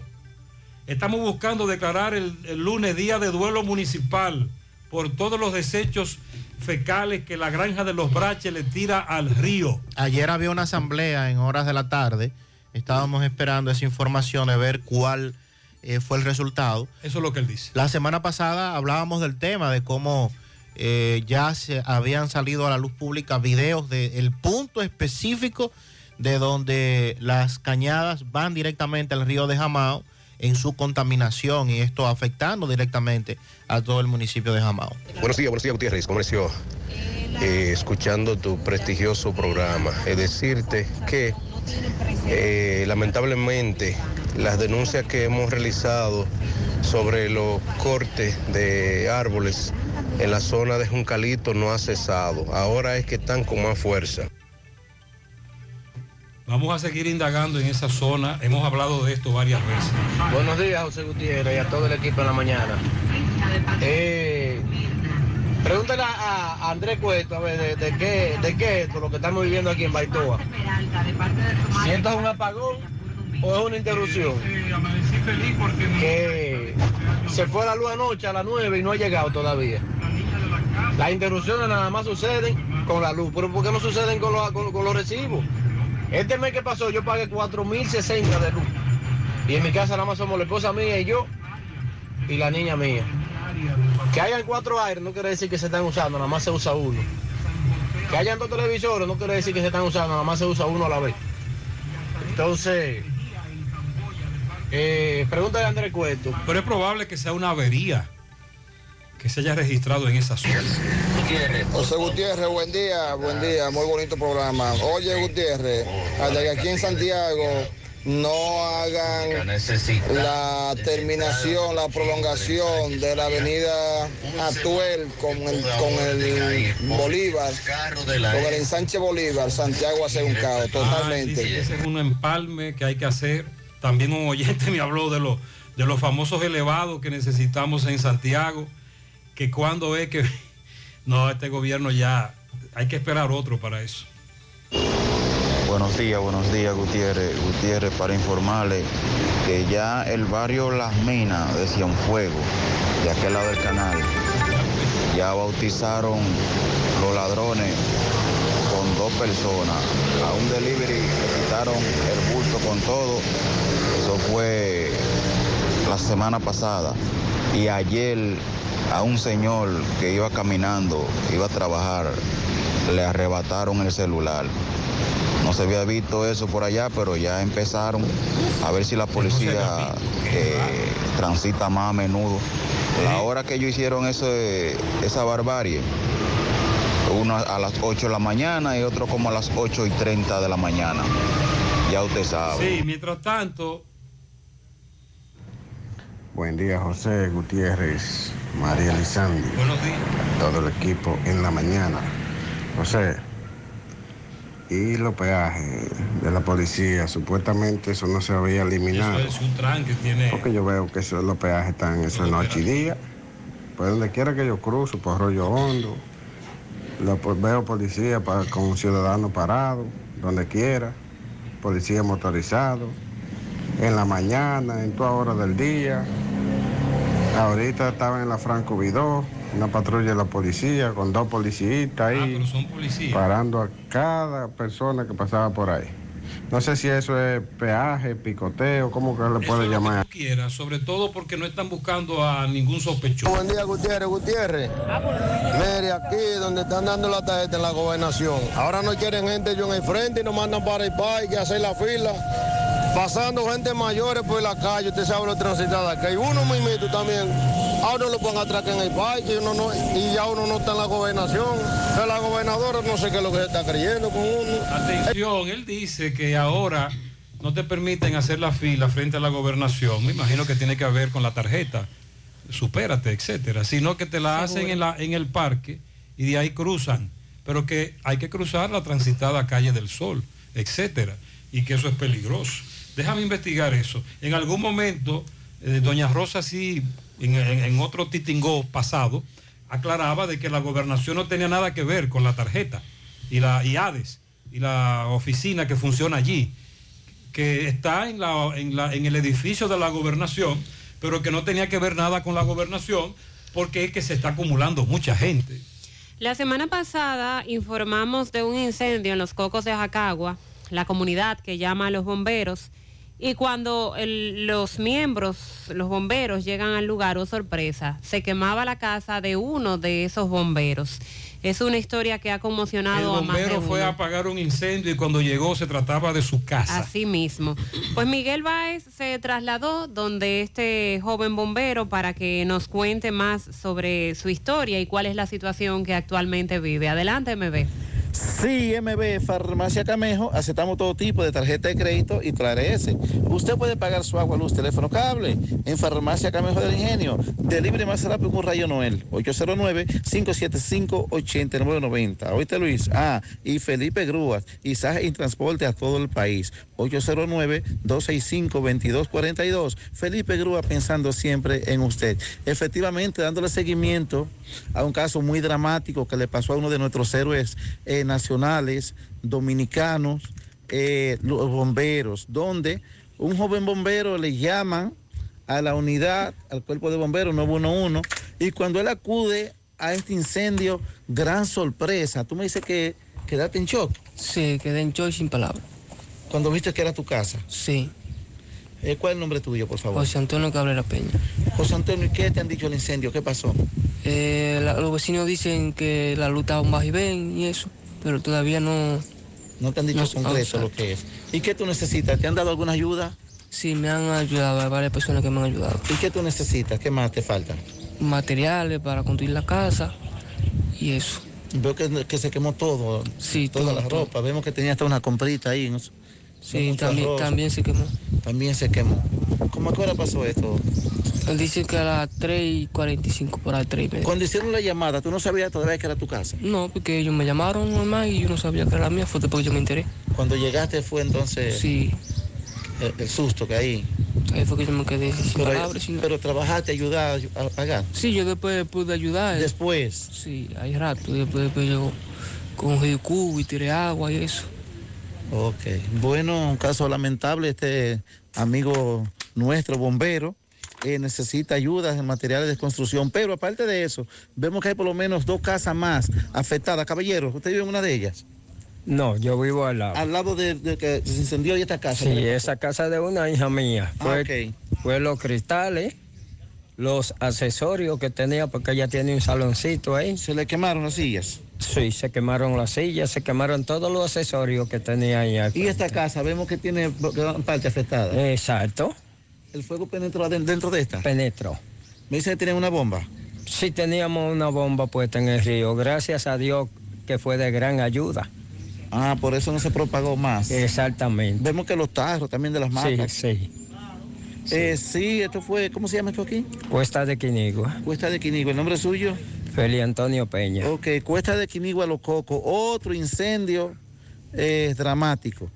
Estamos buscando declarar el, el lunes día de duelo municipal por todos los desechos fecales que la granja de los braches le tira al río. Ayer había una asamblea en horas de la tarde. Estábamos esperando esa información de ver cuál eh, fue el resultado. Eso es lo que él dice. La semana pasada hablábamos del tema de cómo eh, ya se habían salido a la luz pública videos del punto específico de donde las cañadas van directamente al río de Jamao en su contaminación y esto afectando directamente a todo el municipio de Jamao. Buenos días, buenos días Gutiérrez, ¿cómo? Eh, escuchando tu prestigioso programa. Es decirte que eh, lamentablemente las denuncias que hemos realizado sobre los cortes de árboles en la zona de Juncalito no ha cesado. Ahora es que están con más fuerza. Vamos a seguir indagando en esa zona. Hemos hablado de esto varias veces. Buenos días, José Gutiérrez, y a todo el equipo en la mañana. Eh, pregúntale a, a Andrés Cueto, a ver, de, de qué, de qué es esto, lo que estamos viviendo aquí en Baitoa. Si esto es un apagón o es una interrupción. Que se fue la luz anoche a las 9 y no ha llegado todavía. Las interrupciones nada más suceden con la luz. Pero ¿por qué no suceden con, los- con- con los recibos? Este mes que pasó yo pagué 4.060 de luz. Y en mi casa nada más somos la esposa mía y yo y la niña mía. Que hayan cuatro aires no quiere decir que se están usando, nada más se usa uno. Que hayan dos televisores no quiere decir que se están usando, nada más se usa uno a la vez. Entonces, eh, pregúntale a Andrés Cueto. Pero es probable que sea una avería que se haya registrado en esa zona. José Gutiérrez, buen día, buen día, muy bonito programa. Oye Gutiérrez, aquí en Santiago no hagan la terminación, la prolongación de la avenida Atuel con el, con el Bolívar, con el ensanche Bolívar, Santiago hace un caos, Ah, dice totalmente. ese es un empalme que hay que hacer. También un oyente me habló de, los de los famosos elevados que necesitamos en Santiago, que cuando es que... No, este gobierno ya... Hay que esperar otro para eso. Buenos días, buenos días Gutiérrez. Gutiérrez para informarle que ya el barrio Las Minas de Cienfuegos, de aquel lado del canal, ya bautizaron los ladrones con dos personas. A un delivery le quitaron el bulto con todo. Eso fue la semana pasada. Y ayer a un señor que iba caminando, iba a trabajar, le arrebataron el celular. No se había visto eso por allá, pero ya empezaron a ver si la policía eh, transita más a menudo. La hora que ellos hicieron eso, esa barbarie, uno a las 8 de la mañana y otro como a las 8 y 30 de la mañana. Ya usted sabe. Sí, mientras tanto, Buen día, José Gutiérrez, María Lizandi. Buenos días. Todo el equipo en la mañana. José, y los peajes de la policía, supuestamente eso no se había eliminado. eso es un tran que tiene... Porque yo veo que eso, los peajes están eso es noche y día. Pues donde quiera que yo cruzo, por rollo hondo, lo, pues, veo policía pa- con un ciudadano parado, donde quiera, policía motorizado, en la mañana, en toda hora del día. Ahorita estaba en la Franco Vidó, una patrulla de la policía con dos policías ahí, pero son policías. parando a cada persona que pasaba por ahí. No sé si eso es peaje, picoteo, ¿cómo que le puede llamar? quiera, sobre todo porque no están buscando a ningún sospechoso. Buen día, Gutiérrez. Gutiérrez. Mire, aquí donde están dando la tarjeta en la gobernación. Ahora no quieren gente yo en el frente y nos mandan para el país que hacer la fila. Pasando gente mayores por la calle, usted sabe lo transitada que hay uno mismito también. A uno lo pueden atracar en el país y, uno no, y ya uno no está en la gobernación. De la gobernadora no sé qué es lo que se está creyendo con uno. Atención, él dice que ahora no te permiten hacer la fila frente a la gobernación. Me imagino que tiene que ver con la tarjeta, supérate, etcétera. Sino que te la hacen en, la, en el parque y de ahí cruzan. Pero que hay que cruzar la transitada calle del Sol, etcétera. Y que eso es peligroso. Déjame investigar eso. En algún momento, eh, doña Rosa sí, en, otro titingó pasado, aclaraba de que la gobernación no tenía nada que ver con la tarjeta y la IADES y la oficina que funciona allí, que está en, la, en, la- en el edificio de la gobernación, pero que no tenía que ver nada con la gobernación porque es que se está acumulando mucha gente. La semana pasada informamos de un incendio en los Cocos de Jacagua, la comunidad que llama a los bomberos, y cuando el- los miembros, los bomberos llegan al lugar, oh sorpresa, se quemaba la casa de uno de esos bomberos. Es una historia que ha El conmocionado a más de bombero fue a apagar un incendio y cuando llegó se trataba de su casa. Así mismo. Pues Miguel Báez se trasladó donde este joven bombero para que nos cuente más sobre su historia y cuál es la situación que actualmente vive. Adelante, MB. Sí, MB, Farmacia Camejo, aceptamos todo tipo de tarjeta de crédito y Clarece. Usted puede pagar su agua, luz, teléfono, cable en Farmacia Camejo del Ingenio. Delibre más rápido con Rayo Noel, 809-575-8990. Oíste Luis, ah, y Felipe Grúas, Izaje y Transporte a todo el país, 809-265-2242. Felipe Grúa pensando siempre en usted. Efectivamente, dándole seguimiento a un caso muy dramático que le pasó a uno de nuestros héroes eh, nacionales, dominicanos, eh, los bomberos, donde un joven bombero le llaman a la unidad, al cuerpo de bomberos 911, y cuando él acude a este incendio, gran sorpresa. Tú me dices que quedaste en shock. Sí, quedé en shock sin palabras. Cuando viste que era tu casa. Sí. Eh, ¿Cuál es el nombre tuyo, por favor? José Antonio Cabrera Peña. José Antonio, ¿y qué te han dicho el incendio? ¿Qué pasó? Eh, la- los vecinos dicen que la luz un bajo y ven y eso, pero todavía no... No te han dicho No, concreto lo que es. ¿Y qué tú necesitas? ¿Te han dado alguna ayuda? Sí, me han ayudado, hay varias personas que me han ayudado. ¿Y qué tú necesitas? ¿Qué más te falta? Materiales para construir la casa y eso. Veo que, que se quemó todo. Sí, toda todo, la todo. ropa. Vemos que tenía hasta una comprita ahí. Sí, también, también se quemó. También se quemó. ¿Cómo a qué hora pasó esto? Él dice que a las 3 y 45, por ahí 3 y media. Cuando hicieron la llamada, ¿tú no sabías todavía que era tu casa? No, porque ellos me llamaron normal y yo no sabía que era la mía, fue después que yo me enteré. Cuando llegaste fue entonces Sí, el, el susto que ahí. ahí fue que yo me quedé sin Pero, palabras. sin pero trabajaste, ayudar a pagar. Sí, yo después pude ayudar. Después. Sí, hay rato, después, después yo con un cubo y tiré agua y eso. Ok. Bueno, un caso lamentable. Este amigo nuestro, bombero, eh, necesita ayuda en materiales de construcción. Pero aparte de eso, vemos que hay por lo menos dos casas más afectadas. Caballero, ¿usted vive en una de ellas? No, yo vivo al lado. Al lado de, de que se incendió esta casa. Sí, ¿qué le esa casa de una hija mía. Ah, Fue, fue los cristales, los accesorios que tenía, porque ella tiene un saloncito ahí. ¿Se le quemaron las sillas? Sí, se quemaron las sillas, se quemaron todos los accesorios que tenía ahí. al Y esta casa, vemos que tiene parte afectada. Exacto. ¿El fuego penetró dentro de esta? Penetró. Me dice que tiene una bomba. Sí, teníamos una bomba puesta en el río. Gracias a Dios que fue de gran ayuda. Ah, por eso no se propagó más. Exactamente. Vemos que los tarros también de las Sí, marcas. sí. Eh, sí, esto fue, ¿cómo se llama esto aquí? Cuesta de Quinigua. Cuesta de Quinigua, ¿el nombre suyo? Feli Antonio Peña. Ok, Cuesta de Quinigua, Los Cocos, otro incendio eh, dramático.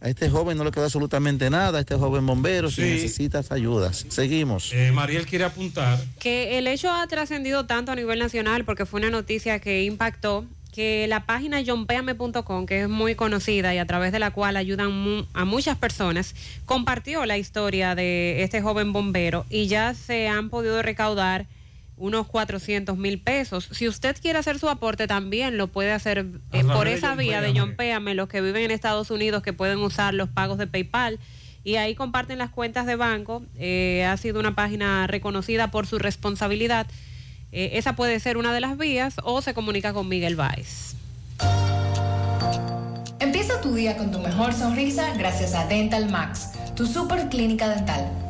A este joven no le quedó absolutamente nada, a este joven bombero, si Sí. necesitas ayudas. Seguimos. Eh, Mariel quiere apuntar. Que el hecho ha trascendido tanto a nivel nacional porque fue una noticia que impactó que la página johnpeame.com, que es muy conocida y a través de la cual ayudan mu- a muchas personas, compartió la historia de este joven bombero y ya se han podido recaudar unos 400 mil pesos. Si usted quiere hacer su aporte, también lo puede hacer eh, A través por esa John vía de. John Péame, los que viven en Estados Unidos que pueden usar los pagos de PayPal y ahí comparten las cuentas de banco. Eh, ha sido una página reconocida por su responsabilidad. Eh, esa puede ser una de las vías o se comunica con Miguel Báez. Empieza tu día con tu mejor sonrisa gracias a Dental Max, tu super clínica dental.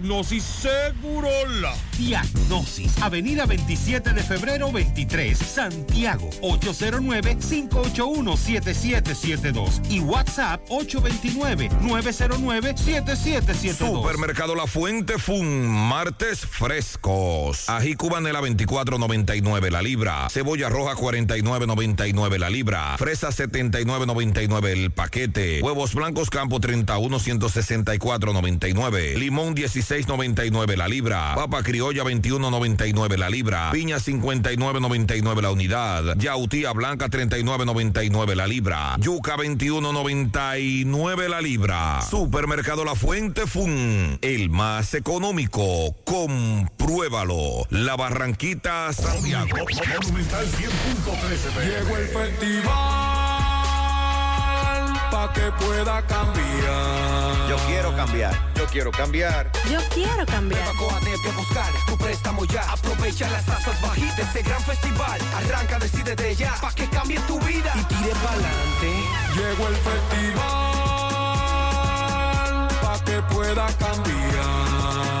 Diagnosis Segurola. Diagnosis, Avenida 27 de febrero 23, Santiago, 809-581-7772 y WhatsApp 829-909-7772. Supermercado La Fuente Fun, martes frescos. Ají cubanela 24.99 la libra, cebolla roja 49.99 la libra, fresa 79.99 el paquete, huevos blancos campo 31.164.99, limón 16 26.99 la libra. Papa criolla 21.99 la libra. Piña 59.99 la unidad. Yautía blanca 39.99 la libra. Yuca 21.99 la libra. Supermercado La Fuente Fun, el más económico. Compruébalo. La Barranquita Santiago. Monumental 100.13. Llegó el festival que pueda cambiar. Yo quiero cambiar. Yo quiero cambiar. Yo quiero cambiar. Coadep a buscar tu préstamo ya. Aprovecha las tasas bajitas de este gran festival. Arranca, decide de ya, pa' que cambie tu vida y tire pa'lante. Llegó el festival para que pueda cambiar.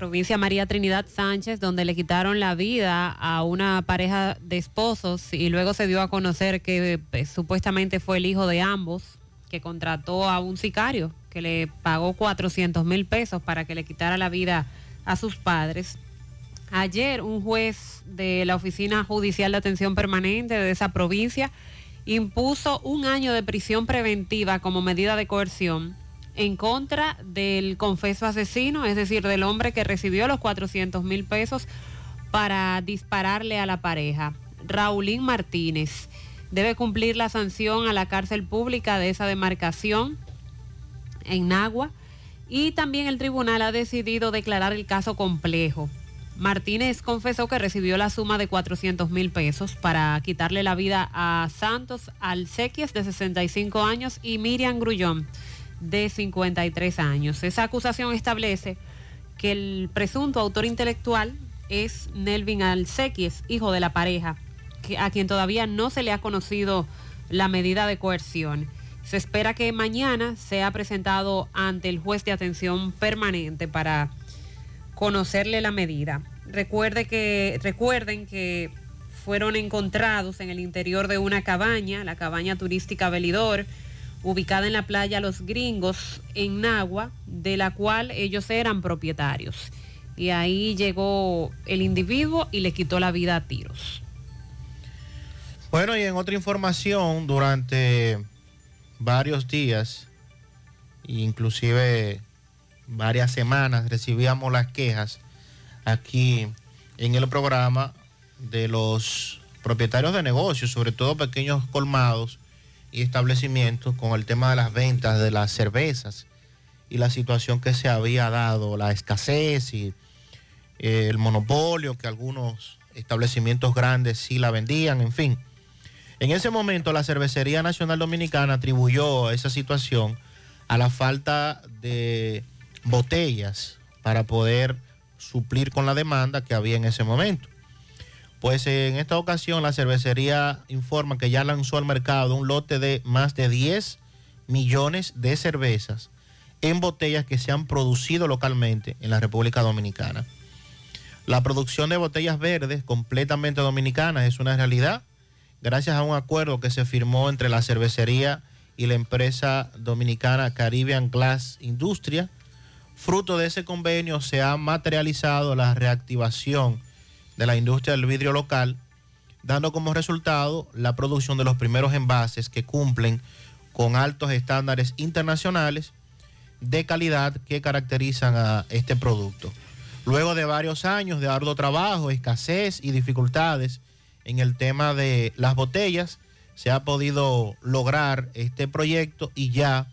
provincia María Trinidad Sánchez, donde le quitaron la vida a una pareja de esposos y luego se dio a conocer que pues, supuestamente fue el hijo de ambos que contrató a un sicario que le pagó 400 mil pesos para que le quitara la vida a sus padres. Ayer un juez de la Oficina Judicial de Atención Permanente de esa provincia impuso un año de prisión preventiva como medida de coerción en contra del confeso asesino, es decir, del hombre que recibió los 400 mil pesos para dispararle a la pareja. Raulín Martínez debe cumplir la sanción a la cárcel pública de esa demarcación en Nagua y también el tribunal ha decidido declarar el caso complejo. Martínez confesó que recibió la suma de 400 mil pesos para quitarle la vida a Santos Alcequies de 65 años y Miriam Grullón de 53 años. Esa acusación establece que el presunto autor intelectual es Nelvin Alcequies, hijo de la pareja, a quien todavía no se le ha conocido la medida de coerción. Se espera que mañana sea presentado ante el juez de atención permanente para conocerle la medida. Recuerde que, recuerden que fueron encontrados en el interior de una cabaña, la cabaña turística Belidor, ubicada en la playa Los Gringos, en Nagua, de la cual ellos eran propietarios. Y ahí llegó el individuo y le quitó la vida a tiros. Bueno, y en otra información, durante varios días, inclusive varias semanas, recibíamos las quejas aquí en el programa de los propietarios de negocios, sobre todo pequeños colmados y establecimientos, con el tema de las ventas de las cervezas y la situación que se había dado, la escasez y eh, el monopolio, que algunos establecimientos grandes sí la vendían, en fin. En ese momento la Cervecería Nacional Dominicana atribuyó esa situación a la falta de botellas para poder suplir con la demanda que había en ese momento. Pues en esta ocasión la cervecería informa que ya lanzó al mercado un lote de más de 10 millones de cervezas en botellas que se han producido localmente en la República Dominicana. La producción de botellas verdes completamente dominicanas es una realidad gracias a un acuerdo que se firmó entre la cervecería y la empresa dominicana Caribbean Glass Industria. Fruto de ese convenio se ha materializado la reactivación de la industria del vidrio local, dando como resultado la producción de los primeros envases que cumplen con altos estándares internacionales de calidad que caracterizan a este producto. Luego de varios años de arduo trabajo, escasez y dificultades en el tema de las botellas, se ha podido lograr este proyecto y ya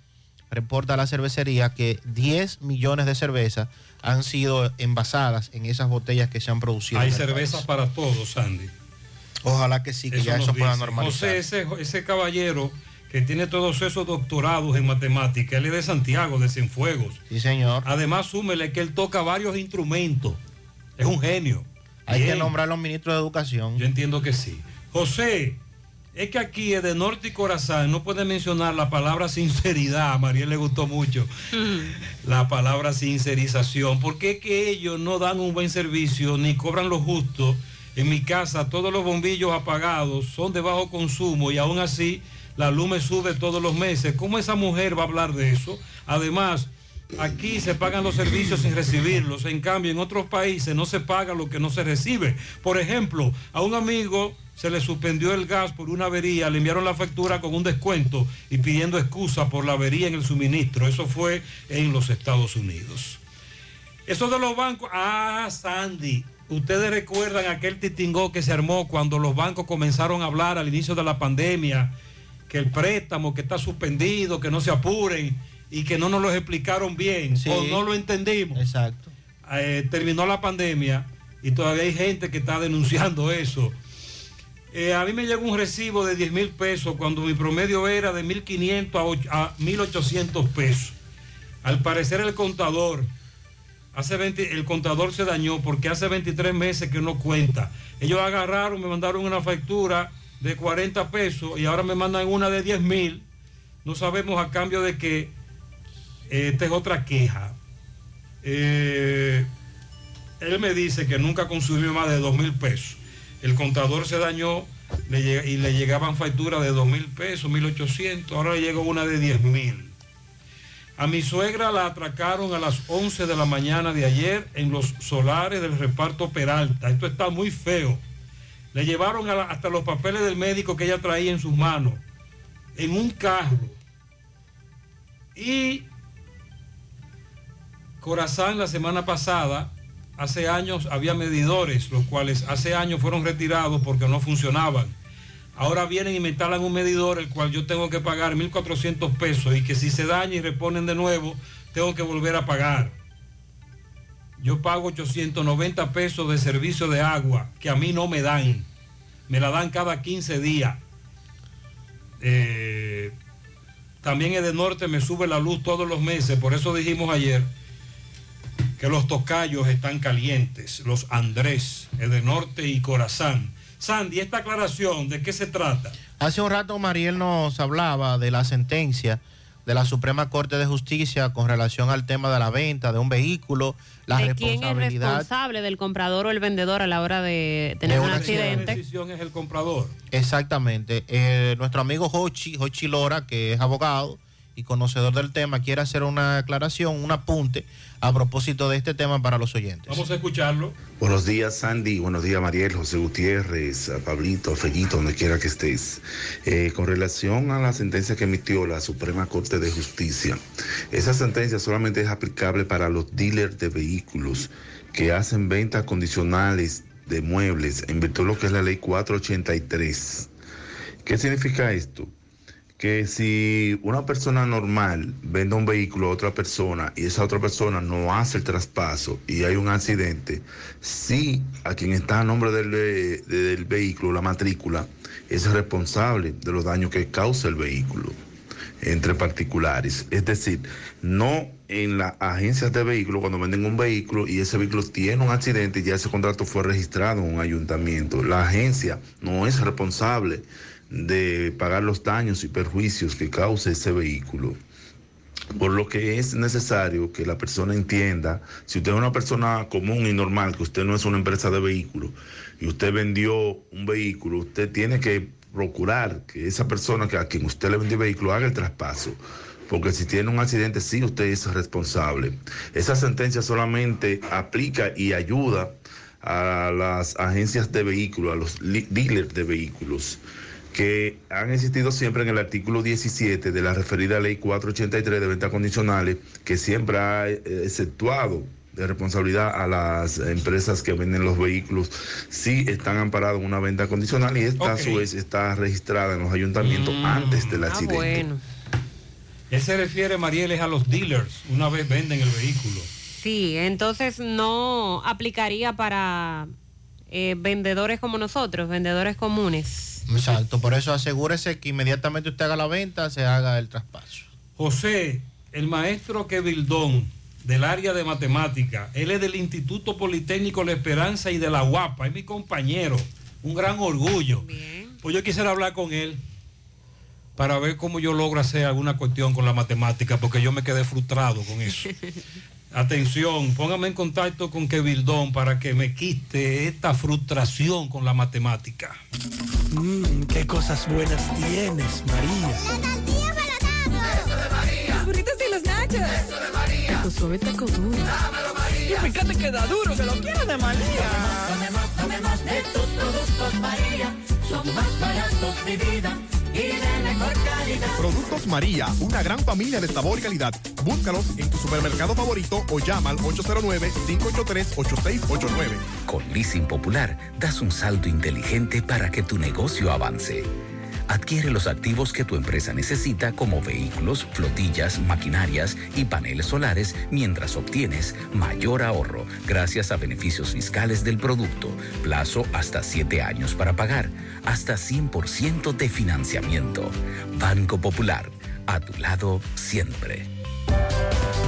reporta la cervecería que 10 millones de cervezas han sido envasadas en esas botellas que se han producido. Hay cervezas para todos, Sandy. Ojalá que sí, que ya nos eso pueda normalizar. José, ese, ese caballero que tiene todos esos doctorados en matemática, él es de Santiago, de Cienfuegos. Sí, señor. Además, súmele que él toca varios instrumentos. Es un genio. Hay que nombrar a los ministros de educación. Yo entiendo que sí. José, es que aquí es de Norte y Corazán, no puede mencionar la palabra sinceridad, a Mariel le gustó mucho la palabra sincerización, porque es que ellos no dan un buen servicio ni cobran lo justo. En mi casa todos los bombillos apagados son de bajo consumo y aún así la luz me sube todos los meses. ¿Cómo esa mujer va a hablar de eso? Además, aquí se pagan los servicios sin recibirlos. En cambio, en otros países no se paga lo que no se recibe. Por ejemplo, a un amigo se le suspendió el gas por una avería, le enviaron la factura con un descuento y pidiendo excusa por la avería en el suministro. Eso fue en los Estados Unidos. Eso de los bancos, ah, Sandy, ustedes recuerdan aquel titingó que se armó cuando los bancos comenzaron a hablar al inicio de la pandemia, que el préstamo que está suspendido, que no se apuren y que no nos lo explicaron bien Sí. o no lo entendimos. Exacto. Eh, terminó la pandemia y todavía hay gente que está denunciando eso. Eh, a mí me llegó un recibo de 10 mil pesos cuando mi promedio era de 1.500 a, a 1.800 pesos. Al parecer el contador, hace 20 el contador se dañó porque hace 23 meses que no cuenta. Ellos agarraron, me mandaron una factura de 40 pesos y ahora me mandan una de 10 mil. No sabemos a cambio de que esta es otra queja. Eh, él me dice que nunca consumió más de 2 mil pesos. El contador se dañó y le llegaban facturas de 2 mil pesos, 1.800. Ahora le llegó una de 10 mil. A mi suegra la atracaron a las 11 de la mañana de ayer en los solares del reparto Peralta. Esto está muy feo. Le llevaron hasta los papeles del médico que ella traía en sus manos, en un carro. Y Corazán la semana pasada, hace años había medidores, los cuales hace años fueron retirados porque no funcionaban. Ahora vienen y me instalan un medidor, el cual yo tengo que pagar 1.400 pesos y que si se daña y reponen de nuevo, tengo que volver a pagar. Yo pago 890 pesos de servicio de agua que a mí no me dan. Me la dan cada 15 días. Eh, también el de norte me sube la luz todos los meses. Por eso dijimos ayer que los tocayos están calientes. Los Andrés, el de norte y Corazán. Sandy, esta aclaración, ¿de qué se trata? Hace un rato Mariel nos hablaba de la sentencia de la Suprema Corte de Justicia con relación al tema de la venta de un vehículo, la ¿De quién es responsabilidad. responsable del comprador o el vendedor a la hora de tener De un una La accidente? decisión es el comprador. Exactamente. Eh, nuestro amigo Hochi, Hochi Lora, que es abogado y conocedor del tema, quiere hacer una aclaración, un apunte a propósito de este tema para los oyentes. Vamos a escucharlo. Buenos días, Sandy. Buenos días, Mariel, José Gutiérrez, a Pablito, Fellito, donde quiera que estés. Eh, con relación a la sentencia que emitió la Suprema Corte de Justicia, esa sentencia solamente es aplicable para los dealers de vehículos que hacen ventas condicionales de muebles en virtud de lo que es la ley 483. ¿Qué significa esto? Que si una persona normal vende un vehículo a otra persona y esa otra persona no hace el traspaso y hay un accidente, si a quien está a nombre del, ve- del vehículo, la matrícula, es responsable de los daños que causa el vehículo. entre particulares. Es decir, no en las agencias de vehículos cuando venden un vehículo y ese vehículo tiene un accidente y ya ese contrato fue registrado en un ayuntamiento. La agencia no es responsable de pagar los daños y perjuicios que cause ese vehículo. Por lo que es necesario que la persona entienda, si usted es una persona común y normal, que usted no es una empresa de vehículos, y usted vendió un vehículo, usted tiene que procurar que esa persona que a quien usted le vendió el vehículo haga el traspaso. Porque si tiene un accidente, sí, usted es responsable. Esa sentencia solamente aplica y ayuda a las agencias de vehículos, a los dealers de vehículos que han existido siempre en el artículo 17 de la referida ley 483 de ventas condicionales, que siempre ha eh, exceptuado de responsabilidad a las empresas que venden los vehículos, si están amparados en una venta condicional y esta a su vez está registrada en los ayuntamientos antes del Ah, accidente. bueno. Él se refiere, Mariel, es a los dealers, una vez venden el vehículo. Sí, entonces no aplicaría para eh, vendedores como nosotros, vendedores comunes. Exacto, por eso asegúrese que inmediatamente usted haga la venta, se haga el traspaso. José, el maestro Kevildón del área de matemática, él es del Instituto Politécnico La Esperanza y de la Guapa, es mi compañero, un gran orgullo. Pues yo quisiera hablar con él para ver cómo yo logro hacer alguna cuestión con la matemática, porque yo me quedé frustrado con eso. Atención, póngame en contacto con Kevildón para que me quite esta frustración con la matemática. Mmm, qué cosas buenas tienes, María. Los burritos y los nachos. Eso de María. Tu suave taco duro. Dámelo, María. Y fíjate que da duro, que lo quiero de María. Tomemos, tomemos de tus productos, María. Son más baratos de vida y mejor calidad. Productos María, una gran familia de sabor y calidad. Búscalos en tu supermercado favorito o llama al 809-583-8689. Con Leasing Popular das un salto inteligente para que tu negocio avance. Adquiere los activos que tu empresa necesita como vehículos, flotillas, maquinarias y paneles solares mientras obtienes mayor ahorro gracias a beneficios fiscales del producto, plazo hasta 7 años para pagar, hasta 100% de financiamiento. Banco Popular, a tu lado siempre.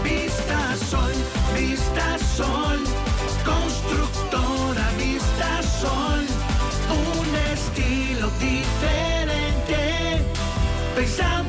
Vista Sol, Vista Sol, constructora Vista Sol, un estilo diferente,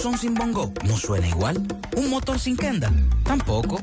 Son sin bongo no suena igual. Un motor sin kenda tampoco.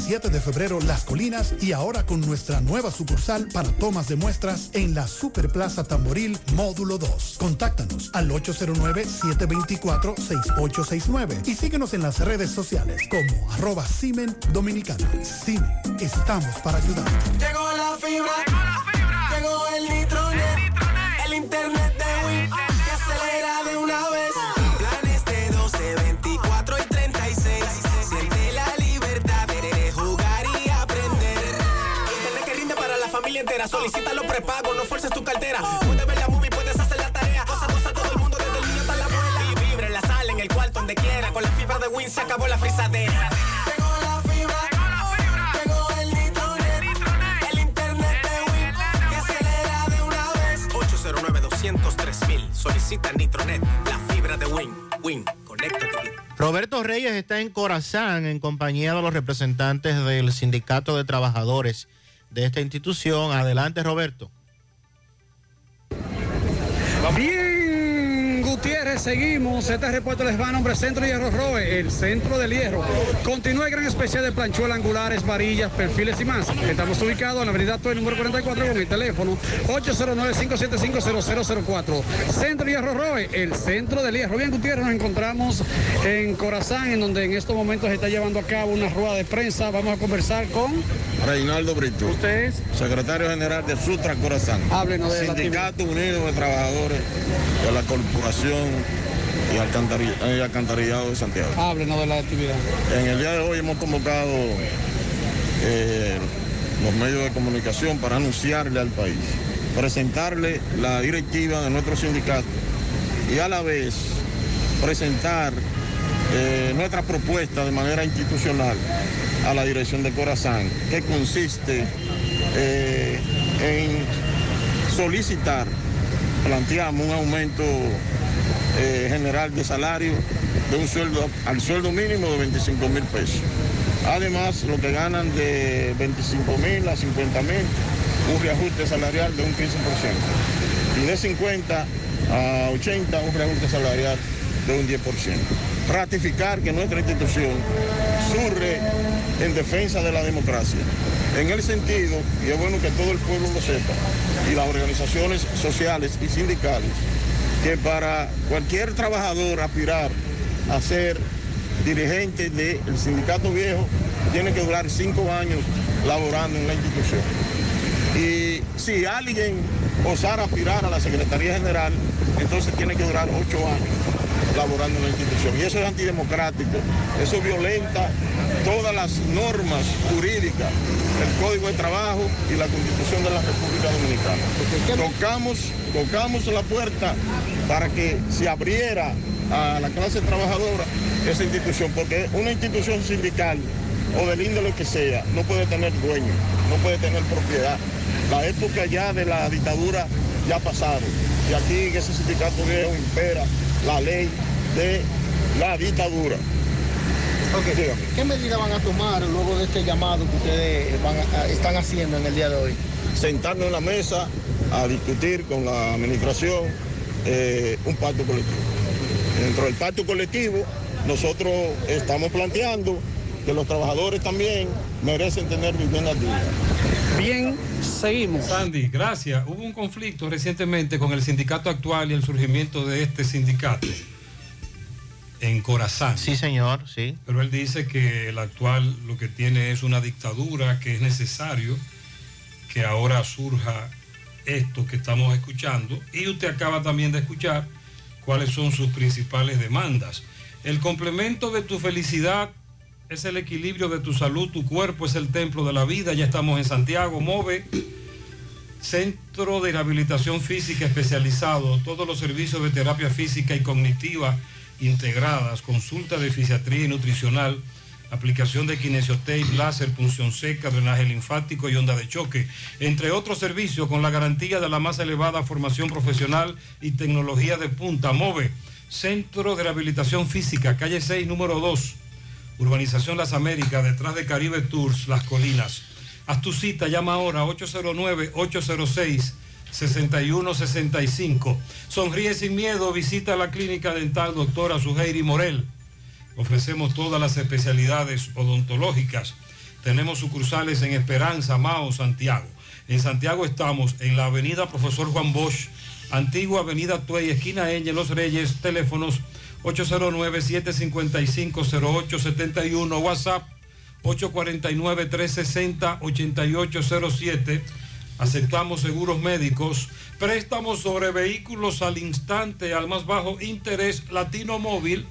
27 de febrero Las Colinas y ahora con nuestra nueva sucursal para tomas de muestras en la Superplaza Tamboril Módulo 2. Contáctanos al 809-724-6869 y síguenos en las redes sociales como arroba Simen Dominicana. Simen, estamos para ayudar. Llegó la fibra, llegó el nitronet, el internet de Win, Solicita los prepagos, no fuerces tu cartera. Puedes ver la movie, puedes hacer la tarea. Cosa, cosa, todo el mundo, desde el niño hasta la abuela. Y vibra en la sala, en el cuarto, donde quiera. Con la fibra de Win se acabó la frisadera. Llegó la fibra, llegó el nitronet, el internet de Win, que acelera de una vez. 809 203 mil. Solicita Nitronet, la fibra de Win. Win, vida. Roberto Reyes está en Corazán en compañía de los representantes del Sindicato de Trabajadores de esta institución. Adelante, Roberto. Gutiérrez, seguimos. Este repuesto les va a nombre Centro Hierro Roe, el centro del hierro. Continúa el gran especial de planchuelas angulares, varillas, perfiles y más. Estamos ubicados en la avenida Toy número 44 con el teléfono 809-575-0004. Centro Hierro Roe, el centro del hierro. Bien, Gutiérrez, nos encontramos en Corazán, en donde en estos momentos se está llevando a cabo una rueda de prensa. Vamos a conversar con... Reinaldo Brito. ¿Usted es? Secretario General de Sutra Corazán. Háblenos de la Sindicato Unido de Trabajadores de la Corporación y Alcantari- y Alcantarillado de Santiago. Háblenos de la actividad. En el día de hoy hemos convocado eh, los medios de comunicación para anunciarle al país, presentarle la directiva de nuestro sindicato y a la vez presentar eh, nuestra propuesta de manera institucional a la dirección de Corazán, que consiste eh, en solicitar, planteamos un aumento eh, general de salario de un sueldo al sueldo mínimo de 25 mil pesos. Además, lo que ganan de 25 mil a 50 mil, un reajuste salarial de un 15%. Y de 50 a 80, un reajuste salarial de un 10%. Ratificar que nuestra institución surge en defensa de la democracia. En el sentido, y es bueno que todo el pueblo lo sepa, y las organizaciones sociales y sindicales, que para cualquier trabajador aspirar a ser dirigente del sindicato viejo, tiene que durar cinco años laborando en la institución. Y si alguien osara aspirar a la Secretaría General, entonces tiene que durar ocho años laborando en la institución. Y eso es antidemocrático, eso violenta todas las normas jurídicas, el Código de Trabajo y la Constitución de la República Dominicana. Tocamos, tocamos la puerta para que se abriera a la clase trabajadora esa institución, porque una institución sindical o del índole que sea, no puede tener dueño, no puede tener propiedad. La época ya de la dictadura ya ha pasado. Y aquí en ese sindicato viejo impera la ley de la dictadura. ¿Qué medidas van a tomar luego de este llamado que ustedes van a- están haciendo en el día de hoy? Sentarnos en la mesa a discutir con la administración eh, un pacto colectivo. Dentro del pacto colectivo, nosotros estamos planteando que los trabajadores también merecen tener viviendas dignas. Bien, seguimos. Sandy, gracias. Hubo un conflicto recientemente con el sindicato actual y el surgimiento de este sindicato en Corazán. Sí, señor, sí. Pero él dice que el actual lo que tiene es una dictadura, que es necesario que ahora surja esto que estamos escuchando. Y usted acaba también de escuchar cuáles son sus principales demandas. El complemento de tu felicidad es el equilibrio de tu salud, tu cuerpo es el templo de la vida. Ya estamos en Santiago, MOVE, Centro de Rehabilitación Física especializado, todos los servicios de terapia física y cognitiva integradas, consulta de fisiatría y nutricional, aplicación de kinesiotape, láser, punción seca, drenaje linfático y onda de choque, entre otros servicios con la garantía de la más elevada formación profesional y tecnología de punta. MOVE, Centro de Rehabilitación Física, calle 6, número 2, Urbanización Las Américas, detrás de Caribe Tours, Las Colinas. Haz tu cita, llama ahora 809-806-6165. Sonríe sin miedo, visita la clínica dental doctora Suheiri Morel. Ofrecemos todas las especialidades odontológicas. Tenemos sucursales en Esperanza, Mao, Santiago. En Santiago estamos en la avenida Profesor Juan Bosch, antigua avenida Tuey, esquina Eñe, Los Reyes, teléfonos 809-755-0871, WhatsApp 849-360-8807. Aceptamos seguros médicos, préstamos sobre vehículos al instante, al más bajo interés, Latino Móvil,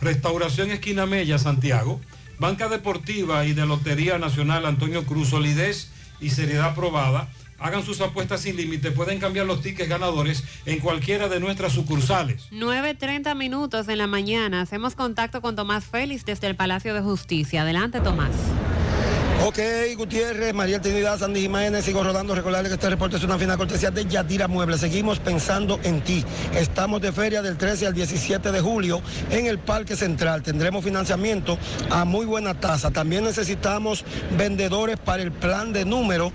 Restauración Esquina Mella, Santiago, Banca Deportiva y de Lotería Nacional Antonio Cruz, solidez y seriedad probada. Hagan sus apuestas sin límite, pueden cambiar los tickets ganadores en cualquiera de nuestras sucursales. 9.30 minutos en la mañana. Hacemos contacto con Tomás Félix desde el Palacio de Justicia. Adelante, Tomás. Ok, Gutiérrez, María Trinidad, Sandy Jiménez, sigo rodando. Recordarle que este reporte es una final cortesía de Yadira Muebles. Seguimos pensando en ti. Estamos de feria del 13 al 17 de julio en el Parque Central. Tendremos financiamiento a muy buena tasa. También necesitamos vendedores para el plan de número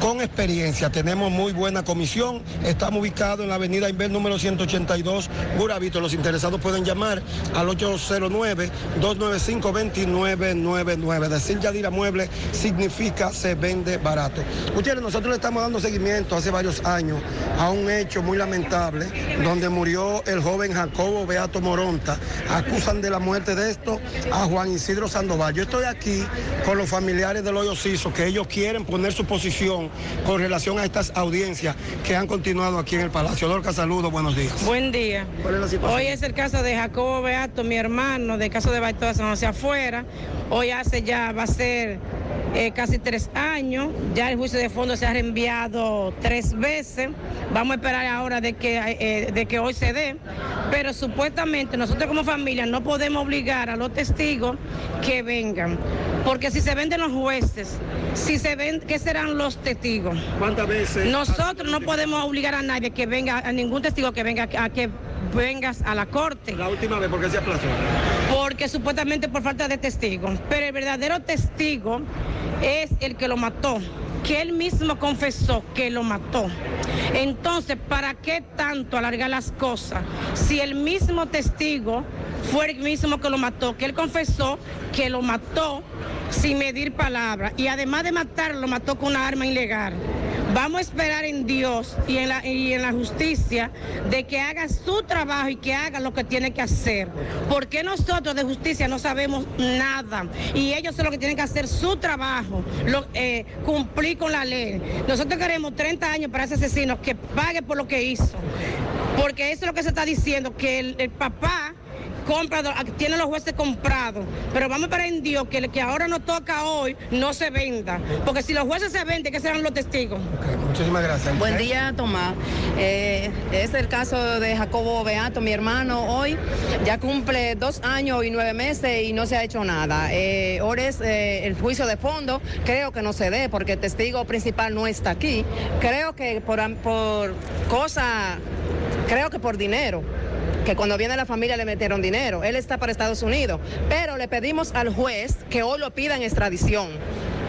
con experiencia. Tenemos muy buena comisión. Estamos ubicados en la avenida Inver número 182, Burabito. Los interesados pueden llamar al 809-295-2999. Decir Yadira Mueble significa se vende barato. Ustedes, nosotros le estamos dando seguimiento hace varios años a un hecho muy lamentable donde murió el joven Jacobo Beato Moronta. Acusan de la muerte de esto a Juan Isidro Sandoval. Yo estoy aquí con los familiares del Hoyo Ciso que ellos quieren poner su posición con relación a estas audiencias que han continuado aquí en el Palacio. Lorca, saludos, buenos días. Buen día. ¿Cuál es la situación? Hoy es el caso de Jacobo Beato, mi hermano, de caso de Baitoa San José afuera. Hoy hace ya, va a ser eh, casi tres años. Ya el juicio de fondo se ha reenviado tres veces. Vamos a esperar ahora de que, eh, de que hoy se dé. Pero supuestamente nosotros como familia no podemos obligar a los testigos que vengan. Porque si se venden los jueces, si se ven, ¿qué serán los testigos? ¿Cuántas veces? Nosotros no podemos obligar a nadie que venga, a ningún testigo que venga a que vengas a la corte. La última vez, ¿por qué se aplazó? Porque supuestamente por falta de testigos. Pero el verdadero testigo es el que lo mató, que él mismo confesó que lo mató. Entonces, ¿para qué tanto alargar las cosas? Si el mismo testigo fue el mismo que lo mató, que él confesó que lo mató sin medir palabras y además de matarlo, lo mató con una arma ilegal. Vamos a esperar en Dios y en, la, justicia de que haga su trabajo y que haga lo que tiene que hacer. Porque nosotros de justicia no sabemos nada y ellos son los que tienen que hacer su trabajo, eh, cumplir con la ley. Nosotros queremos 30 años para ese asesino que pague por lo que hizo. Porque eso es lo que se está diciendo, que el papá compra, tiene los jueces comprados. Pero vamos para en Dios que el que ahora nos toca hoy no se venda. Porque si los jueces se venden, ¿qué serán los testigos? Muchísimas gracias. Buen día, Tomás. Eh, es el caso de Jacobo Beato, mi hermano, hoy. Ya cumple dos años y nueve meses y no se ha hecho nada. Eh, ahora es eh, el juicio de fondo. Creo que no se dé porque el testigo principal no está aquí. Creo que por, por cosa, creo que por dinero que cuando viene la familia le metieron dinero. Él está para Estados Unidos, pero le pedimos al juez que hoy lo pida en extradición.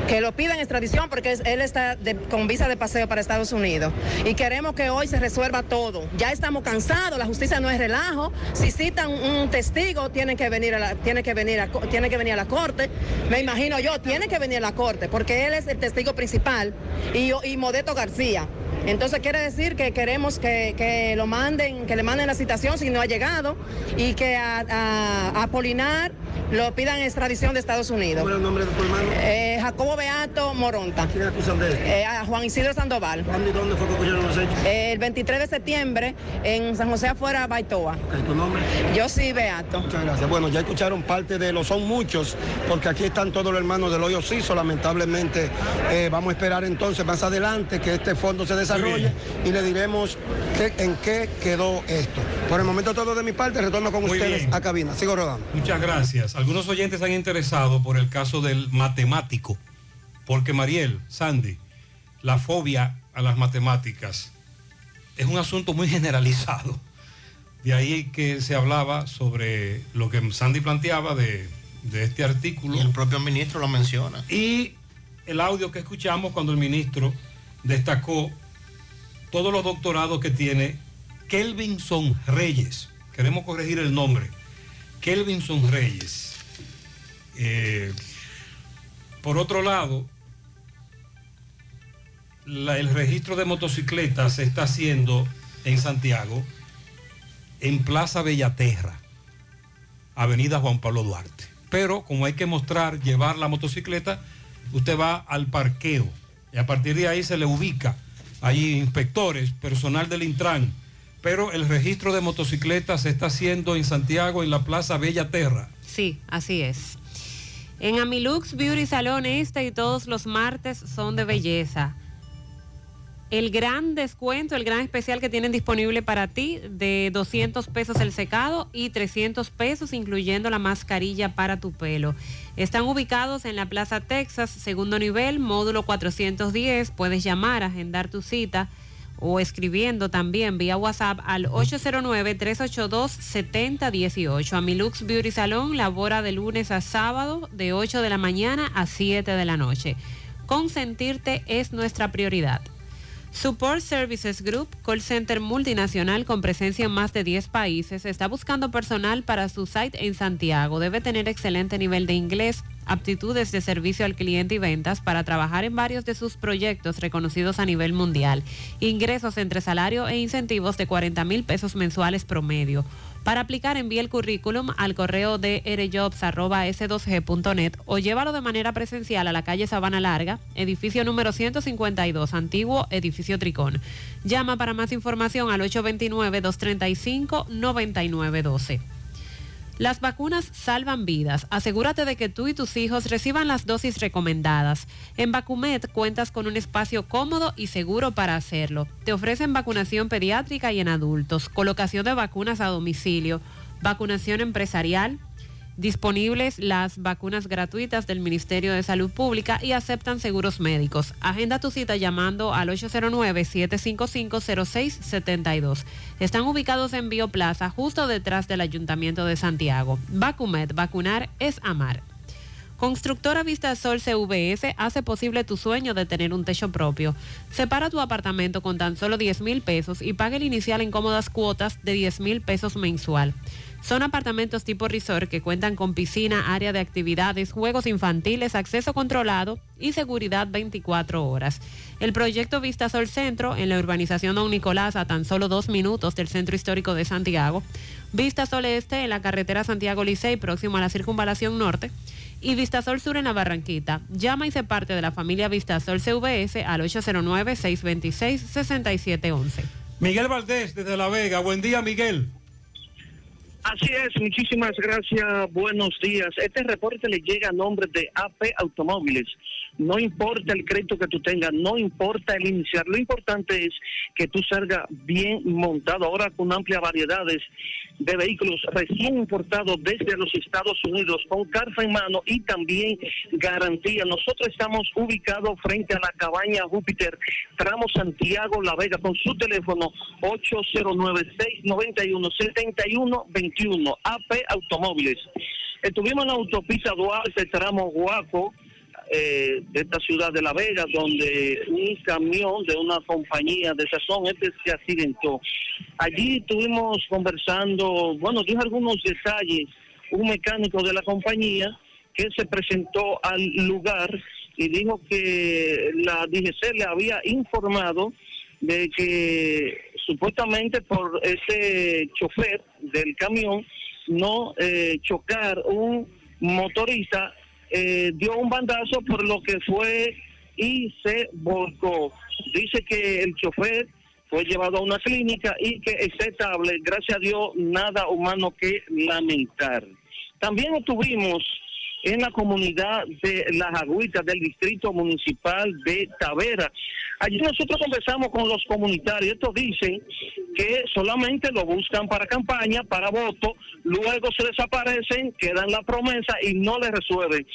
Que lo pida en extradición porque él está con visa de paseo para Estados Unidos. Y queremos que hoy se resuelva todo. Ya estamos cansados, la justicia no es relajo. Si citan un testigo, tienen que venir a la, tiene que venir a, que venir a la corte. Me imagino yo, tiene que venir a la corte porque él es el testigo principal y, y Modesto García. Entonces quiere decir que queremos que, que lo manden, que le manden la citación si no ha llegado y que a, Polinar lo pidan extradición de Estados Unidos. ¿Cuál es el nombre de tu hermano? Eh, Jacobo Beato Moronta. ¿Quién acusan de esto? Eh, a Juan Isidro Sandoval. ¿Cuándo y dónde fue que ocurrieron los hechos? Eh, el 23 de septiembre en San José afuera, Baitoa. ¿Tu nombre? Yo sí, Beato. Muchas gracias. Bueno, ya escucharon parte de los, son muchos, porque aquí están todos los hermanos del hoyo Ciso. Lamentablemente, eh, vamos a esperar entonces más adelante que este fondo se desarrolle y le diremos qué- en qué quedó esto. Por el momento todo de mi parte, retorno con Muy ustedes bien. a cabina. Sigo rodando. Muchas gracias. Algunos oyentes han interesado por el caso del matemático, porque Mariel, Sandy, la fobia a las matemáticas es un asunto muy generalizado. De ahí que se hablaba sobre lo que Sandy planteaba de, de este artículo. Y el propio ministro lo menciona. Y el audio que escuchamos cuando el ministro destacó todos los doctorados que tiene Kelvinson Reyes. Queremos corregir el nombre. Kelvinson Reyes. Eh, por otro lado, la- el registro de motocicletas se está haciendo en Santiago, en Plaza Bellaterra, Avenida Juan Pablo Duarte. Pero como hay que mostrar, llevar la motocicleta, usted va al parqueo y a partir de ahí se le ubica. Hay inspectores, personal del Intran, pero el registro de motocicletas se está haciendo en Santiago, en la Plaza Bellaterra. Sí, así es. En Amilux Beauty Salón este y todos los martes son de belleza. El gran descuento, el gran especial que tienen disponible para ti de 200 pesos el secado y 300 pesos incluyendo la mascarilla para tu pelo. Están ubicados en la Plaza Texas, segundo nivel, módulo 410. Puedes llamar, agendar tu cita o escribiendo también vía WhatsApp al 809-382-7018. Amilux Beauty Salón labora de lunes a sábado de 8 de la mañana a 7 de la noche. Consentirte es nuestra prioridad. Support Services Group, call center multinacional con presencia en más de 10 países, está buscando personal para su site en Santiago. Debe tener excelente nivel de inglés, aptitudes de servicio al cliente y ventas para trabajar en varios de sus proyectos reconocidos a nivel mundial. Ingresos entre salario e incentivos de 40 mil pesos mensuales promedio. Para aplicar, envíe el currículum al correo de rjobs.s2g.net o llévalo de manera presencial a la calle Sabana Larga, edificio número 152, antiguo edificio Tricón. Llama para más información al 829-235-9912. Las vacunas salvan vidas. Asegúrate de que tú y tus hijos reciban las dosis recomendadas. En Vacumet cuentas con un espacio cómodo y seguro para hacerlo. Te ofrecen vacunación pediátrica y en adultos, colocación de vacunas a domicilio, vacunación empresarial, disponibles las vacunas gratuitas del Ministerio de Salud Pública y aceptan seguros médicos. Agenda tu cita llamando al 809-755-0672. Están ubicados en Bioplaza, justo detrás del Ayuntamiento de Santiago. Vacumet, vacunar es amar. Constructora Vista Sol CVS hace posible tu sueño de tener un techo propio. Separa tu apartamento con tan solo 10 mil pesos y paga el inicial en cómodas cuotas de 10 mil pesos mensual. Son apartamentos tipo resort que cuentan con piscina, área de actividades, juegos infantiles, acceso controlado y seguridad 24 horas. El proyecto Vista Sol Centro, en la urbanización Don Nicolás, a tan solo dos minutos del centro histórico de Santiago. Vista Sol Este, en la carretera Santiago Licey, próximo a la circunvalación norte. Y Vistasol Sur en la Barranquita. Llama y se parte de la familia Vistasol CVS al 809-626-6711. Miguel Valdés, desde La Vega. Buen día, Miguel. Así es, muchísimas gracias, buenos días. Este reporte le llega a nombre de AP Automóviles. No importa el crédito que tú tengas, no importa el iniciar, lo importante es que tú salgas bien montado ahora con amplia variedades de vehículos recién importados desde los Estados Unidos con carta en mano y también garantía. Nosotros estamos ubicados frente a la cabaña Júpiter, tramo Santiago La Vega, con su teléfono 809-691-7121, AP Automóviles. Estuvimos en la autopista Duarte, tramo Guaco, eh, de esta ciudad de La Vega, donde un camión de una compañía de sazón este se accidentó. Allí estuvimos conversando, bueno, dijo algunos detalles, un mecánico de la compañía que se presentó al lugar y dijo que la DGC le había informado de que supuestamente por ese chofer del camión no eh, chocar un motorista eh, dio un bandazo por lo que fue y se volcó. Dice que el chofer fue llevado a una clínica y que está estable, gracias a Dios, nada humano que lamentar. También estuvimos en la comunidad de Las Agüitas del Distrito Municipal de Tavera. Allí nosotros conversamos con los comunitarios. Estos dicen que solamente lo buscan para campaña, para voto, luego se desaparecen, quedan la promesa y no les resuelven.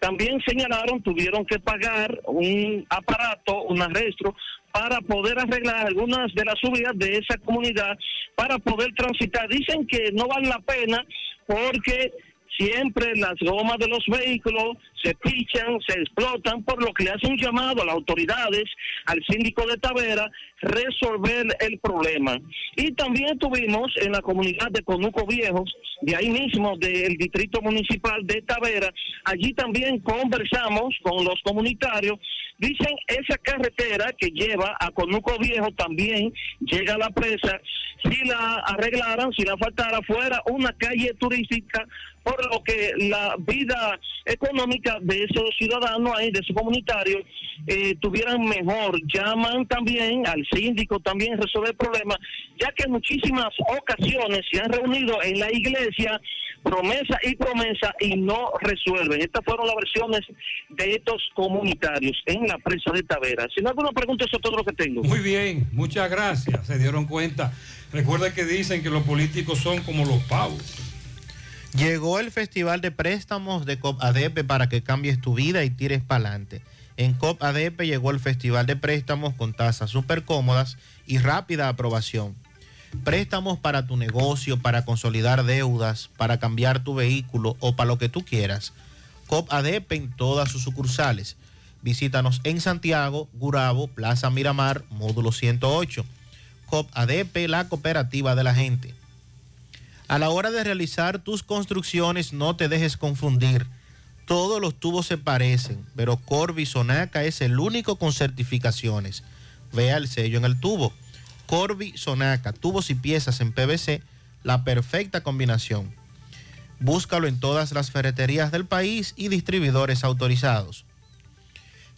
También señalaron, tuvieron que pagar un aparato, un arresto, para poder arreglar algunas de las subidas de esa comunidad, para poder transitar. Dicen que no vale la pena porque siempre las gomas de los vehículos se pichan, se explotan, por lo que le hace un llamado a las autoridades, al síndico de Tavera, resolver el problema. Y también tuvimos en la comunidad de Conuco Viejos, de ahí mismo del distrito municipal de Tavera, allí también conversamos con los comunitarios Dicen esa carretera que lleva a Conuco Viejo también llega a la presa. Si la arreglaran, si la faltara, fuera una calle turística, por lo que la vida económica de esos ciudadanos ahí, de esos comunitarios, eh, tuvieran mejor. Llaman también al síndico también resolver el problema, ya que en muchísimas ocasiones se han reunido en la iglesia promesa y promesa y no resuelven. Estas fueron las versiones de estos comunitarios en la presa de Tavera. Si no alguna pregunta, eso es todo lo que tengo. Muy bien, muchas gracias. Se dieron cuenta. Recuerda que dicen que los políticos son como los pavos. Llegó el Festival de Préstamos de COP ADP para que cambies tu vida y tires para adelante. En COP ADP llegó el Festival de Préstamos con tasas súper cómodas y rápida aprobación. Préstamos para tu negocio, para consolidar deudas, para cambiar tu vehículo o para lo que tú quieras. COP ADP en todas sus sucursales. Visítanos en Santiago, Gurabo, Plaza Miramar, módulo 108. COP ADP, la cooperativa de la gente. A la hora de realizar tus construcciones, no te dejes confundir. Todos los tubos se parecen, pero Corby Sonaca es el único con certificaciones. Vea el sello en el tubo. Corby Sonaca, tubos y piezas en PVC, la perfecta combinación. Búscalo en todas las ferreterías del país y distribuidores autorizados.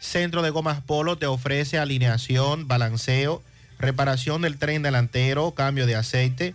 Centro de Gomas Polo te ofrece alineación, balanceo, reparación del tren delantero, cambio de aceite,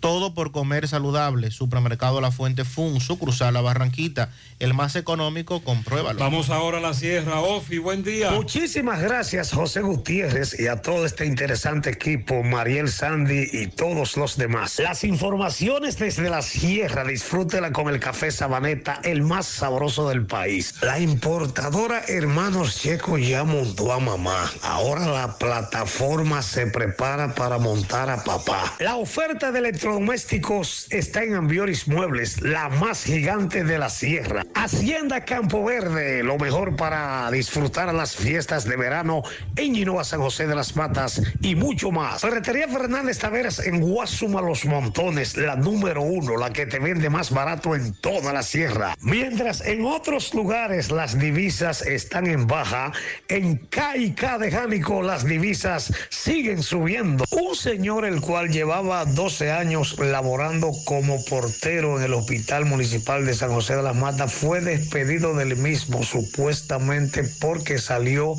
Todo por comer saludable. Supermercado La Fuente Fun, sucursal La Barranquita, el más económico, compruébalo. Vamos ahora a la Sierra Ofi, buen día. Muchísimas gracias José Gutiérrez y a todo este interesante equipo, Mariel Sandy y todos los demás. Las informaciones desde la Sierra, disfrútela con el café Sabaneta, el más sabroso del país. La importadora Hermanos Checo ya montó a mamá. Ahora la plataforma se prepara para montar a papá. La oferta de electrodomésticos está en Ambioris Muebles, la más gigante de la Sierra. Hacienda Campo Verde, lo mejor para disfrutar las fiestas de verano en Ginoa San José de las Matas y mucho más. Ferretería Fernández Taveras en Guasuma Los Montones, la número uno, la que te vende más barato en toda la sierra. Mientras en otros lugares las divisas están en baja, en KK de Jánico las divisas siguen subiendo. Un señor el cual llevaba 12 años laborando como portero en el Hospital Municipal de San José de las Matas fue despedido del mismo supuestamente porque salió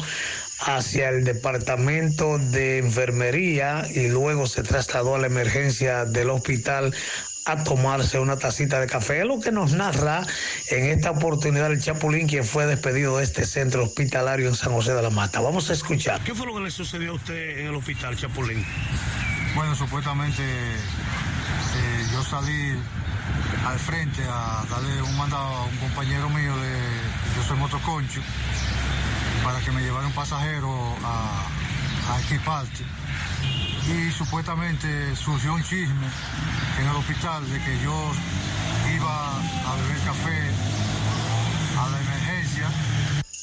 hacia el departamento de enfermería y luego se trasladó a la emergencia del hospital a tomarse una tacita de café. Es lo que nos narra en esta oportunidad el Chapulín, quien fue despedido de este centro hospitalario en San José de la Mata. Vamos a escuchar. ¿Qué fue lo que le sucedió a usted en el hospital, Chapulín? Bueno, supuestamente eh, yo salí al frente a darle un mandado a un compañero mío de yo soy motoconcho para que me llevara un pasajero a, a equiparte. Y supuestamente surgió un chisme en el hospital de que yo iba a beber café a la emergencia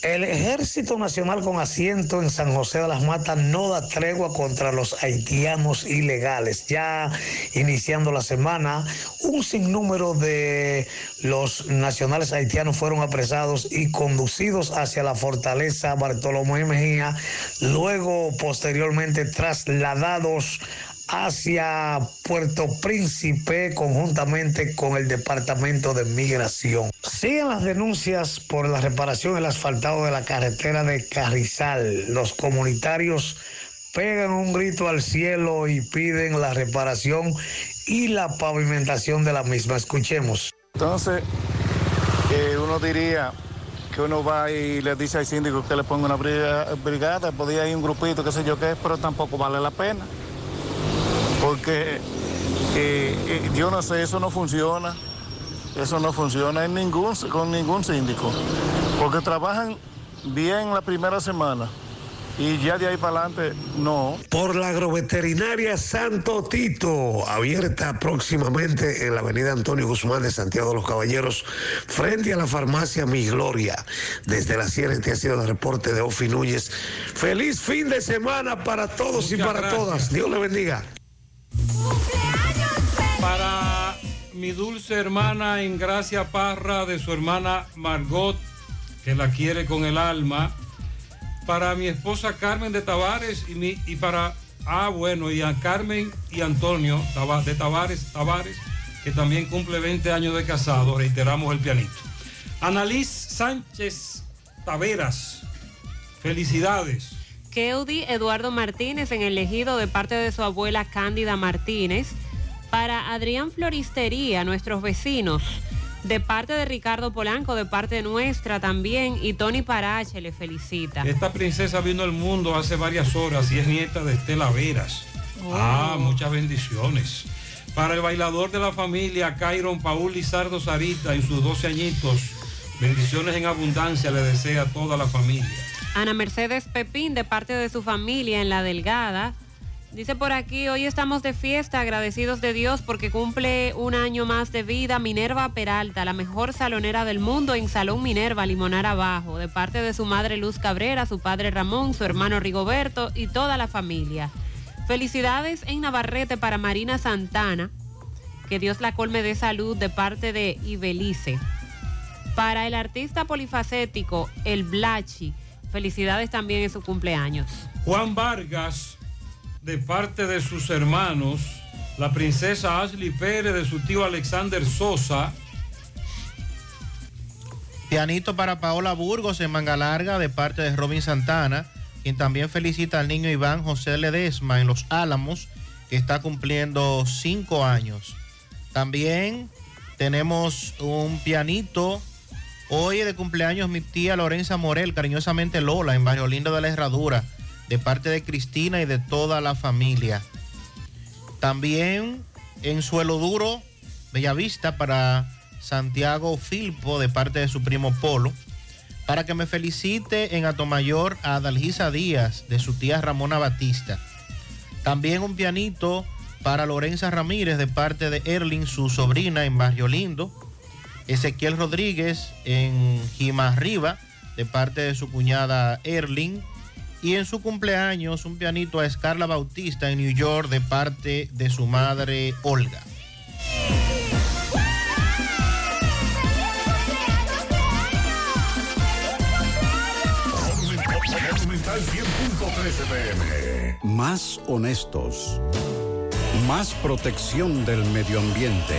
El Ejército Nacional con asiento en San José de las Matas no da tregua contra los haitianos ilegales. Ya iniciando la semana, un sinnúmero de los nacionales haitianos fueron apresados y conducidos hacia la fortaleza Bartolomé Mejía, luego posteriormente trasladados hacia Puerto Príncipe conjuntamente con el Departamento de Migración. Siguen las denuncias por la reparación del asfaltado de la carretera de Carrizal. Los comunitarios pegan un grito al cielo y piden la reparación y la pavimentación de la misma. Escuchemos. Entonces, eh, uno diría que uno va y le dice al síndico que le ponga una briga- brigada, podía ir un grupito, qué sé yo qué, pero tampoco vale la pena. Porque eh, eh, yo no sé, eso no funciona. Eso no funciona en ningún, con ningún síndico. Porque trabajan bien la primera semana y ya de ahí para adelante no. Por la agroveterinaria Santo Tito, abierta próximamente en la avenida Antonio Guzmán de Santiago de los Caballeros, frente a la farmacia Mi Gloria. Desde la Sierra, este ha sido el reporte de Ofi Núñez. Feliz fin de semana para todos y para gracias. todas. Dios le bendiga. Para mi dulce hermana Ingracia Parra, de su hermana Margot, que la quiere con el alma. Para mi esposa Carmen de Tavares y, mi, y para, ah, bueno, y a Carmen y Antonio de Tavares, Tavares, que también cumple 20 años de casado. Reiteramos el pianito. Annalise Sánchez Taveras, felicidades. Keudi Eduardo Martínez en el ejido de parte de su abuela Cándida Martínez. Para Adrián Floristería, nuestros vecinos, de parte de Ricardo Polanco, de parte nuestra también, y Tony Parache le felicita. Esta princesa vino al mundo hace varias horas y es nieta de Estela Veras. Ah, muchas bendiciones. Para el bailador de la familia, Cairon Paul Lizardo Sarita, en sus 12 añitos, bendiciones en abundancia le desea a toda la familia. Ana Mercedes Pepín, de parte de su familia en La Delgada. Dice por aquí, hoy estamos de fiesta, agradecidos de Dios porque cumple un año más de vida Minerva Peralta, la mejor salonera del mundo en Salón Minerva, Limonar Abajo, de parte de su madre Luz Cabrera, su padre Ramón, su hermano Rigoberto y toda la familia. Felicidades en Navarrete para Marina Santana, que Dios la colme de salud de parte de Ibelice. Para el artista polifacético, el Blachi, felicidades también en su cumpleaños. Juan Vargas, de parte de sus hermanos, la princesa Ashley Pérez, de su tío Alexander Sosa, Pianito para Paola Burgos en Manga Larga de parte de Robin Santana, quien también felicita al niño Iván José Ledesma en Los Álamos, que está cumpliendo cinco años. También tenemos un pianito. Hoy de cumpleaños mi tía Lorenza Morel, cariñosamente Lola, en Barrio Lindo de la Herradura, de parte de Cristina y de toda la familia. También en Suelo Duro, Bellavista, para Santiago Filpo, de parte de su primo Polo. Para que me felicite en Atomayor a Dalgisa Díaz, de su tía Ramona Batista. También un pianito para Lorenza Ramírez, de parte de Erling, su sobrina, en Barrio Lindo. Ezequiel Rodríguez en Jimarriba, de parte de su cuñada Erling. Y en su cumpleaños, un pianito a Scarla Bautista en New York, de parte de su madre Olga. Monumental 100.13 pm. Más honestos. Más protección del medio ambiente.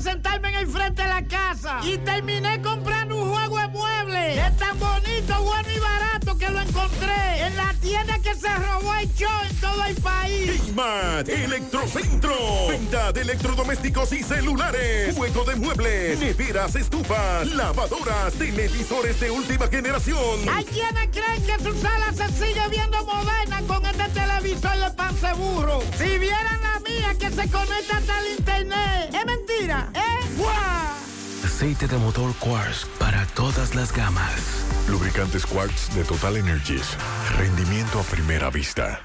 sentarme en el frente de la casa y terminé comprando un juego de muebles. Es tan bonito, bueno y barato que lo encontré en la tienda que se robó el show en todo el país. Smart Electrocentro. Venta de electrodomésticos y celulares. Juego de muebles, neveras, estufas, lavadoras, televisores de última generación. Hay quienes creen que su sala se sigue viendo moderna con este televisor de pan seguro. Si vieran la mía que se conecta hasta el internet. Es mentira, ¿eh? ¡Guau! Aceite de motor Quartz para todas las gamas. Lubricantes Quartz de Total Energies. Rendimiento a primera vista.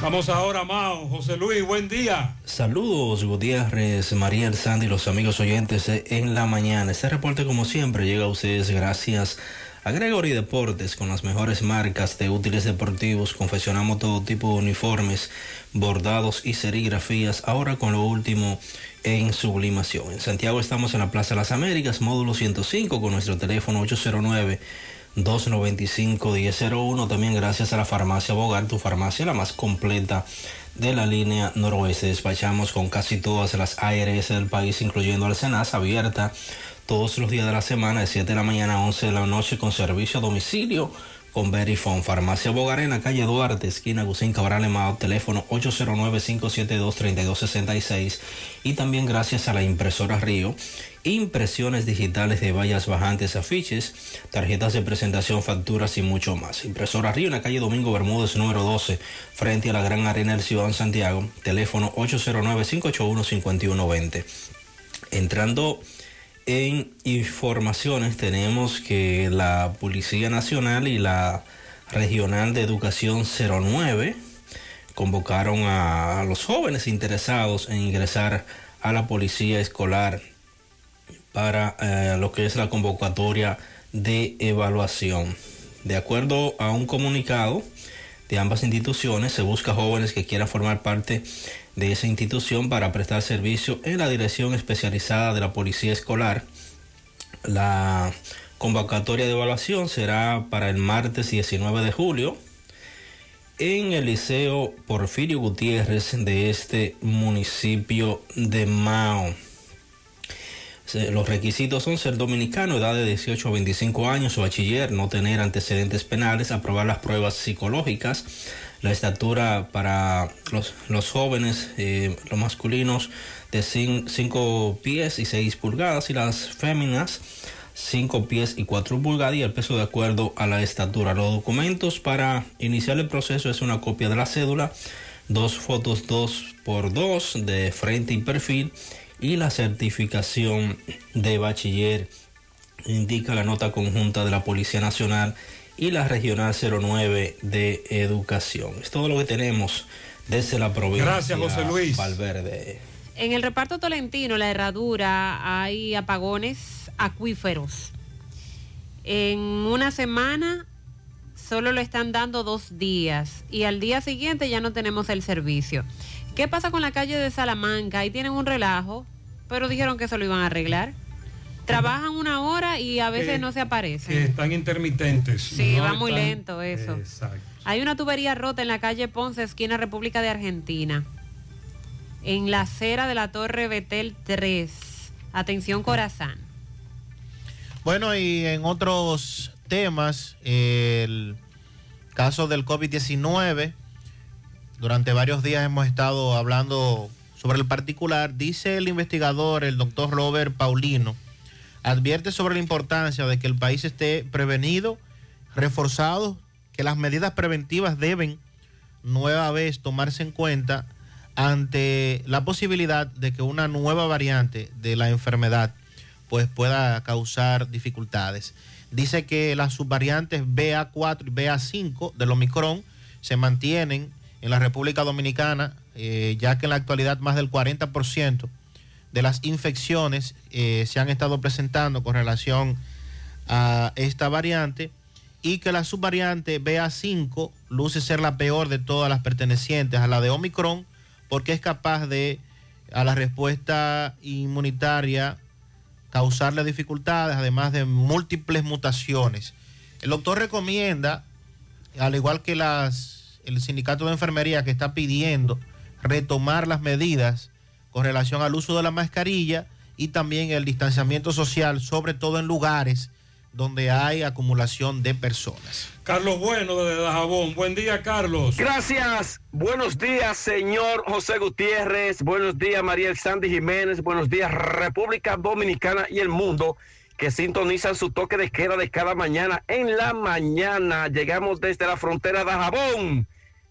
Vamos ahora, Mao. José Luis, buen día. Saludos Gutiérrez, Mariel Sandy, los amigos oyentes en la mañana. Este reporte como siempre llega a ustedes gracias a Gregory Deportes con las mejores marcas de útiles deportivos. Confeccionamos todo tipo de uniformes, bordados y serigrafías. Ahora con lo último en sublimación. En Santiago estamos en la Plaza de las Américas, módulo 105 con nuestro teléfono 809 295-1001. También gracias a la farmacia Bogar, tu farmacia la más completa de la línea noroeste. Despachamos con casi todas las ARS del país, incluyendo al Senas, abierta todos los días de la semana, de 7 de la mañana a 11 de la noche, con servicio a domicilio con Verifone. Farmacia Bogar en la calle Duarte, esquina Gusín Cabral Emao, teléfono 809-572-3266. Y también gracias a la impresora Río, impresiones digitales de vallas bajantes, afiches, tarjetas de presentación, facturas y mucho más. Impresora Río en la calle Domingo Bermúdez, número 12, frente a la Gran Arena del Ciudad Santiago, teléfono 809-581-5120. Entrando en informaciones tenemos que la Policía Nacional y la Regional de Educación 09 convocaron a los jóvenes interesados en ingresar a la Policía Escolar para eh, lo que es la convocatoria de evaluación. De acuerdo a un comunicado de ambas instituciones, se busca jóvenes que quieran formar parte de esa institución para prestar servicio en la Dirección Especializada de la Policía Escolar. La convocatoria de evaluación será para el martes 19 de julio en el Liceo Porfirio Gutiérrez de este municipio de Mao. Los requisitos son ser dominicano, edad de 18 a 25 años o bachiller, no tener antecedentes penales, aprobar las pruebas psicológicas, la estatura para los, los jóvenes, eh, los masculinos de 5 pies y 6 pulgadas y las féminas 5 pies y 4 pulgadas y el peso de acuerdo a la estatura. Los documentos para iniciar el proceso es una copia de la cédula, dos fotos 2 por 2 de frente y perfil y la certificación de bachiller indica la nota conjunta de la Policía Nacional y la Regional 09 de Educación. Es todo lo que tenemos desde la provincia Gracias, José Luis. Valverde. En el reparto tolentino, la herradura, hay apagones acuíferos. En una semana solo lo están dando dos días y al día siguiente ya no tenemos el servicio. ¿Qué pasa con la calle de Salamanca? Ahí tienen un relajo, pero dijeron que eso lo iban a arreglar. Trabajan una hora y a veces Que- no se aparecen. Que están intermitentes. Sí, no va muy lento eso. Exacto. Hay una tubería rota en la calle Ponce, esquina República de Argentina. En la acera de la Torre Betel 3. Atención Corazán. Bueno, y en otros temas, el caso del COVID-19, durante varios días hemos estado hablando sobre el particular. Dice el investigador, el doctor Robert Paulino, advierte sobre la importancia de que el país esté prevenido, reforzado, que las medidas preventivas deben nueva vez tomarse en cuenta ante la posibilidad de que una nueva variante de la enfermedad pues pueda causar dificultades. Dice que las subvariantes BA4 y BA5 del Omicron se mantienen en la República Dominicana, eh, ya que en la actualidad más del 40% de las infecciones eh, se han estado presentando con relación a esta variante y que la subvariante BA5 luce ser la peor de todas las pertenecientes a la de Omicron porque es capaz de a la respuesta inmunitaria causarle dificultades, además de múltiples mutaciones. El doctor recomienda, al igual que las, el sindicato de enfermería que está pidiendo retomar las medidas con relación al uso de la mascarilla y también el distanciamiento social, sobre todo en lugares donde hay acumulación de personas. Carlos Bueno desde Dajabón. Buen día, Carlos. Gracias. Buenos días, señor José Gutiérrez. Buenos días, María Sandy Jiménez. Buenos días, República Dominicana y el mundo que sintonizan su toque de queda de cada mañana. En la mañana llegamos desde la frontera de Dajabón,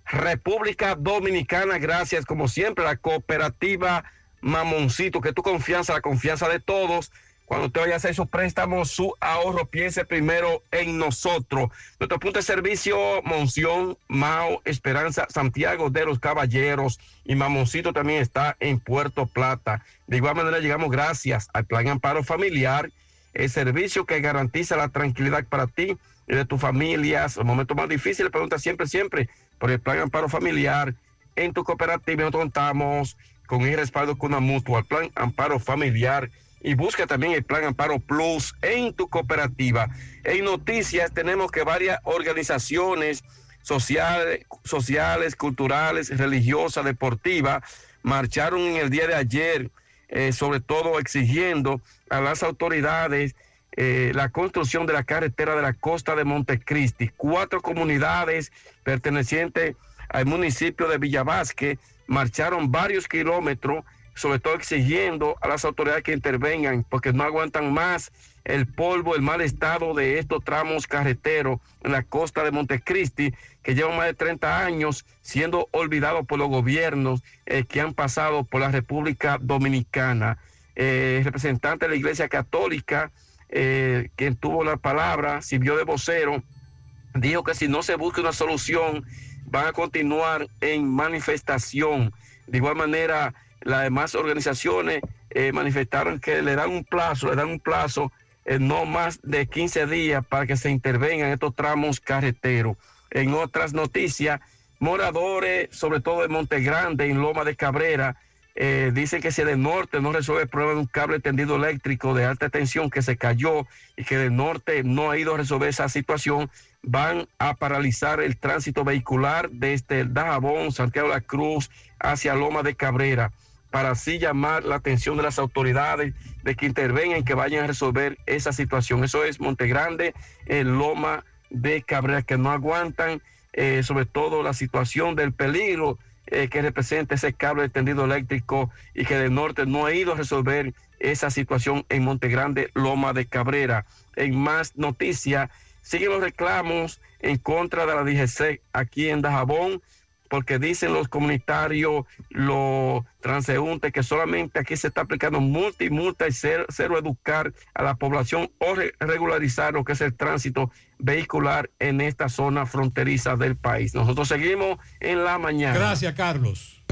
República Dominicana. Gracias, como siempre, a la cooperativa Mamoncito, que tu confianza, la confianza de todos cuando usted vaya a hacer esos préstamos, su ahorro, piense primero en nosotros. Nuestro punto de servicio, Monción, Mao, Esperanza, Santiago de los Caballeros y Mamoncito también está en Puerto Plata. De igual manera, llegamos gracias al Plan Amparo Familiar, el servicio que garantiza la tranquilidad para ti y de tus familias. Los momentos más difíciles, pregunta siempre, siempre por el Plan Amparo Familiar. En tu cooperativa nosotros contamos con el respaldo con una mutua, el Plan Amparo Familiar y busca también el Plan Amparo Plus en tu cooperativa. En noticias tenemos que varias organizaciones sociales, sociales culturales, religiosas, deportivas, marcharon en el día de ayer, eh, sobre todo exigiendo a las autoridades eh, la construcción de la carretera de la costa de Montecristi. Cuatro comunidades pertenecientes al municipio de Villavasque marcharon varios kilómetros sobre todo exigiendo a las autoridades que intervengan porque no aguantan más el polvo, el mal estado de estos tramos carreteros en la costa de Montecristi, que llevan más de 30 años siendo olvidados por los gobiernos eh, que han pasado por la República Dominicana. Eh, el representante de la Iglesia Católica, eh, quien tuvo la palabra, sirvió de vocero, dijo que si no se busca una solución, van a continuar en manifestación. De igual manera, las demás organizaciones eh, manifestaron que le dan un plazo, le dan un plazo eh, no más de 15 días para que se intervengan estos tramos carreteros. En otras noticias, moradores, sobre todo de Monte Grande, en Loma de Cabrera, eh, dicen que si de norte no resuelve el problema de un cable tendido eléctrico de alta tensión que se cayó y que del norte no ha ido a resolver esa situación, van a paralizar el tránsito vehicular desde el Dajabón, Santiago de la Cruz, hacia Loma de Cabrera para así llamar la atención de las autoridades de que intervengan, que vayan a resolver esa situación. Eso es Montegrande, el Loma de Cabrera, que no aguantan, eh, sobre todo la situación del peligro eh, que representa ese cable de tendido eléctrico y que del norte no ha ido a resolver esa situación en Montegrande, Loma de Cabrera. En más noticias, siguen los reclamos en contra de la DGC aquí en Dajabón porque dicen los comunitarios, los transeúntes, que solamente aquí se está aplicando multa y multa y cero, educar a la población o regularizar lo que es el tránsito vehicular en esta zona fronteriza del país. Nosotros seguimos en la mañana. Gracias, Carlos.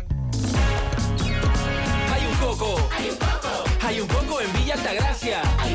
Hay un coco. Hay un coco. Hay un coco en Villa Altagracia. Hay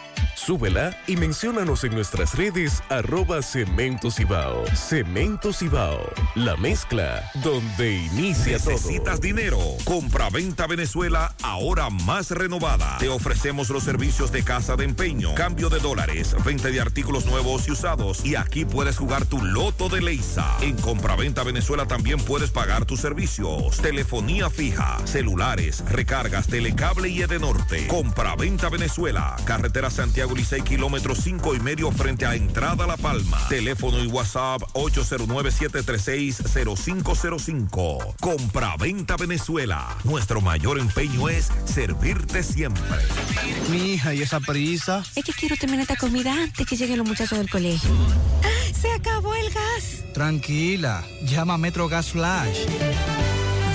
Súbela y menciónanos en nuestras redes arroba Cemento Cibao. Cemento Cibao, la mezcla donde inicia. ¿Necesitas dinero? Compra-venta Venezuela, ahora más renovada. Te ofrecemos los servicios de casa de empeño, cambio de dólares, venta de artículos nuevos y usados. Y aquí puedes jugar tu loto de Leisa. En Compra-venta Venezuela también puedes pagar tus servicios. Telefonía fija, celulares, recargas, telecable y Edenorte. Compra-venta Venezuela, carretera Santiago Licey, kilómetro 5 y medio frente a Entrada La Palma. Teléfono y WhatsApp 809-736-0505. Compra-venta Venezuela. Nuestro mayor empeño es servirte siempre. Mi hija, ¿y esa prisa? Es que quiero terminar esta comida antes que lleguen los muchachos del colegio. ¡Se acabó el gas! Tranquila, llama a Metro Gas Flash.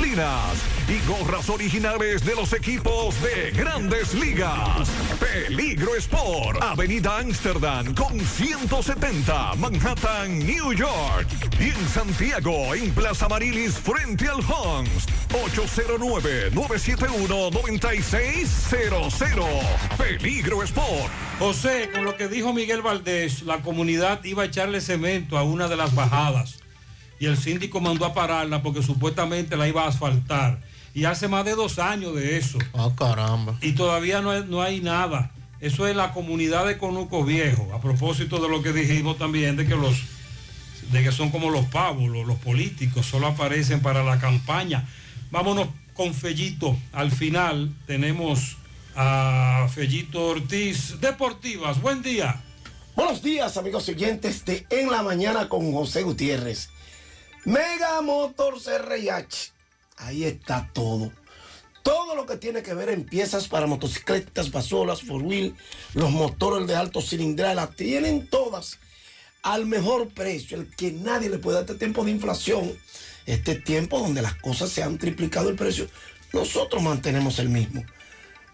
y gorras originales de los equipos de grandes ligas. Peligro Sport, Avenida Amsterdam con 170, Manhattan, New York. Y en Santiago, en Plaza Marilis, frente al Hans, 809-971-9600. Peligro Sport. José, con lo que dijo Miguel Valdés, la comunidad iba a echarle cemento a una de las bajadas y el síndico mandó a pararla porque supuestamente la iba a asfaltar. Y hace más de dos años de eso. Ah, caramba. Y todavía no hay, no hay nada. Eso es la comunidad de Conuco Viejo. A propósito de lo que dijimos también de que los de que son como los pavos, los, los políticos, solo aparecen para la campaña. Vámonos con Fellito. Al final tenemos a Fellito Ortiz Deportivas. Buen día. Buenos días, amigos siguientes de En la Mañana con José Gutiérrez. Mega Motors RH. Ahí está todo. Todo lo que tiene que ver en piezas para motocicletas, pasolas, four wheel, los motores de alto cilindrada, las tienen todas al mejor precio, el que nadie le puede dar este tiempo de inflación, este tiempo donde las cosas se han triplicado el precio, nosotros mantenemos el mismo.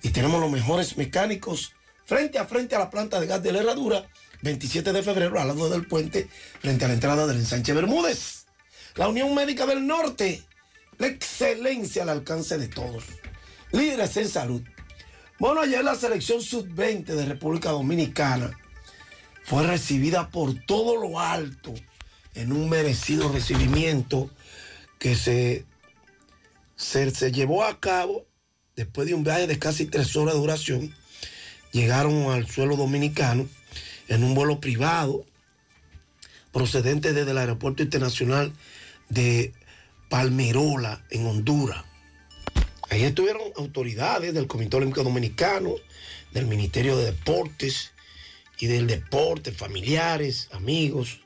Y tenemos los mejores mecánicos frente a frente a la planta de gas de la herradura, 27 de febrero, al lado del puente, frente a la entrada del ensanche Bermúdez. La Unión Médica del Norte, la excelencia al alcance de todos. Líderes en salud. Bueno, ayer la selección sub-20 de República Dominicana fue recibida por todo lo alto en un merecido recibimiento que se, se, se llevó a cabo después de un viaje de casi tres horas de duración. Llegaron al suelo dominicano en un vuelo privado procedente desde el Aeropuerto Internacional de Palmerola, en Honduras. Ahí estuvieron autoridades del Comité Olímpico Dominicano, del Ministerio de Deportes y del Deporte, familiares, amigos,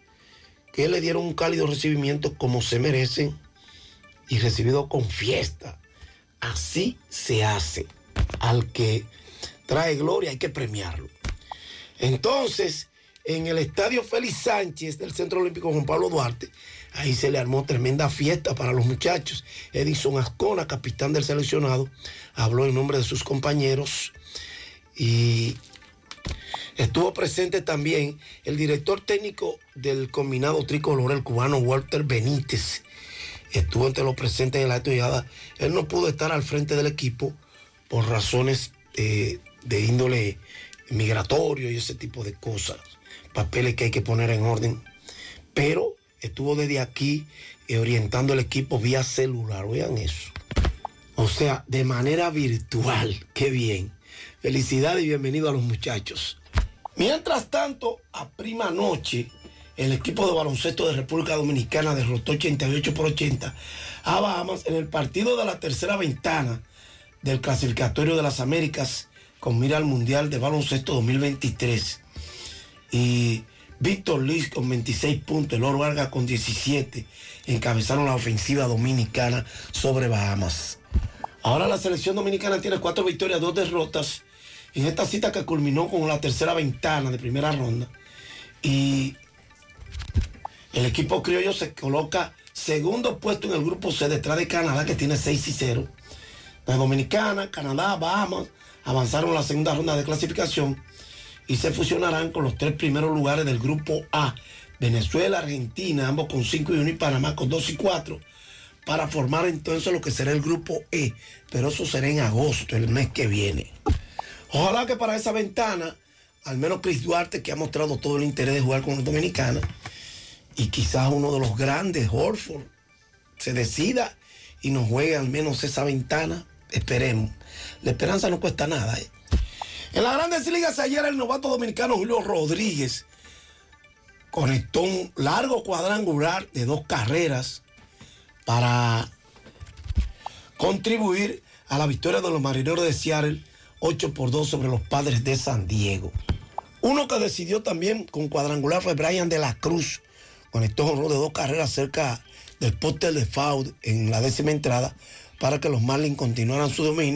que le dieron un cálido recibimiento como se merecen y recibido con fiesta. Así se hace. Al que trae gloria hay que premiarlo. Entonces, en el estadio Félix Sánchez del Centro Olímpico Juan Pablo Duarte, ahí se le armó tremenda fiesta para los muchachos. Edison Ascona, capitán del seleccionado, habló en nombre de sus compañeros y estuvo presente también el director técnico del combinado tricolor, el cubano Walter Benítez. Estuvo entre los presentes en la actividad. Él no pudo estar al frente del equipo por razones de índole migratorio y ese tipo de cosas, papeles que hay que poner en orden. Pero estuvo desde aquí eh, orientando el equipo vía celular, oigan eso. O sea, de manera virtual, qué bien. Felicidades y bienvenido a los muchachos. Mientras tanto, a prima noche, el equipo de baloncesto de República Dominicana derrotó 88 por 80 a Bahamas en el partido de la tercera ventana del clasificatorio de las Américas con mira al Mundial de Baloncesto 2023. Y Víctor Liz con 26 puntos, el Oro Vargas con 17 encabezaron la ofensiva dominicana sobre Bahamas. Ahora la selección dominicana tiene cuatro victorias, dos derrotas en esta cita que culminó con la tercera ventana de primera ronda. Y el equipo criollo se coloca segundo puesto en el grupo C detrás de Canadá que tiene 6 y 0. La Dominicana, Canadá, Bahamas avanzaron la segunda ronda de clasificación y se fusionarán con los tres primeros lugares del grupo A. Venezuela, Argentina, ambos con 5 y 1 y Panamá con 2 y 4 para formar entonces lo que será el grupo E. Pero eso será en agosto, el mes que viene. Ojalá que para esa ventana, al menos Chris Duarte, que ha mostrado todo el interés de jugar con los dominicanos, y quizás uno de los grandes, Horford, se decida y nos juegue al menos esa ventana. Esperemos. La esperanza no cuesta nada. ¿eh? En las grandes ligas ayer el novato dominicano Julio Rodríguez conectó un largo cuadrangular de dos carreras para contribuir a la victoria de los marineros de Seattle 8 por 2 sobre los padres de San Diego. Uno que decidió también con cuadrangular fue Brian de la Cruz. Conectó un de dos carreras cerca del póster de foul en la décima entrada para que los Marlins continuaran su dominio.